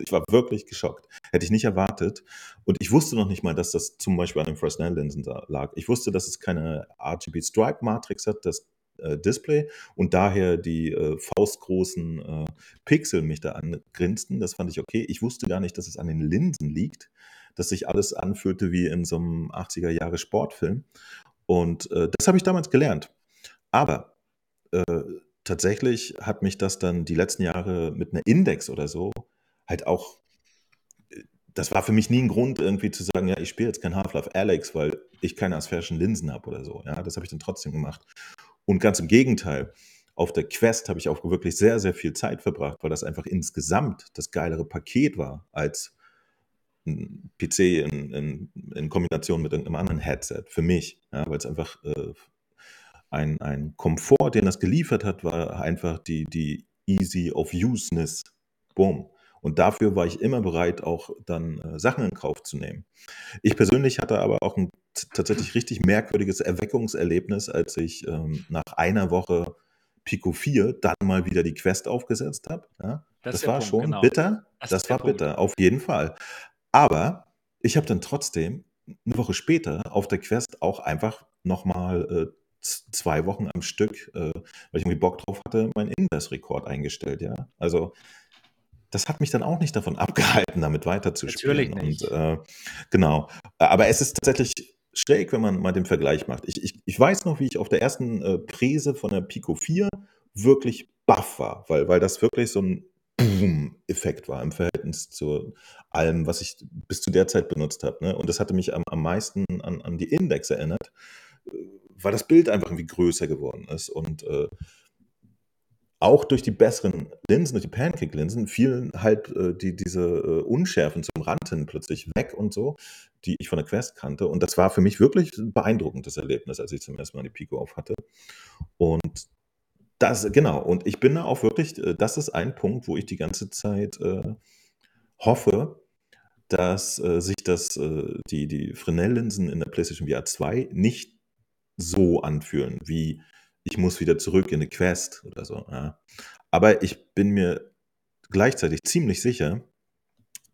Ich war wirklich geschockt. Hätte ich nicht erwartet. Und ich wusste noch nicht mal, dass das zum Beispiel an den Fresnel-Linsen lag. Ich wusste, dass es keine RGB Stripe Matrix hat, das äh, Display und daher die äh, faustgroßen äh, Pixel mich da angrinsten. Das fand ich okay. Ich wusste gar nicht, dass es an den Linsen liegt, dass sich alles anfühlte wie in so einem 80er Jahre Sportfilm. Und äh, das habe ich damals gelernt. Aber äh, tatsächlich hat mich das dann die letzten Jahre mit einer Index oder so halt auch äh, das war für mich nie ein Grund, irgendwie zu sagen, ja, ich spiele jetzt kein Half-Life Alex, weil ich keine asphärischen Linsen habe oder so. Ja, das habe ich dann trotzdem gemacht. Und ganz im Gegenteil, auf der Quest habe ich auch wirklich sehr, sehr viel Zeit verbracht, weil das einfach insgesamt das geilere Paket war als ein PC in, in, in Kombination mit einem anderen Headset für mich. Ja, weil es einfach äh, ein, ein Komfort, den das geliefert hat, war einfach die, die Easy of Useness. Boom. Und dafür war ich immer bereit, auch dann äh, Sachen in Kauf zu nehmen. Ich persönlich hatte aber auch ein tatsächlich richtig merkwürdiges Erweckungserlebnis, als ich ähm, nach einer Woche Pico 4 dann mal wieder die Quest aufgesetzt habe. Ja, das, das war Punkt, schon genau. bitter. Das, das war bitter, Punkt. auf jeden Fall. Aber ich habe dann trotzdem eine Woche später auf der Quest auch einfach nochmal äh, zwei Wochen am Stück, äh, weil ich irgendwie Bock drauf hatte, meinen Index-Rekord eingestellt. Ja, also das hat mich dann auch nicht davon abgehalten, damit weiterzuspielen. Natürlich nicht. Und, äh, genau. Aber es ist tatsächlich schräg, wenn man mal den Vergleich macht. Ich, ich, ich weiß noch, wie ich auf der ersten äh, Prise von der Pico 4 wirklich baff war, weil, weil das wirklich so ein Boom-Effekt war im Verhältnis zu allem, was ich bis zu der Zeit benutzt habe. Ne? Und das hatte mich am, am meisten an, an die Index erinnert, äh, weil das Bild einfach irgendwie größer geworden ist. Und äh, auch durch die besseren Linsen, durch die Pancake-Linsen, fielen halt äh, die, diese äh, Unschärfen zum Rand hin plötzlich weg und so, die ich von der Quest kannte. Und das war für mich wirklich ein beeindruckendes Erlebnis, als ich zum ersten Mal die Pico auf hatte. Und das, genau, und ich bin da auch wirklich, äh, das ist ein Punkt, wo ich die ganze Zeit äh, hoffe, dass äh, sich das, äh, die, die Fresnel-Linsen in der PlayStation VR 2 nicht so anfühlen wie ich muss wieder zurück in eine Quest oder so. Ja. Aber ich bin mir gleichzeitig ziemlich sicher,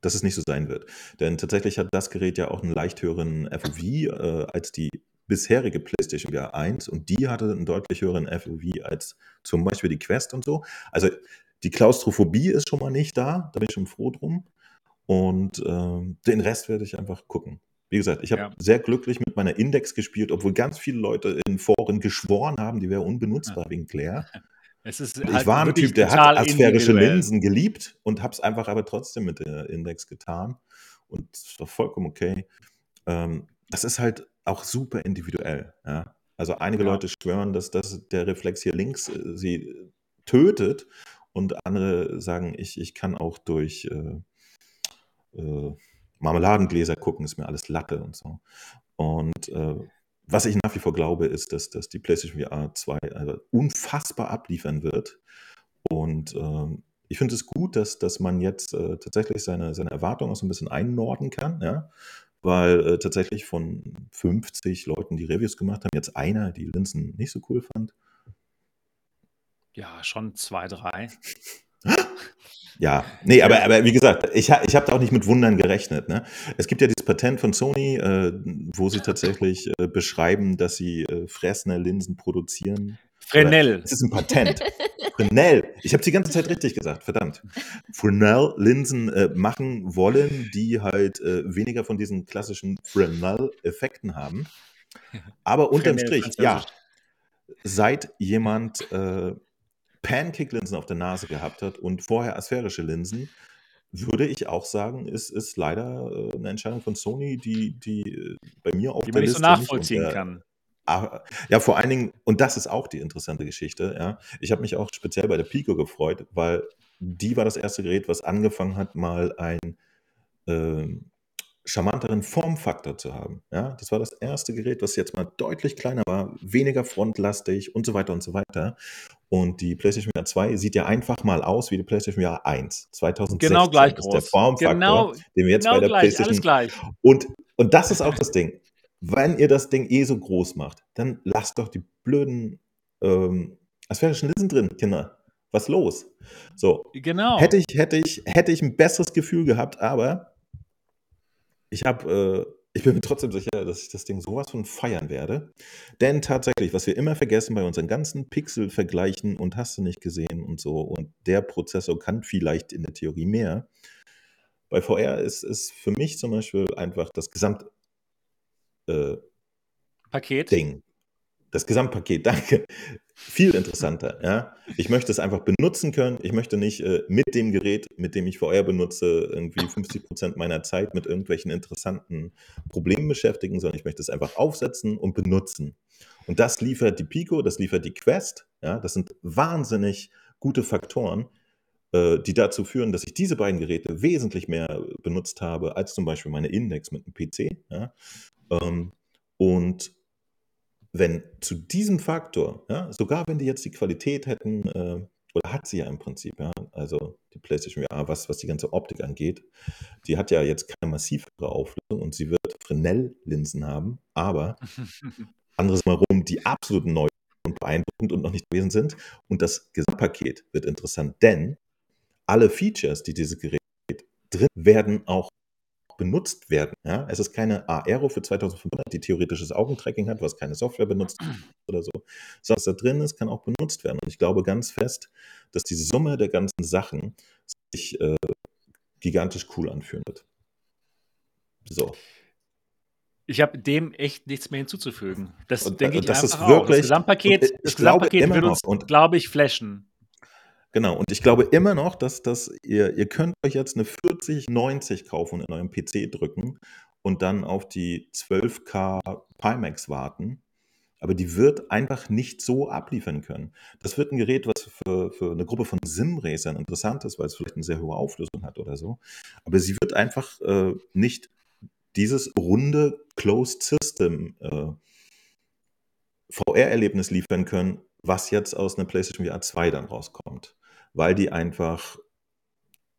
dass es nicht so sein wird. Denn tatsächlich hat das Gerät ja auch einen leicht höheren FOV äh, als die bisherige PlayStation VR 1 und die hatte einen deutlich höheren FOV als zum Beispiel die Quest und so. Also die Klaustrophobie ist schon mal nicht da, da bin ich schon froh drum. Und äh, den Rest werde ich einfach gucken. Wie gesagt, ich habe ja. sehr glücklich mit meiner Index gespielt, obwohl ganz viele Leute in Foren geschworen haben, die wäre unbenutzbar ja. wegen Claire. Ist ich halt war ein Typ, der hat asphärische Linsen geliebt und habe es einfach aber trotzdem mit der Index getan. Und das war vollkommen okay. Ähm, das ist halt auch super individuell. Ja? Also einige ja. Leute schwören, dass, dass der Reflex hier links äh, sie tötet und andere sagen, ich, ich kann auch durch äh, äh, Marmeladengläser gucken, ist mir alles Latte und so. Und äh, was ich nach wie vor glaube, ist, dass, dass die PlayStation VR 2 also unfassbar abliefern wird. Und äh, ich finde es gut, dass, dass man jetzt äh, tatsächlich seine, seine Erwartungen auch so ein bisschen einnorden kann, ja. Weil äh, tatsächlich von 50 Leuten, die Reviews gemacht haben, jetzt einer die Linsen nicht so cool fand. Ja, schon zwei, drei. Ja, nee, aber, aber wie gesagt, ich, ich habe da auch nicht mit Wundern gerechnet. Ne? Es gibt ja dieses Patent von Sony, äh, wo sie tatsächlich äh, beschreiben, dass sie äh, Fresnel-Linsen produzieren. Fresnel. Es ist ein Patent. Fresnel. Ich habe die ganze Zeit richtig gesagt, verdammt. Fresnel-Linsen äh, machen wollen, die halt äh, weniger von diesen klassischen Fresnel-Effekten haben. Aber unterm Strich, ja, seit jemand äh, Pancake-Linsen auf der Nase gehabt hat und vorher asphärische Linsen, würde ich auch sagen, ist, ist leider äh, eine Entscheidung von Sony, die, die äh, bei mir auf die der man nicht so nachvollziehen nicht kann. Ah, ja, vor allen Dingen, und das ist auch die interessante Geschichte, ja. Ich habe mich auch speziell bei der Pico gefreut, weil die war das erste Gerät, was angefangen hat, mal ein, äh, charmanteren Formfaktor zu haben. Ja, das war das erste Gerät, was jetzt mal deutlich kleiner war, weniger frontlastig und so weiter und so weiter. Und die PlayStation VR 2 sieht ja einfach mal aus wie die PlayStation VR 1. 2016 Genau gleich ist der groß. Formfaktor, Genau, den wir jetzt genau bei der gleich, alles PlayStation gleich. und, und das ist auch das Ding. Wenn ihr das Ding eh so groß macht, dann lasst doch die blöden ähm, asphärischen Linsen drin, Kinder. Was los? So, Genau. hätte ich, hätte ich, hätte ich ein besseres Gefühl gehabt, aber ich habe, äh, ich bin mir trotzdem sicher, dass ich das Ding sowas von feiern werde. Denn tatsächlich, was wir immer vergessen bei unseren ganzen Pixel-Vergleichen und hast du nicht gesehen und so, und der Prozessor kann vielleicht in der Theorie mehr. Bei VR ist es für mich zum Beispiel einfach das Gesamt, äh, Paket. Ding. Das Gesamtpaket, danke. Viel interessanter, ja. Ich möchte es einfach benutzen können. Ich möchte nicht äh, mit dem Gerät, mit dem ich VR benutze, irgendwie 50 Prozent meiner Zeit mit irgendwelchen interessanten Problemen beschäftigen, sondern ich möchte es einfach aufsetzen und benutzen. Und das liefert die Pico, das liefert die Quest, ja. Das sind wahnsinnig gute Faktoren, äh, die dazu führen, dass ich diese beiden Geräte wesentlich mehr benutzt habe, als zum Beispiel meine Index mit dem PC, ja. Ähm, und wenn zu diesem Faktor, ja, sogar wenn die jetzt die Qualität hätten, äh, oder hat sie ja im Prinzip, ja, also die PlayStation VR, was, was die ganze Optik angeht, die hat ja jetzt keine massivere Auflösung und sie wird Fresnel-Linsen haben, aber anderes Mal rum, die absolut neu und beeindruckend und noch nicht gewesen sind. Und das Gesamtpaket wird interessant, denn alle Features, die dieses Gerät drin werden auch benutzt werden. Ja? Es ist keine Aero für 2500, die theoretisches Augentracking hat, was keine Software benutzt oder so. Sondern was da drin ist, kann auch benutzt werden. Und ich glaube ganz fest, dass die Summe der ganzen Sachen sich äh, gigantisch cool anfühlen wird. So. Ich habe dem echt nichts mehr hinzuzufügen. Das Und, denke äh, ich das ist einfach auch. Das wirklich- Gesamtpaket, ich das Gesamtpaket wird uns, und- glaube ich, flashen. Genau, und ich glaube immer noch, dass, dass ihr, ihr könnt euch jetzt eine 4090 kaufen und in eurem PC drücken und dann auf die 12K Pimax warten. Aber die wird einfach nicht so abliefern können. Das wird ein Gerät, was für, für eine Gruppe von Sim-Racern interessant ist, weil es vielleicht eine sehr hohe Auflösung hat oder so. Aber sie wird einfach äh, nicht dieses runde Closed System äh, VR-Erlebnis liefern können, was jetzt aus einer PlayStation VR 2 dann rauskommt. Weil die einfach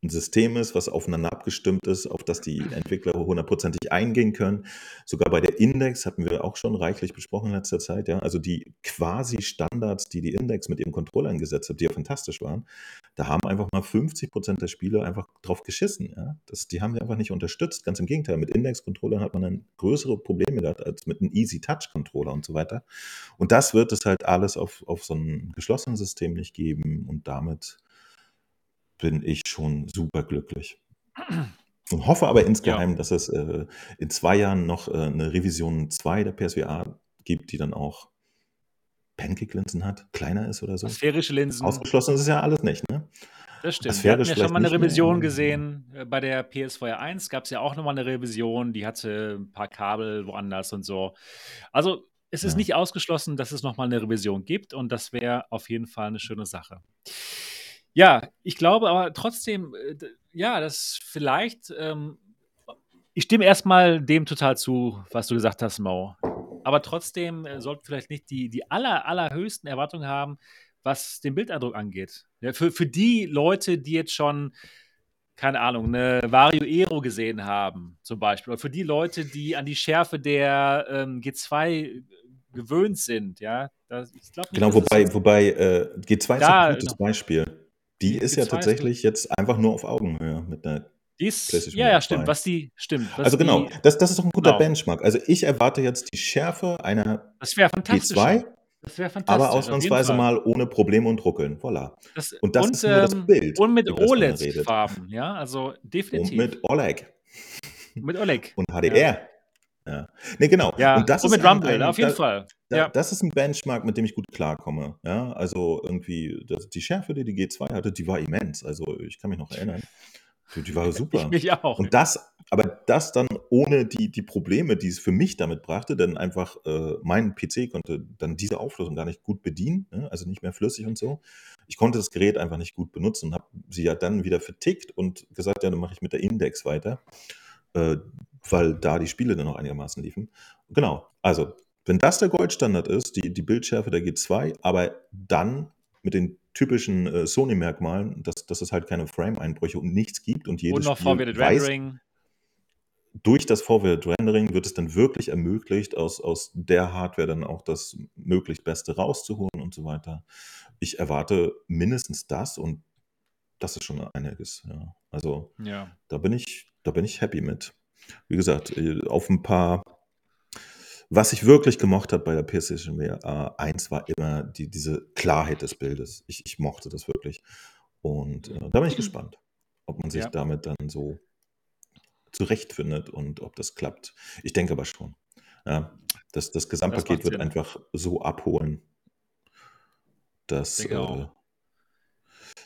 ein System ist, was aufeinander abgestimmt ist, auf das die Entwickler hundertprozentig eingehen können. Sogar bei der Index hatten wir auch schon reichlich besprochen in letzter Zeit. Ja? Also die quasi Standards, die die Index mit ihrem Controller eingesetzt hat, die ja fantastisch waren, da haben einfach mal 50 Prozent der Spieler einfach drauf geschissen. Ja? Das, die haben wir einfach nicht unterstützt. Ganz im Gegenteil, mit Index-Controllern hat man dann größere Probleme gehabt als mit einem Easy-Touch-Controller und so weiter. Und das wird es halt alles auf, auf so einem geschlossenen System nicht geben und damit bin ich schon super glücklich. Und hoffe aber insgeheim, dass es äh, in zwei Jahren noch äh, eine Revision 2 der PSVR gibt, die dann auch Pancake-Linsen hat, kleiner ist oder so. Sphärische Linsen. Ausgeschlossen ist es ja alles nicht, ne? Das stimmt. Wir hatten ja schon mal eine Revision aber- gesehen. Äh, Bei der PS4 1 gab es ja auch nochmal eine Revision, die hatte ein paar Kabel woanders und so. Also es ist Ja. nicht ausgeschlossen, dass es nochmal eine Revision gibt und das wäre auf jeden Fall eine schöne Sache. Ja, ich glaube aber trotzdem, äh, ja, dass vielleicht, ähm, ich stimme erstmal dem total zu, was du gesagt hast, Mo. Aber trotzdem äh, sollten vielleicht nicht die, die aller, allerhöchsten Erwartungen haben, was den Bildeindruck angeht. Ja, für, für die Leute, die jetzt schon, keine Ahnung, eine Vario Aero gesehen haben, zum Beispiel, oder für die Leute, die an die Schärfe der ähm, G2 gewöhnt sind, ja. Das, ich glaub nicht, Genau, wobei, wobei äh, G2 ist ein gutes. Beispiel. Die Die ist ja G2 ist tatsächlich jetzt einfach nur auf Augenhöhe mit einer dies, PlayStation ja, ja, stimmt, 2. was die, stimmt. Was Also genau, die, das, das ist doch ein guter Genau. Benchmark. Also ich erwarte jetzt die Schärfe einer das wäre fantastisch. G2, Das wäre fantastisch. aber ausnahmsweise mal ohne Probleme und Ruckeln. Voilà. Das, Und das ist nur das Bild, Und mit. OLED-Farben, ja, also definitiv. Und mit OLEG mit OLED. und HDR. Ja. Nee, genau. Ja, und das und ist mit ein- Rumble, ein- auf jeden da- Fall. Da, ja. Das ist ein Benchmark, mit dem ich gut klarkomme. Ja, also irgendwie, das, die Schärfe, die die G2 hatte, die war immens. Also ich kann mich noch erinnern. Die, die war Ich super. mich auch. Und das, aber das dann ohne die, die Probleme, die es für mich damit brachte, denn einfach äh, mein PC konnte dann diese Auflösung gar nicht gut bedienen, ne? also nicht mehr flüssig und so. Ich konnte das Gerät einfach nicht gut benutzen und habe sie ja dann wieder vertickt und gesagt, ja, dann mache ich mit der Index weiter. Weil da die Spiele dann noch einigermaßen liefen. Genau, also wenn das der Goldstandard ist, die, die Bildschärfe der G2, aber dann mit den typischen äh, Sony-Merkmalen, dass, dass es halt keine Frame-Einbrüche und nichts gibt und jedes Und noch Spiel weiß, Rendering. durch das Forward Rendering wird es dann wirklich ermöglicht, aus, aus der Hardware dann auch das möglichst Beste rauszuholen und so weiter. Ich erwarte mindestens das und das ist schon einiges. Ja. Also Ja. da bin ich, da bin ich happy mit. Wie gesagt, äh, auf ein paar, was ich wirklich gemocht habe bei der PlayStation VR 1 war immer die, diese Klarheit des Bildes. Ich, ich mochte das wirklich. Und äh, da bin ich gespannt, ob man sich Ja. damit dann so zurechtfindet und ob das klappt. Ich denke aber schon. Ja, das, das Gesamtpaket macht wird einfach so abholen, dass, äh,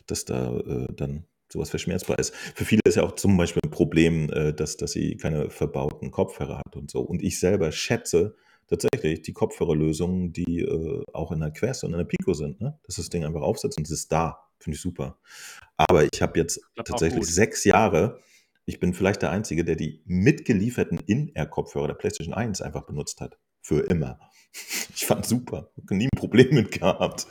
dass da äh, dann sowas verschmerzbar ist. Für viele ist ja auch zum Beispiel ein Problem, äh, dass, dass sie keine verbauten Kopfhörer hat und so. Und ich selber schätze tatsächlich die Kopfhörerlösungen, die äh, auch in der Quest und in der Pico sind, ne? dass das Ding einfach aufsetzt und es ist da. Finde ich super. Aber ich habe jetzt auch tatsächlich sechs Jahre, ich bin vielleicht der Einzige, der die mitgelieferten In-Air-Kopfhörer der PlayStation 1 einfach benutzt hat. Für immer. Ich fand super. Nie ein Problem mit gehabt.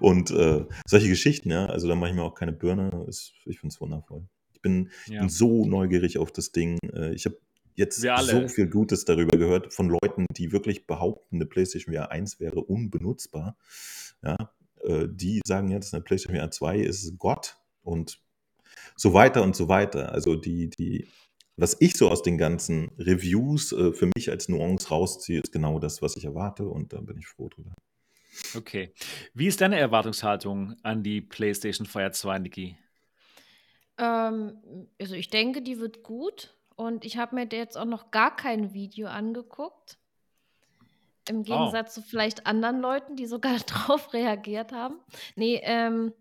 Und äh, solche Geschichten, ja, also da mache ich mir auch keine Birne. Ist, ich finde es wundervoll. Ich bin, Ja. bin so neugierig auf das Ding. Äh, ich habe jetzt so viel Gutes darüber gehört von Leuten, die wirklich behaupten, eine PlayStation VR 1 wäre unbenutzbar. Ja, äh, die sagen jetzt, eine PlayStation VR 2 ist Gott und so weiter und so weiter. Also die, die, was ich so aus den ganzen Reviews äh, für mich als Nuance rausziehe, ist genau das, was ich erwarte und da bin ich froh drüber. Okay. Wie ist deine Erwartungshaltung an die PlayStation VR 2, Niki? Ähm, also ich denke, die wird gut. Und ich habe mir da jetzt auch noch gar kein Video angeguckt. Im Gegensatz zu vielleicht anderen Leuten, die sogar drauf reagiert haben. Nee, ähm,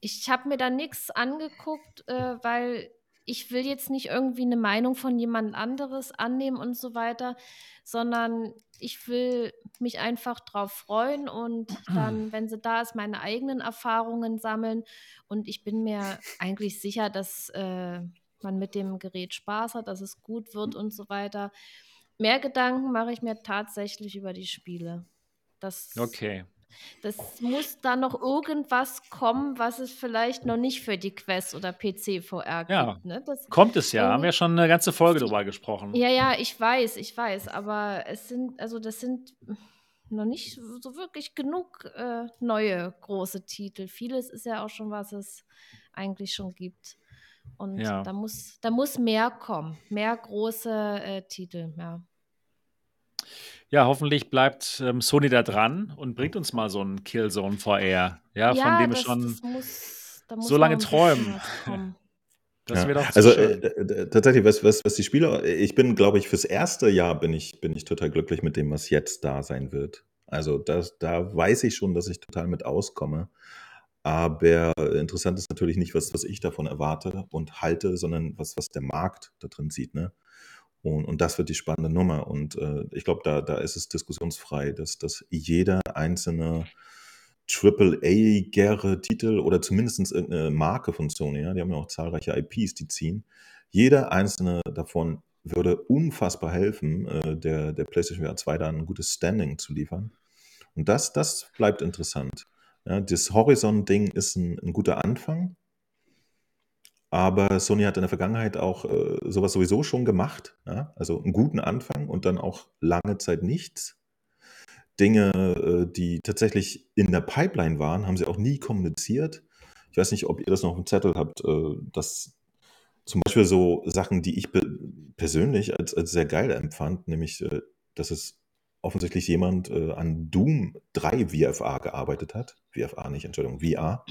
ich habe mir da nichts angeguckt, äh, weil ich will jetzt nicht irgendwie eine Meinung von jemand anderes annehmen und so weiter, sondern ich will mich einfach drauf freuen und dann, wenn sie da ist, meine eigenen Erfahrungen sammeln. Und ich bin mir eigentlich sicher, dass äh, man mit dem Gerät Spaß hat, dass es gut wird und so weiter. Mehr Gedanken mache ich mir tatsächlich über die Spiele. Das, Okay. Das muss da noch irgendwas kommen, was es vielleicht noch nicht für die Quest oder PC VR Ja. gibt. Ne? Das, Kommt es ja. Haben wir schon eine ganze Folge drüber gesprochen. ja, ja, ich weiß, ich weiß, aber es sind, also das sind noch nicht so wirklich genug äh, neue große Titel. Vieles ist ja auch schon, was es eigentlich schon gibt. Und Ja. da muss, da muss mehr kommen, mehr große äh, Titel, ja. Ja, hoffentlich bleibt ähm, Sony da dran und bringt uns mal so einen Killzone VR. Ja, von dem wir schon. das muss, da muss so lange träumen. Das Ja. wäre doch also äh, tatsächlich, was, was, was die Spiele, ich bin, glaube ich, fürs erste Jahr bin ich, bin ich total glücklich mit dem, was jetzt da sein wird. Also das, da weiß ich schon, dass ich total mit auskomme. Aber interessant ist natürlich nicht, was, was ich davon erwarte und halte, sondern was, was der Markt da drin sieht. Ne? Und, und das wird die spannende Nummer. Und äh, ich glaube, da, da ist es diskussionsfrei, dass, dass jeder einzelne AAA-gäre Titel oder zumindest irgendeine Marke von Sony, ja, die haben ja auch zahlreiche IPs, die ziehen. Jeder einzelne davon würde unfassbar helfen, äh, der, der PlayStation VR 2 da ein gutes Standing zu liefern. Und das, das bleibt interessant. Ja, das Horizon-Ding ist ein, ein guter Anfang, aber Sony hat in der Vergangenheit auch äh, sowas sowieso schon gemacht. Ja? Also einen guten Anfang und dann auch lange Zeit nichts. Dinge, äh, die tatsächlich in der Pipeline waren, haben sie auch nie kommuniziert. Ich weiß nicht, ob ihr das noch im Zettel habt, äh, dass zum Beispiel so Sachen, die ich pe- persönlich als, als sehr geil empfand, nämlich, äh, dass es offensichtlich jemand äh, an Doom 3 VFA gearbeitet hat. VFA nicht, Entschuldigung, VR.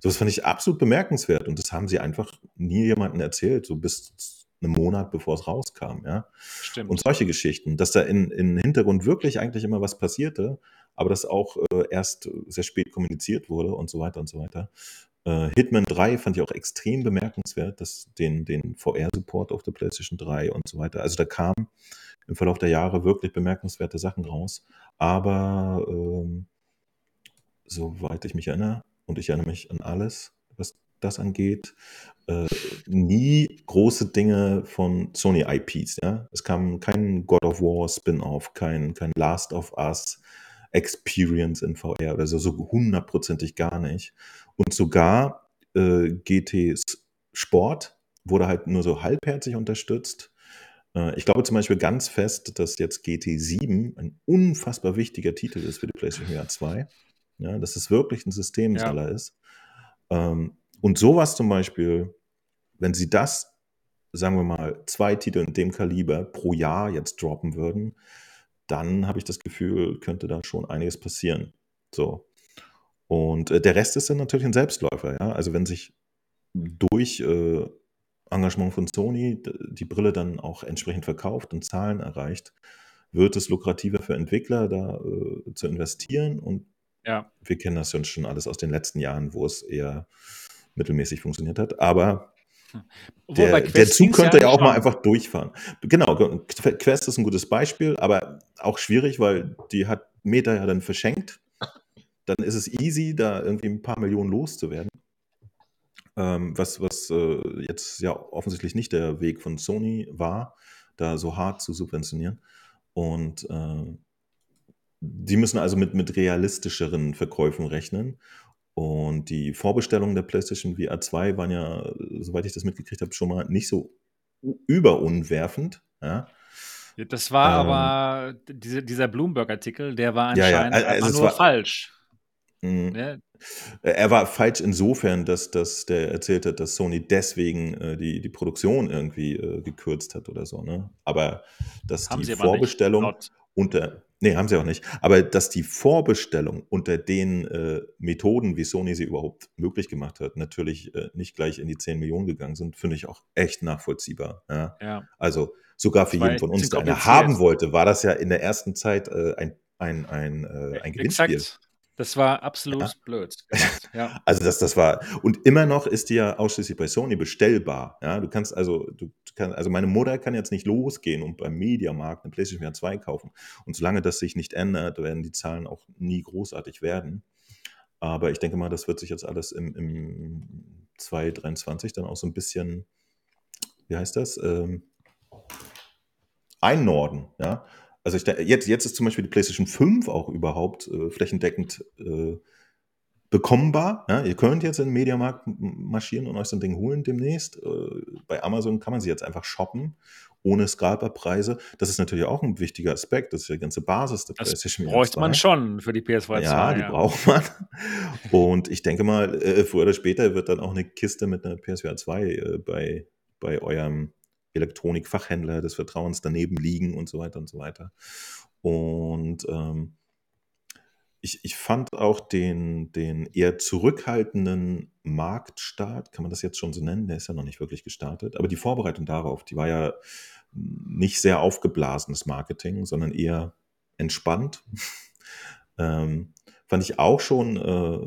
So, das fand ich absolut bemerkenswert und das haben sie einfach nie jemandem erzählt, so bis einen Monat bevor es rauskam, ja. Stimmt. Und solche Geschichten, dass da in, im Hintergrund wirklich eigentlich immer was passierte, aber das auch äh, erst sehr spät kommuniziert wurde und so weiter und so weiter. Äh, Hitman 3 fand ich auch extrem bemerkenswert, dass den, den VR-Support auf der PlayStation 3 und so weiter. Also da kamen im Verlauf der Jahre wirklich bemerkenswerte Sachen raus. Aber ähm, soweit ich mich erinnere, und ich erinnere mich an alles, was das angeht, äh, nie große Dinge von Sony IPs. Ja? Es kam kein God of War Spin-off, kein, kein Last of Us Experience in VR oder so, so hundertprozentig gar nicht. Und sogar äh, GT Sport wurde halt nur so halbherzig unterstützt. Äh, ich glaube zum Beispiel ganz fest, dass jetzt GT7 ein unfassbar wichtiger Titel ist für die PlayStation VR 2. Ja, dass es wirklich ein Systemseller ja. ist. Ähm, und sowas zum Beispiel wenn sie das, sagen wir mal, zwei Titel in dem Kaliber pro Jahr jetzt droppen würden, dann habe ich das Gefühl, könnte da schon einiges passieren. So. Und äh, der Rest ist dann natürlich ein Selbstläufer, ja. Also wenn sich durch äh, Engagement von Sony die Brille dann auch entsprechend verkauft und Zahlen erreicht, wird es lukrativer für Entwickler, da äh, zu investieren. Und ja. wir kennen das schon alles aus den letzten Jahren, wo es eher mittelmäßig funktioniert hat. Aber der, der, Zug könnte ja auch mal einfach durchfahren. Genau, Quest ist ein gutes Beispiel, aber auch schwierig, weil die hat Meta ja dann verschenkt. Dann ist es easy, da irgendwie ein paar Millionen loszuwerden. Ähm, was was äh, jetzt ja offensichtlich nicht der Weg von Sony war, da so hart zu subventionieren. Und äh, die müssen also mit, mit realistischeren Verkäufen rechnen. Und die Vorbestellungen der PlayStation VR 2 waren ja, soweit ich das mitgekriegt habe, schon mal nicht so überunwerfend. Ja. Das war ähm, aber diese, dieser Bloomberg-Artikel, der war anscheinend ja, ja, also nur war, falsch. Mhm. Ja. Er war falsch insofern, dass, dass der erzählt hat, dass Sony deswegen äh, die, die Produktion irgendwie äh, gekürzt hat oder so. Ne? Aber dass Haben die Vorbestellung unter Nee, haben sie auch nicht. Aber dass die Vorbestellung unter den äh, Methoden, wie Sony sie überhaupt möglich gemacht hat, natürlich äh, nicht gleich in die 10 Millionen gegangen sind, finde ich auch echt nachvollziehbar. Ja? Ja. Also sogar für jeden von uns, der eine haben wollte, war das ja in der ersten Zeit äh, ein, ein, ein, äh, ein Gewinnspiel. Exakt. Das war absolut ja. blöd. Ja. Also das, das war und immer noch ist die ja ausschließlich bei Sony bestellbar. Ja, du kannst also, du kannst, also meine Mutter kann jetzt nicht losgehen und beim Mediamarkt eine PlayStation 2 kaufen. Und solange das sich nicht ändert, werden die Zahlen auch nie großartig werden. Aber ich denke mal, das wird sich jetzt alles im, im 2023 dann auch so ein bisschen, wie heißt das, ähm, einnorden. Ja, also ich, jetzt, jetzt ist zum Beispiel die PlayStation 5 auch überhaupt äh, flächendeckend äh, bekommbar. Ja, ihr könnt jetzt in den Mediamarkt marschieren und euch so ein Ding holen demnächst. Äh, bei Amazon kann man sie jetzt einfach shoppen, ohne Scalperpreise. Das ist natürlich auch ein wichtiger Aspekt. Das ist die ganze Basis der das PlayStation bräuchte man schon für die PS2 2. Ja, die ja. braucht man. Und ich denke mal, äh, früher oder später wird dann auch eine Kiste mit einer PSVR 2 äh, bei, bei eurem Elektronikfachhändler des Vertrauens daneben liegen und so weiter und so weiter. Und ähm, ich, ich fand auch den, den eher zurückhaltenden Marktstart, kann man das jetzt schon so nennen, der ist ja noch nicht wirklich gestartet, aber die Vorbereitung darauf, die war ja nicht sehr aufgeblasenes Marketing, sondern eher entspannt. ähm, fand ich auch schon äh,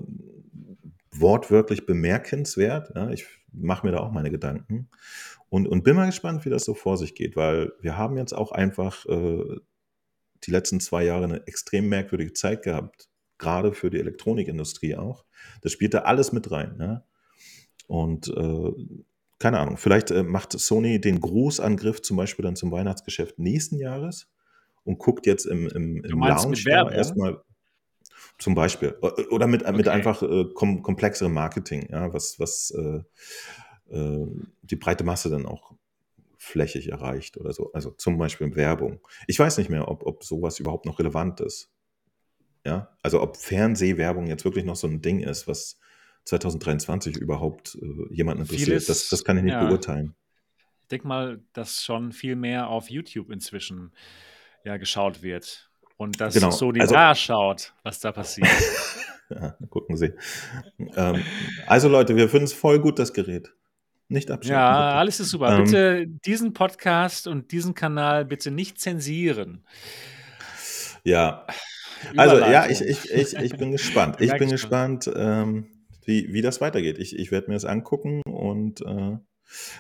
wortwörtlich bemerkenswert. Ja, ich mache mir da auch meine Gedanken. Und, und bin mal gespannt, wie das so vor sich geht, weil wir haben jetzt auch einfach äh, die letzten zwei Jahre eine extrem merkwürdige Zeit gehabt, gerade für die Elektronikindustrie auch. Das spielt da alles mit rein. Ne? Und äh, keine Ahnung, vielleicht äh, macht Sony den Großangriff zum Beispiel dann zum Weihnachtsgeschäft nächsten Jahres und guckt jetzt im, im, im Lounge erstmal zum Beispiel. Oder mit, okay. mit einfach äh, kom komplexerem Marketing, ja, was, was äh, äh, die breite Masse dann auch flächig erreicht oder so. Also zum Beispiel Werbung. Ich weiß nicht mehr, ob, ob sowas überhaupt noch relevant ist. Ja, also ob Fernsehwerbung jetzt wirklich noch so ein Ding ist, was 2023 überhaupt äh, jemanden interessiert, Vieles, das, das kann ich nicht ja. beurteilen. Ich denke mal, dass schon viel mehr auf YouTube inzwischen ja geschaut wird. Und dass genau. so die also, da schaut, was da passiert. ja, gucken Sie. Ähm, also Leute, wir finden es voll gut, das Gerät. Nicht abschalten. Ja, bitte. alles ist super. Ähm, bitte diesen Podcast und diesen Kanal bitte nicht zensieren. Ja. Also ja, ich, ich, ich, ich bin gespannt. Ich bin gespannt, ähm, wie, wie das weitergeht. Ich, ich werde mir das angucken und äh,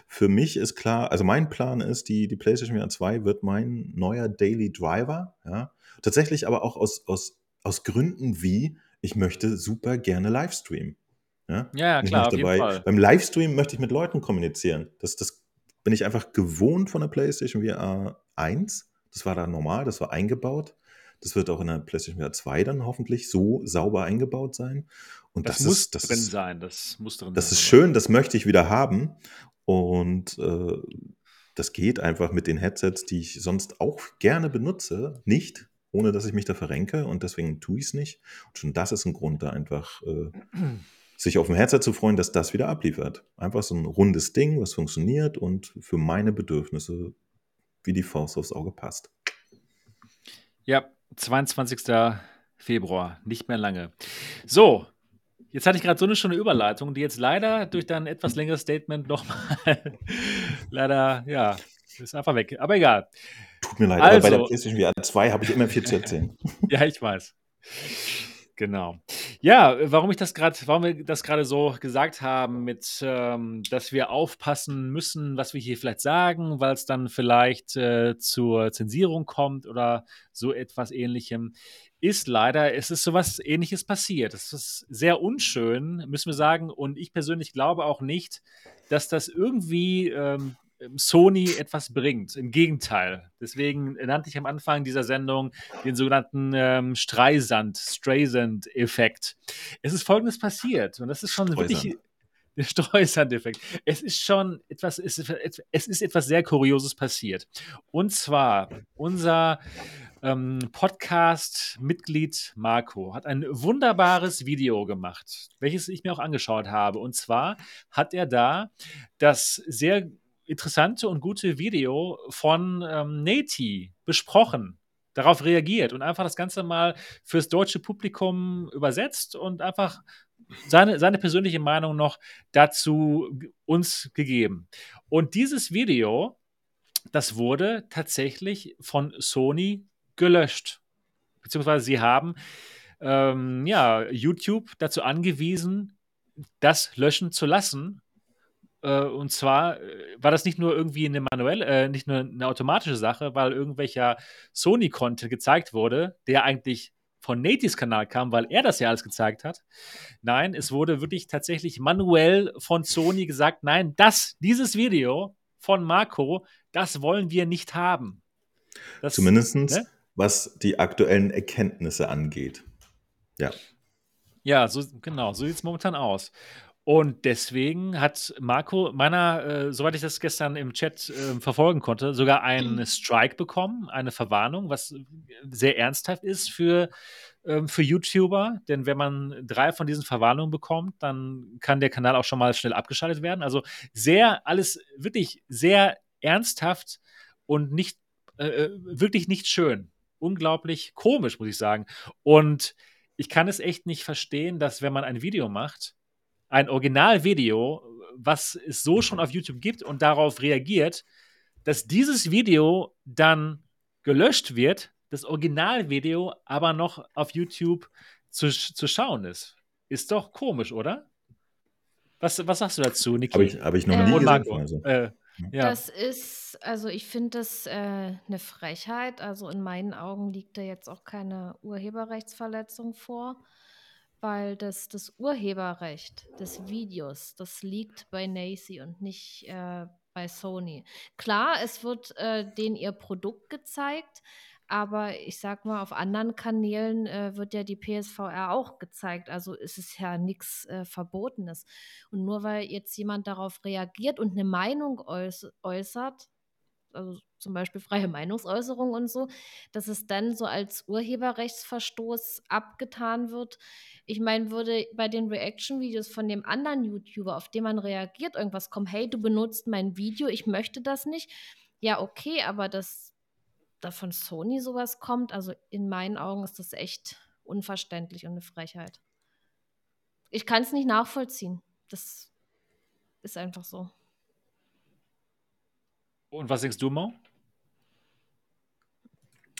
für mich ist klar, also mein Plan ist, die, die PlayStation VR 2 wird mein neuer Daily Driver. Ja? Tatsächlich aber auch aus, aus, aus Gründen wie, ich möchte super gerne Livestreamen. Ja, Ja, klar, möchte auf jeden dabei, Fall. beim Livestream möchte ich mit Leuten kommunizieren. Das, das bin ich einfach gewohnt von der PlayStation VR 1. Das war da normal, das war eingebaut. Das wird auch in der PlayStation VR 2 dann hoffentlich so sauber eingebaut sein. Und Das das, muss ist, das drin ist, sein. Das muss drin das sein. ist schön, das möchte ich wieder haben. Und äh, das geht einfach mit den Headsets, die ich sonst auch gerne benutze, nicht, ohne dass ich mich da verrenke. Und deswegen tue ich es nicht. Und schon das ist ein Grund, da einfach äh, sich auf ein Headset zu freuen, dass das wieder abliefert. Einfach so ein rundes Ding, was funktioniert und für meine Bedürfnisse wie die Faust aufs Auge passt. Ja, 22. Februar, nicht mehr lange. So, jetzt hatte ich gerade so eine schöne Überleitung, die jetzt leider durch dein etwas längeres Statement nochmal leider, ja, ist einfach weg. Aber egal. Tut mir leid, aber bei der Also, PlayStation VR 2 habe ich immer viel zu erzählen. ja, ich weiß. Genau. Ja, warum ich das gerade, warum wir das gerade so gesagt haben, mit, ähm, dass wir aufpassen müssen, was wir hier vielleicht sagen, weil es dann vielleicht äh, zur Zensierung kommt oder so etwas ähnlichem, ist leider, es ist sowas ähnliches passiert. Es ist sehr unschön, müssen wir sagen. Und ich persönlich glaube auch nicht, dass das irgendwie ähm, Sony etwas bringt. Im Gegenteil. Deswegen nannte ich am Anfang dieser Sendung den sogenannten ähm, Streisand, Streisand-Effekt. Es ist folgendes passiert und das ist schon wirklich Streusand. der Streusand-Effekt. Es ist schon etwas, es ist, es ist etwas sehr Kurioses passiert. Und zwar unser ähm, Podcast-Mitglied Marco hat ein wunderbares Video gemacht, welches ich mir auch angeschaut habe. Und zwar hat er da das sehr interessante und gute Video von ähm, Neti besprochen, darauf reagiert und einfach das Ganze mal fürs deutsche Publikum übersetzt und einfach seine, seine persönliche Meinung noch dazu uns gegeben. Und dieses Video, das wurde tatsächlich von Sony gelöscht. Beziehungsweise sie haben ähm, ja, YouTube dazu angewiesen, das löschen zu lassen, äh, und zwar äh, war das nicht nur irgendwie eine manuelle, äh, nicht nur eine automatische Sache, weil irgendwelcher Sony-Content gezeigt wurde, der eigentlich von Natis Kanal kam, weil er das ja alles gezeigt hat. Nein, es wurde wirklich tatsächlich manuell von Sony gesagt, nein, das, dieses Video von Marco, das wollen wir nicht haben. Das, Zumindest ne? Was die aktuellen Erkenntnisse angeht. Ja. Ja, so, genau, so sieht es momentan aus. Und deswegen hat Marco meiner, äh, soweit ich das gestern im Chat äh, verfolgen konnte, sogar einen Strike bekommen, eine Verwarnung, was sehr ernsthaft ist für, ähm, für YouTuber. Denn wenn man drei von diesen Verwarnungen bekommt, dann kann der Kanal auch schon mal schnell abgeschaltet werden. Also sehr, alles wirklich sehr ernsthaft und nicht, äh, äh, wirklich nicht schön. Unglaublich komisch, muss ich sagen. Und ich kann es echt nicht verstehen, dass wenn man ein Video macht, ein Originalvideo, was es so schon auf YouTube gibt und darauf reagiert, dass dieses Video dann gelöscht wird, das Originalvideo aber noch auf YouTube zu, zu schauen ist. Ist doch komisch, oder? Was, was sagst du dazu, Niki? Habe ich, hab ich noch Ähm, nie gesehen. Marco? vorher so. Äh, ja. Das ist, also ich finde das äh, eine Frechheit. Also in meinen Augen liegt da jetzt auch keine Urheberrechtsverletzung vor, weil das, das Urheberrecht des Videos, das liegt bei Nacy und nicht äh, bei Sony. Klar, es wird äh, denen ihr Produkt gezeigt, aber ich sag mal, auf anderen Kanälen äh, wird ja die PSVR auch gezeigt. Also ist es ja nichts äh, Verbotenes. Und nur weil jetzt jemand darauf reagiert und eine Meinung äuß äußert, also zum Beispiel freie Meinungsäußerung und so, dass es dann so als Urheberrechtsverstoß abgetan wird. Ich meine, würde bei den Reaction-Videos von dem anderen YouTuber, auf den man reagiert, irgendwas kommen, hey, du benutzt mein Video, ich möchte das nicht. Ja, okay, aber dass da von Sony sowas kommt, also in meinen Augen ist das echt unverständlich und eine Frechheit. Ich kann es nicht nachvollziehen. Das ist einfach so. Und was denkst du, Mo?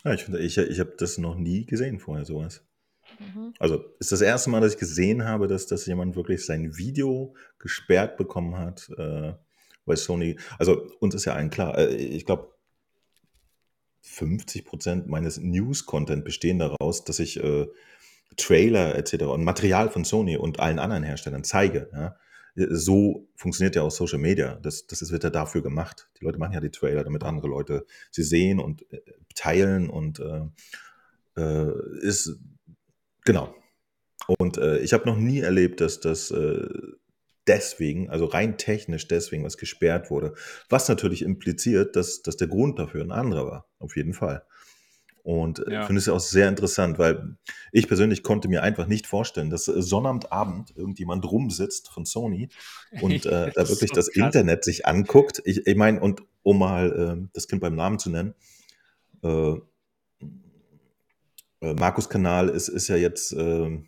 Ja, ich finde, ich, ich habe das noch nie gesehen vorher, sowas. Mhm. Also ist das erste Mal, dass ich gesehen habe, dass, dass jemand wirklich sein Video gesperrt bekommen hat, äh, weil Sony, also uns ist ja allen klar, äh, ich glaube, 50% meines News-Content bestehen daraus, dass ich äh, Trailer etc. und Material von Sony und allen anderen Herstellern zeige, ja, so funktioniert ja auch Social Media. Das, das wird ja dafür gemacht. Die Leute machen ja die Trailer, damit andere Leute sie sehen und äh, teilen und äh, äh, ist genau. Und äh, ich habe noch nie erlebt, dass das äh, deswegen, also rein technisch deswegen was gesperrt wurde. Was natürlich impliziert, dass, dass der Grund dafür ein anderer war. Auf jeden Fall. Und äh, ja. finde es ja auch sehr interessant, weil ich persönlich konnte mir einfach nicht vorstellen, dass äh, Sonnabendabend irgendjemand rumsitzt von Sony und äh, da wirklich so das krass. Internet sich anguckt. Ich, ich meine, und um mal äh, das Kind beim Namen zu nennen, äh, äh Markus Kanal ist, ist ja jetzt äh,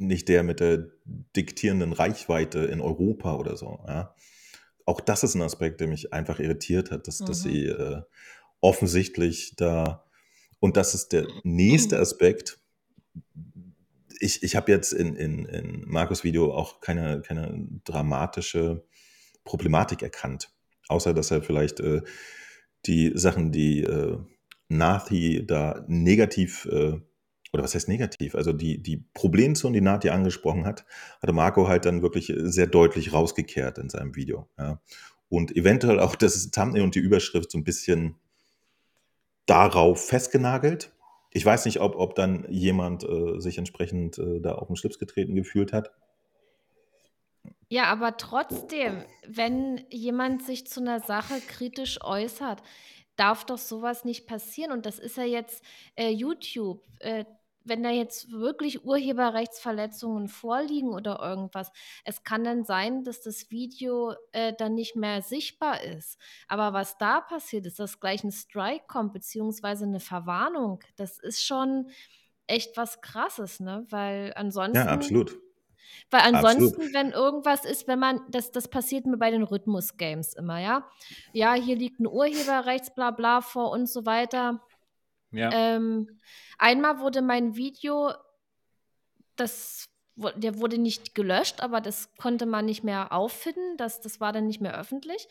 nicht der mit der diktierenden Reichweite in Europa oder so. Ja. Auch das ist ein Aspekt, der mich einfach irritiert hat, dass, mhm. dass sie äh, offensichtlich da, und das ist der nächste Aspekt, ich, ich habe jetzt in, in, in Markus Video auch keine, keine dramatische Problematik erkannt, außer dass er vielleicht äh, die Sachen, die äh, Nathi da negativ äh, oder was heißt negativ? Also die, die Problemzonen, die Nati angesprochen hat, hatte Marco halt dann wirklich sehr deutlich rausgekehrt in seinem Video. Ja. Und eventuell auch das Thumbnail und die Überschrift so ein bisschen darauf festgenagelt. Ich weiß nicht, ob, ob dann jemand äh, sich entsprechend äh, da auf den Schlips getreten gefühlt hat. Ja, aber trotzdem, wenn jemand sich zu einer Sache kritisch äußert, darf doch sowas nicht passieren. Und das ist ja jetzt äh, YouTube. Äh, wenn da jetzt wirklich Urheberrechtsverletzungen vorliegen oder irgendwas, es kann dann sein, dass das Video äh, dann nicht mehr sichtbar ist. Aber was da passiert ist, dass gleich ein Strike kommt, beziehungsweise eine Verwarnung, das ist schon echt was Krasses, ne? Weil ansonsten. Ja, absolut. Weil ansonsten, Absolut. wenn irgendwas ist, wenn man, das, das passiert mir bei den Rhythmus-Games immer, ja. Ja, hier liegt ein Urheberrechts, bla bla vor und so weiter. Ja. Ähm, einmal wurde mein Video, das der wurde nicht gelöscht, aber das konnte man nicht mehr auffinden. Das, das war dann nicht mehr öffentlich.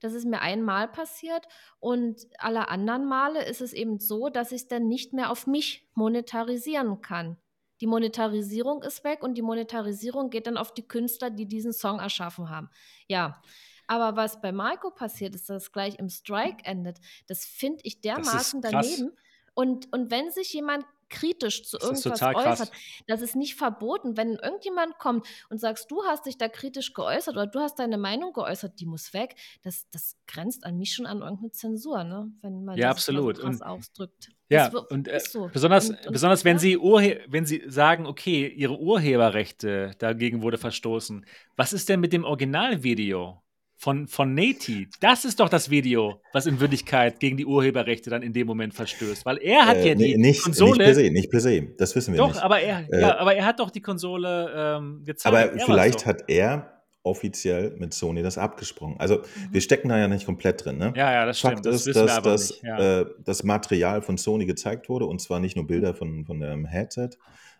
Das ist mir einmal passiert und alle anderen Male ist es eben so, dass ich es dann nicht mehr auf mich monetarisieren kann. Die Monetarisierung ist weg und die Monetarisierung geht dann auf die Künstler, die diesen Song erschaffen haben. Ja, aber was bei Marco passiert ist, dass es gleich im Strike endet, das finde ich dermaßen daneben. Und, und wenn sich jemand kritisch zu das irgendwas äußert, das ist nicht verboten. Wenn irgendjemand kommt und sagst, du hast dich da kritisch geäußert oder du hast deine Meinung geäußert, die muss weg, das, das grenzt an mich schon an irgendeine Zensur, ne? wenn man ja, das absolut. so krass ausdrückt. Ja, und äh, so. besonders, und, und, besonders wenn, ja? sie wenn Sie sagen, okay, Ihre Urheberrechte, dagegen wurde verstoßen. Was ist denn mit dem Originalvideo? Von, von Nati. Das ist doch das Video, was in Wirklichkeit gegen die Urheberrechte dann in dem Moment verstößt. Weil er hat äh, ja die nicht, Konsole. Nicht per se, nicht per se. Das wissen wir doch, nicht. Doch, aber er, äh, ja, aber er hat doch die Konsole ähm, gezeigt. Aber er vielleicht hat er offiziell mit Sony das abgesprochen. Also mhm. wir stecken da ja nicht komplett drin. Ne? Ja, ja, das Fakt stimmt. ist, das dass, dass ja. äh, das Material von Sony gezeigt wurde und zwar nicht nur Bilder von, von dem Headset,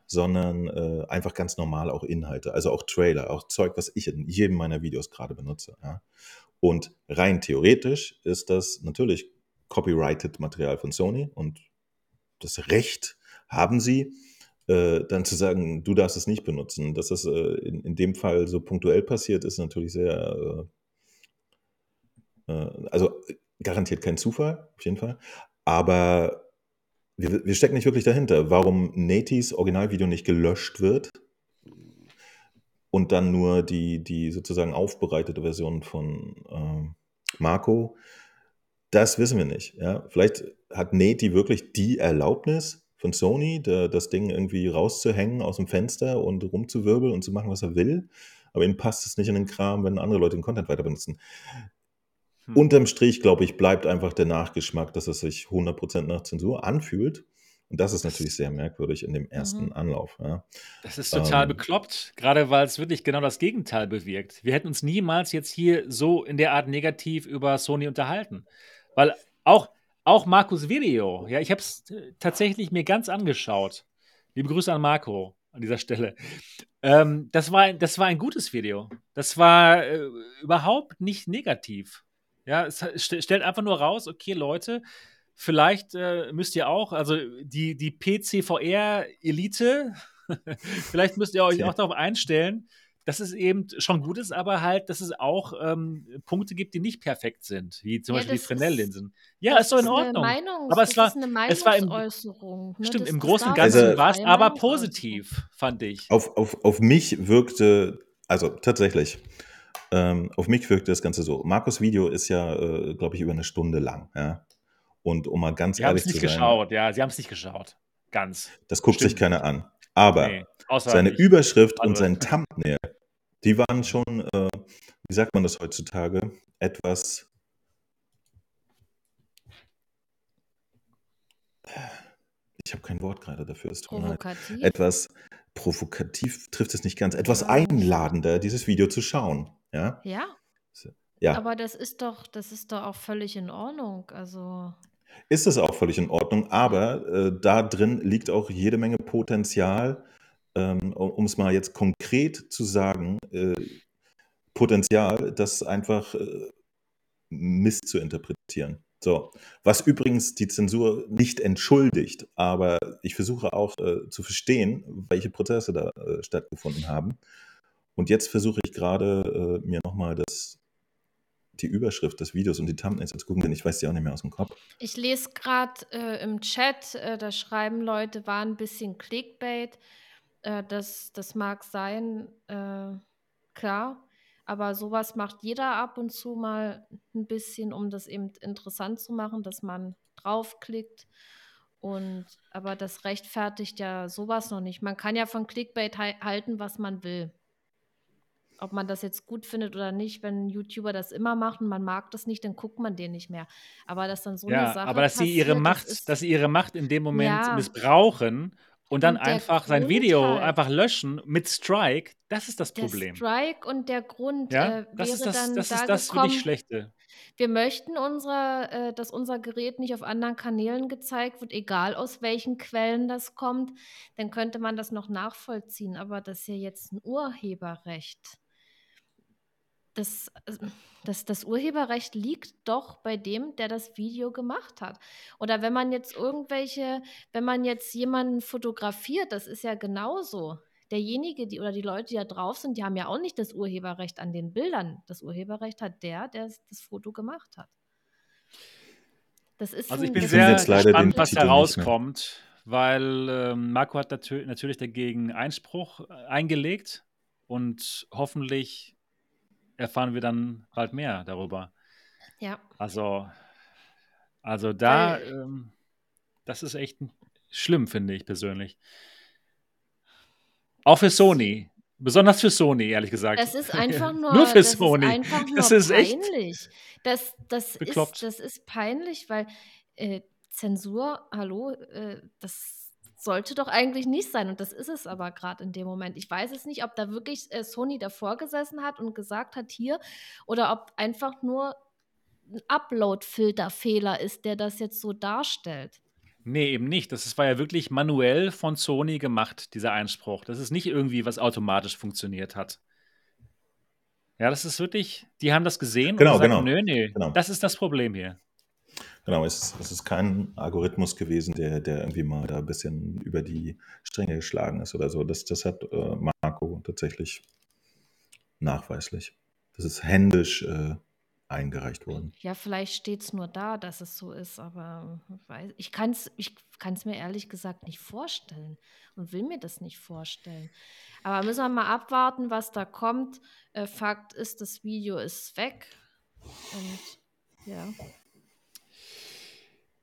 sondern äh, einfach ganz normal auch Inhalte, also auch Trailer, auch Zeug, was ich in jedem meiner Videos gerade benutze. Ja. Und rein theoretisch ist das natürlich copyrighted Material von Sony und das Recht haben sie, äh, dann zu sagen, du darfst es nicht benutzen. Dass das äh, in, in dem Fall so punktuell passiert, ist natürlich sehr, äh, äh also garantiert kein Zufall, auf jeden Fall. Aber wir, wir stecken nicht wirklich dahinter, warum Natis Originalvideo nicht gelöscht wird und dann nur die, die sozusagen aufbereitete Version von ähm, Marco. Das wissen wir nicht. Ja? Vielleicht hat Nati wirklich die Erlaubnis von Sony, da, das Ding irgendwie rauszuhängen aus dem Fenster und rumzuwirbeln und zu machen, was er will. Aber ihm passt es nicht in den Kram, wenn andere Leute den Content weiter benutzen. Hm. Unterm Strich, glaube ich, bleibt einfach der Nachgeschmack, dass es sich 100% nach Zensur anfühlt. Und das ist natürlich sehr merkwürdig in dem ersten mhm. Anlauf. Ja. Das ist total ähm, bekloppt, gerade weil es wirklich genau das Gegenteil bewirkt. Wir hätten uns niemals jetzt hier so in der Art negativ über Sony unterhalten. Weil auch, auch Markus Video, ja, ich habe es tatsächlich mir ganz angeschaut. Liebe Grüße an Marco an dieser Stelle. Ähm, das, war, das war ein gutes Video. Das war äh, überhaupt nicht negativ. Ja, es stellt einfach nur raus, okay, Leute, vielleicht äh, müsst ihr auch, also die, die PCVR-Elite, vielleicht müsst ihr euch auch darauf einstellen, dass es eben schon gut ist, aber halt, dass es auch ähm, Punkte gibt, die nicht perfekt sind, wie zum Ja, Beispiel die Fresnel-Linsen. Ja, ist doch in Ordnung. Meinungs Aber es war, ist eine es war im, Meinungsäußerung. Ne? stimmt, Das, im das Großen und Also- Ganzen eine war es aber positiv, fand ich. Auf, auf, auf mich wirkte, also tatsächlich, ähm, auf mich wirkte das Ganze so. Markus Video ist ja, äh, glaube ich, über eine Stunde lang. Ja? Und um mal ganz Sie haben ehrlich es zu nicht sein, geschaut, ja, sie haben es nicht geschaut. Ganz. das guckt sich Stimmt keiner an. Aber Nee, seine. Überschrift und sein Thumbnail, die waren schon, äh, wie sagt man das heutzutage, etwas. Ich habe kein Wort gerade dafür, es. Provokativ. Etwas provokativ trifft es nicht ganz, etwas Ja. einladender, dieses Video zu schauen. Ja, Ja, ja. aber das ist doch, das ist doch auch völlig in Ordnung. Also, ist es auch völlig in Ordnung, aber äh, da drin liegt auch jede Menge Potenzial, ähm, um es mal jetzt konkret zu sagen, äh, Potenzial, das einfach äh, Mist zu interpretieren. So, was übrigens die Zensur nicht entschuldigt, aber ich versuche auch äh, zu verstehen, welche Prozesse da äh, stattgefunden haben. Und jetzt versuche ich gerade äh, mir nochmal die Überschrift des Videos und die Thumbnails zu gucken, denn ich weiß die auch nicht mehr aus dem Kopf. ich lese gerade äh, im Chat, äh, da schreiben Leute, war ein bisschen Clickbait. Äh, das, das mag sein, äh, klar. Aber sowas macht jeder ab und zu mal ein bisschen, um das eben interessant zu machen, dass man draufklickt. Und aber das rechtfertigt ja sowas noch nicht. Man kann ja von Clickbait hal- halten, was man will. Ob man das jetzt gut findet oder nicht, wenn ein YouTuber das immer macht und man mag das nicht, dann guckt man den nicht mehr. Aber dass dann so eine Ja, Sache aber dass sie ihre passiert, das Macht, ist- dass sie ihre Macht in dem Moment Ja. missbrauchen und dann Und der einfach sein Grund Video halt. einfach löschen mit Strike, das ist das der Problem. Strike und der Grund Ja, äh, das wäre ist das, dann das, da ist das gekommen, wirklich Schlechte. wir möchten unsere, äh, dass unser Gerät nicht auf anderen Kanälen gezeigt wird, egal aus welchen Quellen das kommt, dann könnte man das noch nachvollziehen. Aber das ist ja jetzt ein Urheberrecht. Das, äh, das, das Urheberrecht liegt doch bei dem, der das Video gemacht hat. Oder wenn man jetzt irgendwelche, wenn man jetzt jemanden fotografiert, das ist ja genauso. Derjenige, die oder die Leute, die da drauf sind, die haben ja auch nicht das Urheberrecht an den Bildern. Das Urheberrecht hat der, der das- Foto gemacht hat. Das ist Also ich bin sehr jetzt leider gespannt, was da rauskommt, weil ähm, Marco hat natür natürlich dagegen Einspruch äh, eingelegt und hoffentlich erfahren wir dann bald mehr darüber. Ja, Also, also da, ähm, das ist echt schlimm, finde ich persönlich. Auch für Sony. Besonders für Sony, ehrlich gesagt. das ist einfach nur, Nur für das Sony. ist einfach nur Das ist echt peinlich. Das, das, bekloppt. ist, das ist peinlich, weil äh, Zensur, hallo, äh, das sollte doch eigentlich nicht sein. Und das ist es aber gerade in dem Moment. Ich weiß es nicht, ob da wirklich äh, Sony davor gesessen hat und gesagt hat, hier, oder ob einfach nur ein Upload-Filterfehler ist, der das jetzt so darstellt. Nee, eben nicht. Das ist- war ja wirklich manuell von Sony gemacht, dieser Einspruch. Das ist nicht irgendwie, was automatisch funktioniert hat. Ja, das ist wirklich, die haben das gesehen Genau, und gesagt, genau. nö, nö, Genau. das ist das Problem hier. Genau, es, es ist kein Algorithmus gewesen, der, der irgendwie mal da ein bisschen über die Stränge geschlagen ist oder so. Das, das hat äh, Marco tatsächlich nachweislich. Das ist händisch äh, eingereicht worden. Ja, vielleicht steht es nur da, dass es so ist, aber ich kann es ich kann's mir ehrlich gesagt nicht vorstellen und will mir das nicht vorstellen. Aber müssen wir mal abwarten, was da kommt. Äh, Fakt ist, das Video ist weg. Und ja.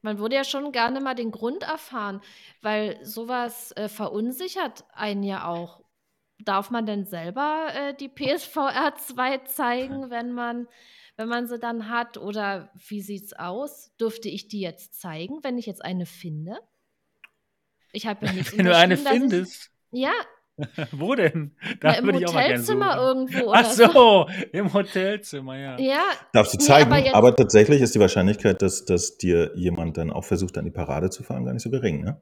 Man würde ja schon gerne mal den Grund erfahren, weil sowas äh, verunsichert einen ja auch. Darf man denn selber äh, die PSVR 2 zeigen, wenn man, wenn man sie dann hat? Oder wie sieht's aus? Dürfte ich die jetzt zeigen, wenn ich jetzt eine finde? Ich habe ja nichts Wenn du eine findest, Ich, ja, wo denn? na, Da im würde ich auch mal gerne suchen. Hotelzimmer irgendwo Ach oder so. so, im Hotelzimmer, ja. Ja, Darfst du Nee, zeigen, aber aber, jetzt- tatsächlich ist die Wahrscheinlichkeit, dass, dass dir jemand dann auch versucht, an die Parade zu fahren, gar nicht so gering. Ne?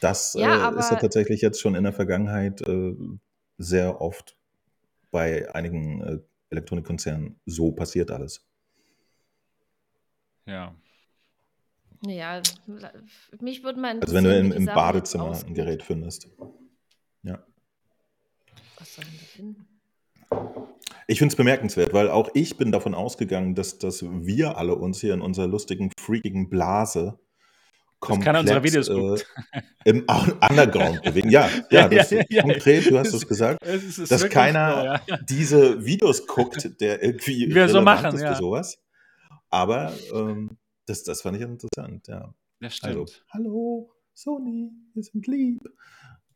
Das Ja, äh, ist ja aber- tatsächlich jetzt schon in der Vergangenheit äh, sehr oft bei einigen äh, Elektronikkonzernen so passiert alles. Ja. Ja, mich würde mal Also wenn du im, im Badezimmer ein. Gerät findest. Ja. Was soll denn da finden? Ich finde es bemerkenswert, weil auch ich bin davon ausgegangen, dass, dass wir alle uns hier in unserer lustigen, freakigen Blase Dass keiner unserer Videos äh, im Underground bewegen. Ja, ja, das, konkret, du hast es gesagt, Es ist- es ist dass keiner so, ja. diese Videos guckt, der irgendwie Wir so machen, ist ja. für sowas. Aber ähm, das, das fand ich interessant, ja. Das Also, stimmt. hallo, Sony, wir sind lieb.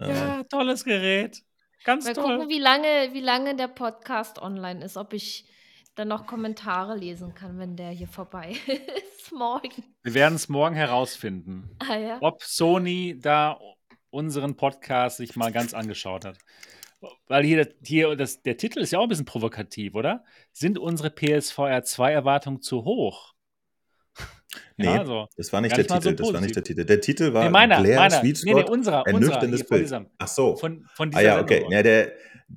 Äh, ja, tolles Gerät. Ganz Mal toll. gucken, wie lange, wie lange der Podcast online ist, ob ich dann noch Kommentare lesen kann, wenn der hier vorbei ist morgen. Wir werden es morgen herausfinden, Ah ja. ob Sony da unseren Podcast sich mal ganz angeschaut hat. Weil hier, hier das, der Titel ist ja auch ein bisschen provokativ, oder? Sind unsere PSVR 2 Erwartungen zu hoch? nee, Ja, also, das war nicht der mal so Titel, das war nicht der Titel. Der Titel war nee, meiner, Blair meiner. Sweet Nee, nee, Spot, unserer, unserer. ernüchterndes Hier von Bild. dieser, Ach so. von, von Ah dieser ja, okay. Ja, der,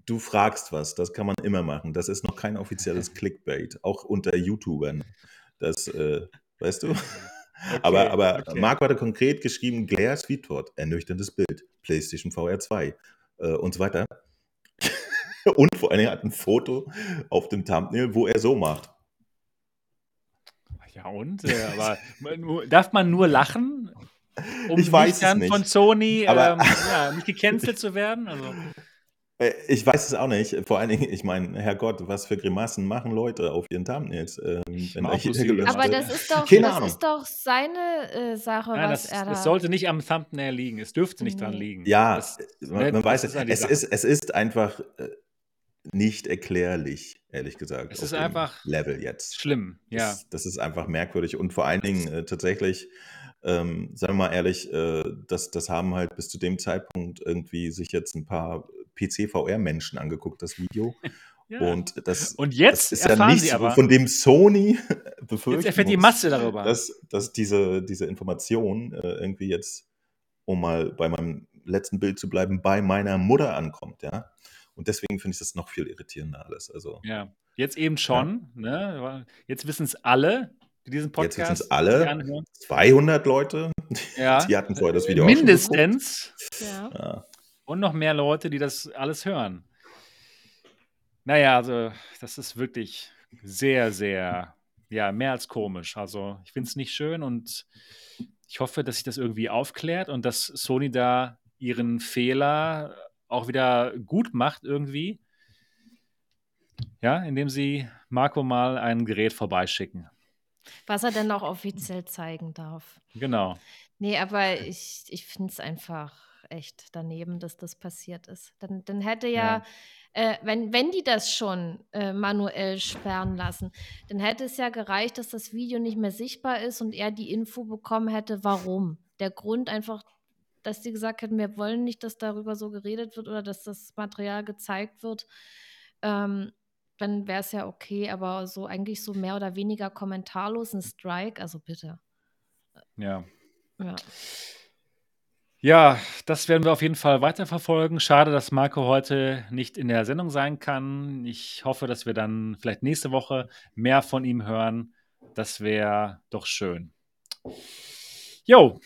du fragst was, das kann man immer machen. Das ist noch kein offizielles Clickbait, auch unter YouTubern. Das, äh, weißt du? aber aber okay. Marco hatte konkret geschrieben, Glare Sweetwort, ernüchterndes Bild, PlayStation VR 2 äh, und so weiter. und vor allen Dingen hat ein Foto auf dem Thumbnail, wo er so macht. Ja, und? Äh, aber darf man nur lachen? Um Ich weiß nicht es dann nicht. von Sony Aber- ähm, ja, nicht gecancelt zu werden? Also, Äh, Ich weiß es auch nicht. Vor allen Dingen, ich meine, Herrgott, was für Grimassen machen Leute auf ihren Thumbnails, ähm, wenn jeder lustige gelöscht Aber das ist doch, Keine das Ahnung. ist doch seine äh, Sache, nein, was das, er da. das sollte nicht am Thumbnail liegen. Es dürfte nicht dran Nee. liegen. Ja, das, man, ne, man das weiß es. Es ist, es ist einfach äh, nicht erklärlich, ehrlich gesagt. Es ist einfach Level jetzt. schlimm. Ja. Das, das ist einfach merkwürdig und vor allen Dingen äh, tatsächlich, ähm, sagen wir mal ehrlich, äh, das, das haben halt bis zu dem Zeitpunkt irgendwie sich jetzt ein paar PC-VR-Menschen angeguckt, das Video. ja. Und das, Und jetzt das ist ja erfahren nichts, sie aber, von dem Sony jetzt befürchten erfährt die Masse darüber. dass, dass diese, diese Information äh, irgendwie jetzt, um mal bei meinem letzten Bild zu bleiben, bei meiner Mutter ankommt, ja. Und deswegen finde ich das noch viel irritierender alles. Also ja. Jetzt eben schon. Ne? Jetzt wissen es alle, die diesen jetzt Podcast wissen es alle, sich anhören. 200 Leute, Ja. die hatten vorher das Video auch schon geguckt. Mindestens. ja. Ja. Und noch mehr Leute, die das alles hören. Naja, also das ist wirklich sehr, sehr, ja, mehr als komisch. Also ich finde es nicht schön und ich hoffe, dass sich das irgendwie aufklärt und dass Sony da ihren Fehler auch wieder gut macht irgendwie. Ja, indem sie Marco mal ein Gerät vorbeischicken. Was er dann auch offiziell zeigen darf. Genau. Nee, aber ich, ich finde es einfach echt daneben, dass das passiert ist. Dann, dann hätte ja, Äh, wenn, wenn die das schon äh, manuell sperren lassen, dann hätte es ja gereicht, dass das Video nicht mehr sichtbar ist und er die Info bekommen hätte, warum. Der Grund einfach, dass die gesagt hätten, wir wollen nicht, dass darüber so geredet wird oder dass das Material gezeigt wird. Ähm, dann wäre es ja okay, aber so eigentlich so mehr oder weniger kommentarlos ein Strike, also bitte. Ja. Ja. Ja, das werden wir auf jeden Fall weiterverfolgen. Schade, dass Marco heute nicht in der Sendung sein kann. Ich hoffe, dass wir dann vielleicht nächste Woche mehr von ihm hören. Das wäre doch schön. Jo.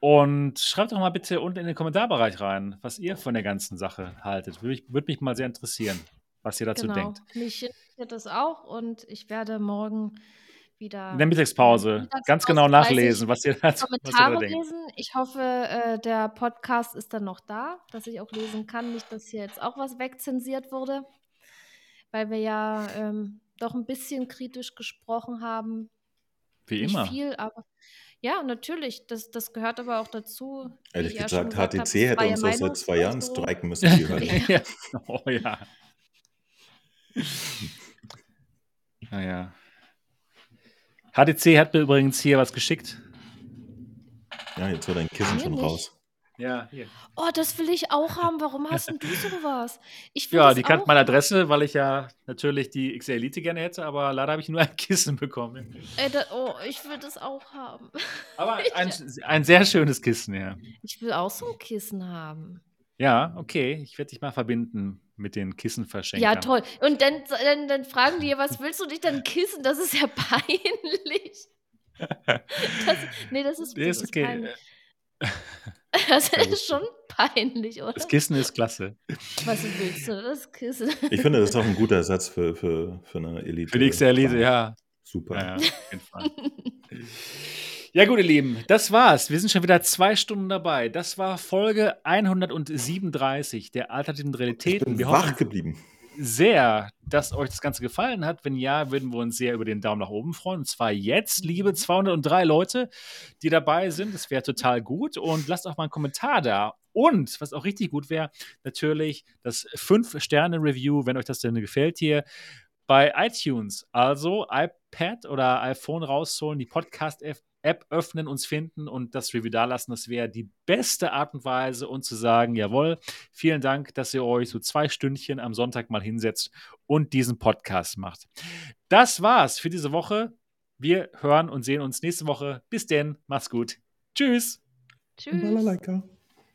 Und schreibt doch mal bitte unten in den Kommentarbereich rein, was ihr von der ganzen Sache haltet. Würde mich, würde mich mal sehr interessieren, was ihr dazu genau. denkt. Mich interessiert das auch und ich werde morgen wieder In der Mittagspause Mittagspause ganz genau nachlesen, was ihr, dazu, was ihr da Kommentare denkt. lesen. Ich hoffe, äh, der Podcast ist dann noch da, dass ich auch lesen kann. Nicht, dass hier jetzt auch was wegzensiert wurde, weil wir ja ähm, doch ein bisschen kritisch gesprochen haben. Wie Nicht immer. viel, aber ja, natürlich. Das, das gehört aber auch dazu. Ehrlich ja gesagt, gesagt HTC habe, hätte uns doch seit zwei Jahren streiken müssen, die Hölle. ja. Oh ja. Naja. HTC hat mir übrigens hier was geschickt. Ja, jetzt wird dein Kissen schon nicht. raus. Ja, hier. Oh, das will ich auch haben. Warum hast denn du sowas? Ich will Ja, die kannte meine. Adresse, weil ich ja natürlich die XL Elite gerne hätte, aber leider habe ich nur ein Kissen bekommen. Ey, da, oh, ich will das auch haben. Aber ein, ein sehr schönes Kissen, ja. Ich will auch so ein Kissen haben. Ja, okay. Ich werde dich mal verbinden mit den Kissenverschenkern. Ja, toll. Und dann, dann, dann fragen die, was willst du dich denn kissen? Das ist ja peinlich. Das, nee, das ist, das ist ist okay. peinlich. Das Sehr ist schon peinlich, oder? Das Kissen ist klasse. Was willst du? Das Kissen. Ich finde, das ist auch ein guter Ersatz für, für, für eine Elite. Für die nächste Elite, ja. Super. Ja, ja, auf jeden Fall. Ja, gut, ihr Lieben, das war's. Wir sind schon wieder zwei Stunden dabei. Das war Folge 137 der alternativen Ich Realitäten. bin Wir wach hoffen geblieben. Sehr, dass euch das Ganze gefallen hat. Wenn ja, würden wir uns sehr über den Daumen nach oben freuen. Und zwar jetzt, liebe 203 Leute, die dabei sind. Das wäre total gut. Und lasst auch mal einen Kommentar da. Und, was auch richtig gut wäre, natürlich das 5-Sterne-Review, wenn euch das denn gefällt hier, bei iTunes. Also iPad oder iPhone rausholen, die Podcast-App öffnen, uns finden und das Review da lassen. Das wäre die beste Art und Weise, uns zu sagen, jawohl, vielen Dank, dass ihr euch so zwei Stündchen am Sonntag mal hinsetzt und diesen Podcast macht. Das war's für diese Woche. Wir hören und sehen uns nächste Woche. Bis denn, macht's gut. Tschüss. Tschüss.